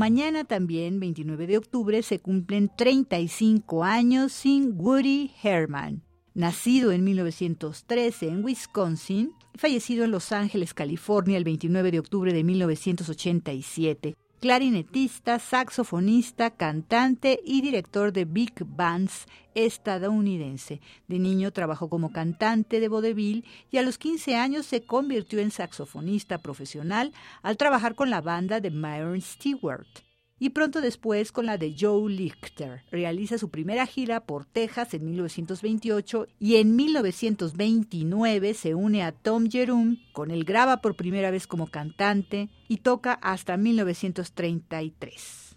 Mañana también, 29 de octubre, se cumplen 35 años sin Woody Herman. Nacido en 1913 en Wisconsin, fallecido en Los Ángeles, California, el 29 de octubre de 1987. Clarinetista, saxofonista, cantante y director de big bands estadounidense. De niño trabajó como cantante de vodevil y a los 15 años se convirtió en saxofonista profesional al trabajar con la banda de Myron Stewart y pronto después con la de Joe Lichter. Realiza su primera gira por Texas en 1928 y en 1929 se une a Tom Jerome, con él graba por primera vez como cantante y toca hasta 1933.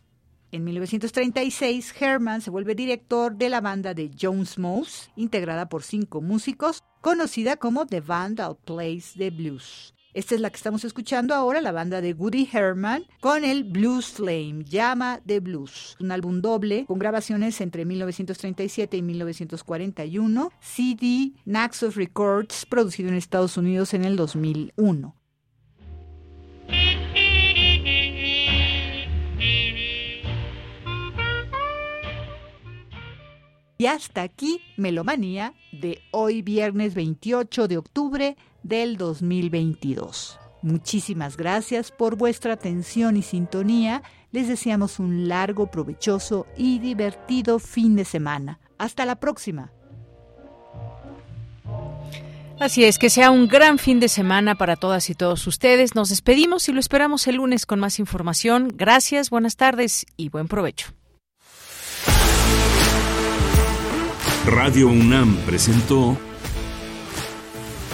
En 1936, Herman se vuelve director de la banda de Jones Mouse, integrada por cinco músicos, conocida como The Band That Plays the Blues. Esta es la que estamos escuchando ahora, la banda de Woody Herman, con el Blues Flame, Llama de Blues, un álbum doble con grabaciones entre 1937 y 1941, CD Naxos Records, producido en Estados Unidos en el 2001. Y hasta aquí Melomanía de hoy viernes 28 de octubre del 2022. Muchísimas gracias por vuestra atención y sintonía. Les deseamos un largo, provechoso y divertido fin de semana. Hasta la próxima.
Así es, que sea un gran fin de semana para todas y todos ustedes. Nos despedimos y lo esperamos el lunes con más información. Gracias, buenas tardes y buen provecho.
Radio UNAM presentó